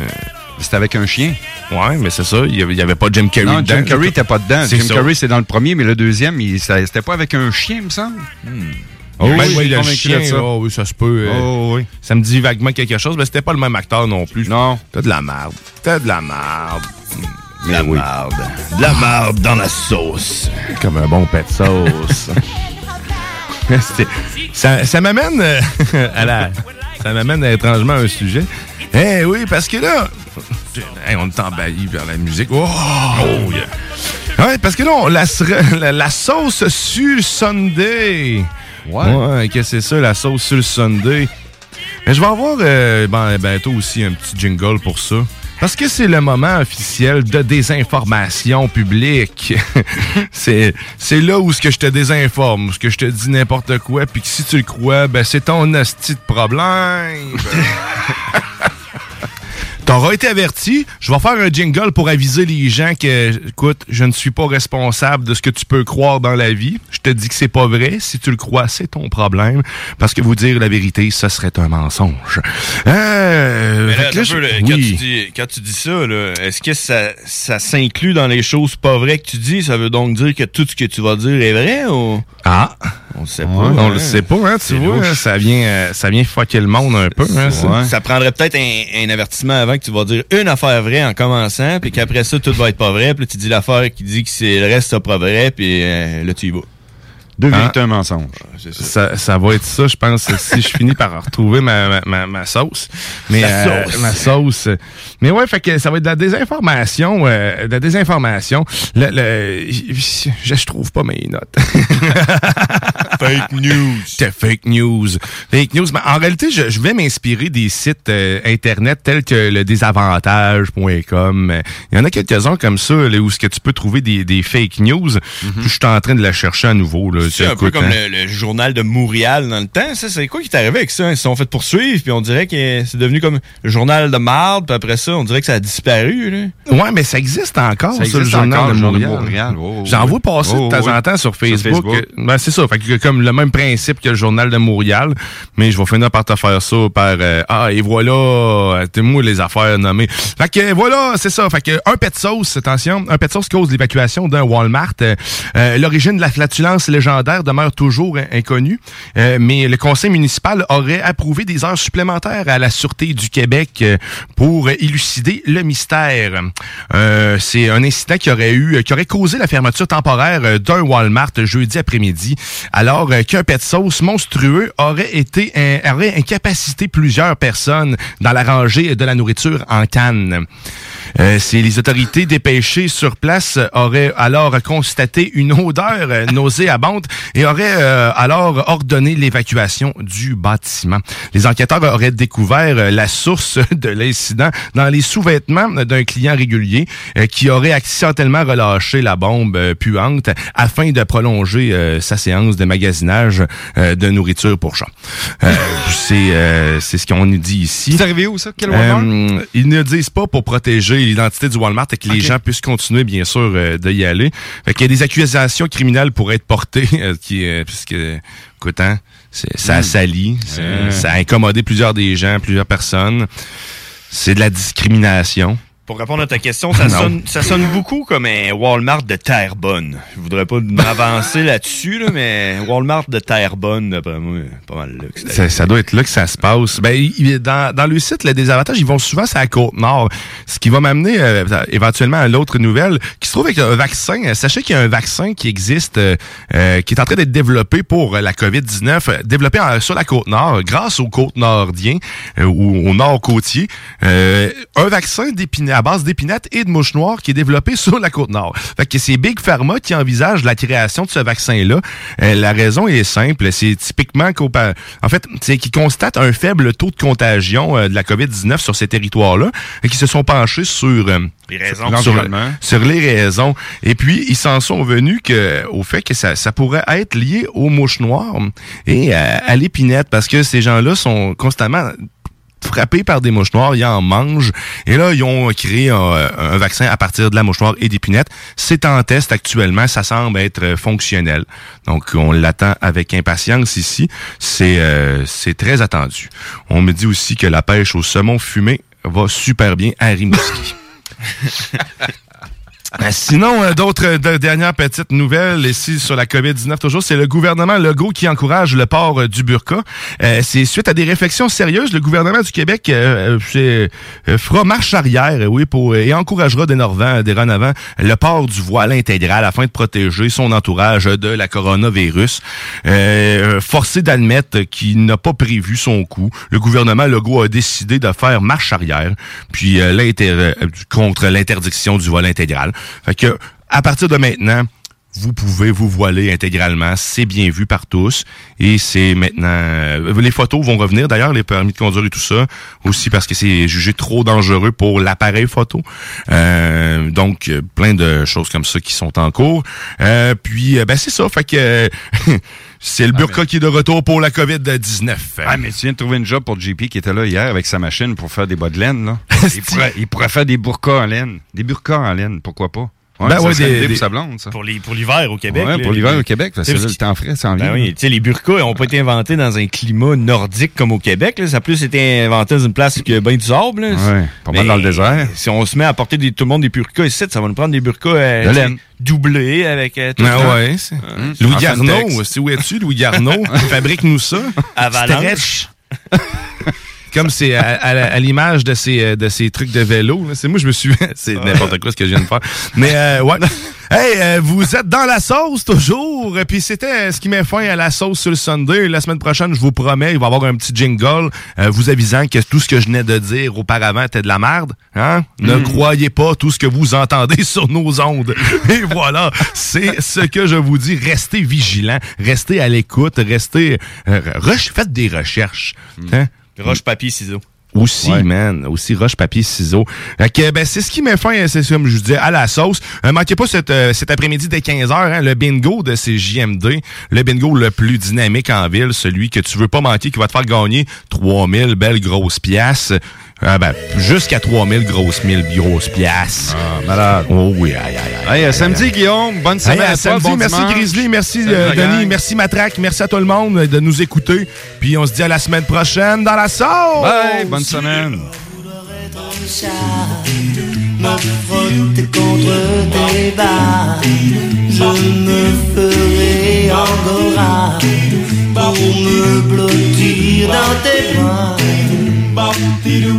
C'était avec un chien. Ouais, mais c'est ça. Il y avait, pas Jim Carrey non, dedans. Jim Carrey était pas dedans. Jim ça. Carrey, c'est dans le premier, mais le deuxième, c'était pas avec un chien, il me semble. Oh, Oui, oui, le chien, ça. oh, oui, ça se peut. euh, Oh, oui. Ça me dit vaguement quelque chose, mais c'était pas le même acteur non plus. Non. T'as de la merde. T'as de la merde. De la merde. De la merde dans la sauce. Comme un bon pet de sauce. <laughs> Ça m'amène euh, <laughs> à la. Ça m'amène étrangement à un sujet. Eh oui, parce que là. Hey, on est embahi vers la musique. Oh, oh, yeah. Ouais, parce que là, on- la, <laughs> la, la sauce sur Sunday. Ouais. Ouais, qu'est-ce que c'est ça, la sauce sur Sunday? Mais je vais avoir euh, ben, bientôt aussi un petit jingle pour ça. Parce que c'est le moment officiel de désinformation publique. <laughs> c'est, c'est là où ce que je te désinforme, où ce que je te dis n'importe quoi, puis que si tu le crois, ben c'est ton hostie de problème. <laughs> T'auras été averti. Je vais faire un jingle pour aviser les gens que, écoute, je ne suis pas responsable de ce que tu peux croire dans la vie. Je te dis que c'est pas vrai. Si tu le crois, c'est ton problème. Parce que vous dire la vérité, ce serait un mensonge. Euh, Mais là, fait que là, attends je- un peu, là, quand, tu dis, quand tu dis ça, là, est-ce que ça, ça s'inclut dans les choses pas vraies que tu dis? Ça veut donc dire que tout ce que tu vas dire est vrai ou? Ah! On le sait pas. Ouais, on le sait pas, hein, tu vois. hein, Ça vient, euh, ça vient fucker le monde un peu. Hein, ça. Ça prendrait peut-être un, un avertissement avant tu vas dire une affaire vraie en commençant, puis qu'après ça, tout va être pas vrai, puis tu dis l'affaire qui dit que c'est le reste, c'est pas vrai, puis euh, là, tu y vas. Deux vérités, un mensonge. Ça, ça va être ça, je pense, si je finis par retrouver ma, ma, ma, ma sauce. Mais, La euh, sauce. ma sauce. Mais ouais, fait que ça va être de la désinformation. euh, de la désinformation. Le, le- je, je trouve pas mes notes. <laughs> fake news. C'était fake news. Fake news. Mais en réalité, je, je vais m'inspirer des sites euh, Internet tels que le désavantage.com. Il y en a quelques-uns comme ça, là, où ce que tu peux trouver des, des fake news. Puis je suis en train de la chercher à nouveau. là. C'est un peu comme hein? le, le journal de Montréal dans le temps. Ça, c'est quoi qui t'est arrivé avec ça? Ils se sont fait poursuivre, puis on dirait que c'est devenu comme le journal de marde, puis après ça, on dirait que ça a disparu. Là. Ouais, mais ça existe encore, Ça ça, le journal encore, de de Montréal. Montréal. Oh, oh, J'en oui. vois passer Oh, de temps oui. en temps sur Sur Facebook. Ben, c'est ça. Fait que comme le même principe que le journal de Montréal, mais je vais finir par te faire ça par euh, Ah, et voilà, t'es moi les affaires nommées. Fait que voilà, c'est ça. Fait que un pet sauce, attention, un pet sauce cause l'évacuation d'un Walmart. Euh, euh, L'origine de la flatulence légendaire demeure toujours in- inconnue, euh, mais le conseil municipal aurait approuvé des heures supplémentaires à la Sûreté du Québec euh, pour élucider le mystère. Euh, c'est un incident qui aurait eu, qui aurait causé la fermeture temporaire euh, d'un Walmart jeudi après-midi, alors euh, qu'un pet sauce monstrueux aurait été, euh, aurait incapacité plusieurs personnes dans la rangée de la nourriture en canne. Euh, c'est les autorités dépêchées sur place auraient alors constaté une odeur nauséabonde et auraient euh, alors ordonné l'évacuation du bâtiment. Les enquêteurs auraient découvert euh, la source <laughs> de l'incident dans les sous-vêtements d'un client régulier euh, qui aurait accidentellement relâché la bombe euh, puante afin de prolonger sa séance de magasinage de nourriture pour chat. Euh, c'est euh, c'est ce qu'on nous dit ici. C'est arrivé où, ça? Quel Walmart? Ils ne disent pas pour protéger l'identité du Walmart et que les gens puissent continuer, bien sûr, euh, d'y aller. Fait qu'il y a des accusations criminelles pour être portées, euh, qui, puisque, écoute, hein, c'est- ça a Mm. sali, ça, Ouais. ça a incommodé plusieurs des gens, plusieurs personnes. C'est de la discrimination. Pour répondre à ta question, ça, sonne, ça sonne beaucoup comme un Walmart de Terrebonne. Je voudrais pas m'avancer là-dessus, là, mais Walmart de Terrebonne, d'après moi, pas mal là. que Ça, ça doit être là que ça se passe. Ben, il- dans, dans le site, le désavantage, ils vont souvent sur la côte nord. Ce qui va m'amener euh, éventuellement à l'autre nouvelle qui se trouve avec un vaccin. Sachez qu'il y a un vaccin qui existe, euh, euh, qui est en train d'être développé pour la COVID-19, euh, développé en- sur la côte nord, grâce aux côtes nordiens euh, ou au nord côtier. Euh, un vaccin d'épinette, à base d'épinettes et de mouches noires qui est développé <laughs> sur la côte nord. Fait que c'est Big Pharma qui envisage la création de ce vaccin-là. Euh, la raison est simple, c'est typiquement qu'au en fait, c'est qu'ils constatent un faible taux de contagion euh, de la COVID-19 sur ces territoires-là et qui se sont penchés sur euh, Les raisons. sur, les raisons. Et puis, ils s'en sont venus que, au fait que ça, ça pourrait être lié aux mouches noires et à, à l'épinette, parce que ces gens-là sont constamment frappés par des mouches noires, ils en mangent. Et là, ils ont créé un, vaccin à partir de la mouche noire et d'épinette. C'est en test actuellement, ça semble être fonctionnel. Donc, on l'attend avec impatience ici. C'est euh, très attendu. On me dit aussi que la pêche au saumon fumé va super bien à Rimouski. <laughs> Euh, Sinon, euh, d'autres euh, de- dernières petites nouvelles ici sur la COVID-19 toujours, c'est le gouvernement Legault qui encourage le port euh, du burqa. C'est suite à des réflexions sérieuses, le gouvernement du Québec fera marche arrière, oui, pour et encouragera dorénavant, dorénavant le port du voile intégral afin de protéger son entourage de la coronavirus. Forcé d'admettre qu'il n'a pas prévu son coup, le gouvernement Legault a décidé de faire marche arrière, puis contre l'interdiction du voile intégral. Fait que à partir de maintenant, vous pouvez vous voiler intégralement. C'est bien vu par tous. Et c'est maintenant... euh, les photos vont revenir, d'ailleurs, les permis de conduire et tout ça. Aussi parce que c'est jugé trop dangereux pour l'appareil photo. Euh, donc, euh, plein de choses comme ça qui sont en cours. Euh, puis, euh, ben c'est ça. Fait que... <laughs> c'est le burqa qui est de retour pour la COVID-19. Ah, mais tu viens de trouver une job pour JP qui était là hier avec sa machine pour faire des bas de laine, là. <laughs> il, pourrait, il pourrait faire des burkas en laine. Des burkas en laine, pourquoi pas? Ouais, Ben ouais, des- des- pour sa blonde, ça. Pour les- pour l'hiver au Québec. Ouais, là, pour les- l'hiver au Québec, parce que là, le temps frais, ça en Ben vient. oui, tu sais, les burkas n'ont pas été inventés dans un climat nordique comme au Québec. là. Ça a plus été inventé dans une place qui a bien du sable. là. Ouais, pas mal dans le désert. Si on se met à porter des- tout le monde des burkas ici, ça va nous prendre des burkas euh, De doublés avec euh, tout Ah ça. ouais, c'est- Hein? Louis En Garneau, c'est où es-tu, Louis Garneau? <laughs> Fabrique-nous ça. Avalanche. <laughs> Comme c'est à, à- à l'image de ces, euh, de ces trucs de vélo. C'est moi, je me suis. <laughs> c'est n'importe quoi ce que je viens de faire. Mais euh, ouais. Hey, euh, vous êtes dans la sauce toujours. Et puis c'était euh, ce qui met fin à la sauce sur le Sunday. La semaine prochaine, je vous promets, il va y avoir un petit jingle euh, vous avisant que tout ce que je venais de dire auparavant était de la merde. Hein? Ne Mhm. croyez pas tout ce que vous entendez <laughs> sur nos ondes. Et voilà, c'est ce que je vous dis. Restez vigilants, restez à l'écoute, restez... euh, faites des recherches. Hein? Roche, papier, ciseaux. Aussi, man. Aussi roche, papier, ciseaux. Fait que, ben, c'est ce qui met fin, c'est comme je vous disais, à la sauce. Euh, manquez pas cet, euh, cet après-midi dès 15h, hein, le bingo de ces JMD. Le bingo le plus dynamique en ville, celui que tu veux pas manquer, qui va te faire gagner 3000 belles grosses pièces. Ben, jusqu'à 3000 grosses mille grosses pièces. Ah, malade. Oh oui, aïe, aïe, aïe. Hey, samedi, Guillaume. Bonne semaine Hey, à à toi. samedi, bon merci dimanche. Grizzly, merci euh, Denis, gang. merci Matraque, merci à tout le monde de nous écouter. Puis on se dit à la semaine prochaine dans la sauce. Bye, bonne semaine. me frotter contre tes bas. Je me ferai angora pour me blottir dans tes bras.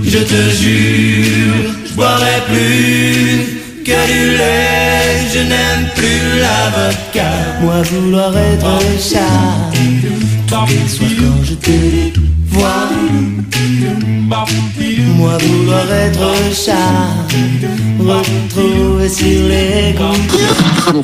Je te jure, je boirai plus que du lait. Je n'aime plus la vodka. Moi vouloir être chat. Soirs quand je te vois. Moi vouloir être chat. Retrouver sur les gonds.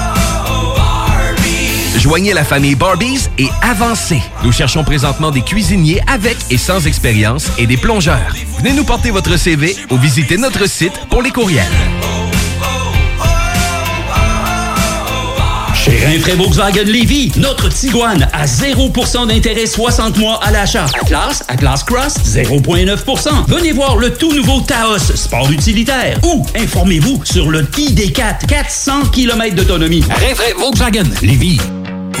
Joignez la famille Barbies et avancez. Nous cherchons présentement des cuisiniers avec et sans expérience et des plongeurs. Venez nous porter votre CV ou visitez notre site pour les courriels. Chez Rinfraie Volkswagen Lévy, notre Tiguan à 0% d'intérêt 60 mois à l'achat. Atlas, Atlas Cross, 0,9%. Venez voir le tout nouveau Taos, sport utilitaire. Ou informez-vous sur le ID4, 400 km d'autonomie. Rinfraie Volkswagen Lévy.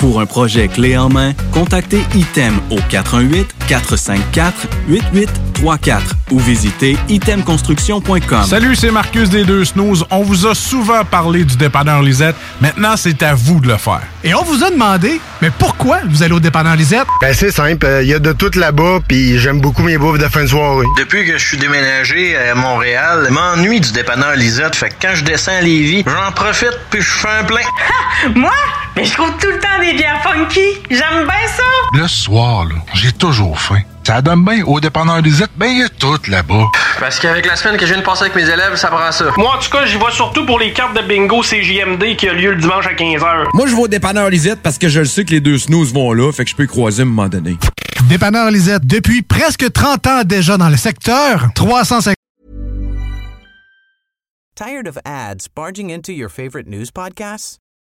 Pour un projet clé en main, contactez ITEM au 418-454-8834 ou visitez itemconstruction.com. Salut, c'est Marcus des Deux Snooze. On vous a souvent parlé du dépanneur Lisette. Maintenant, c'est à vous de le faire. Et on vous a demandé, mais pourquoi vous allez au dépanneur Lisette? Ben c'est simple, il y a de tout là-bas, puis j'aime beaucoup mes bouffes de fin de soirée. Depuis que je suis déménagé à Montréal, je m'ennuie du dépanneur Lisette. Fait que quand je descends à Lévis, j'en profite puis je fais un plein. <laughs> Moi? Mais je trouve tout le temps des bières funky. J'aime bien ça. Le soir, là, j'ai toujours faim. Ça donne bien au dépanneur Lisette, ben il y a tout là-bas. Parce qu'avec la semaine que je viens de passer avec mes élèves, ça prend ça. Moi, en tout cas, j'y vais surtout pour les cartes de bingo CJMD qui a lieu le dimanche à 15h. Moi, je vais au dépanneur Lisette parce que je le sais que les deux snooze vont là, fait que je peux y croiser à un moment donné. Dépanneur Lisette, depuis presque 30 ans déjà dans le secteur, 350... Tired of ads barging into your favorite news podcasts?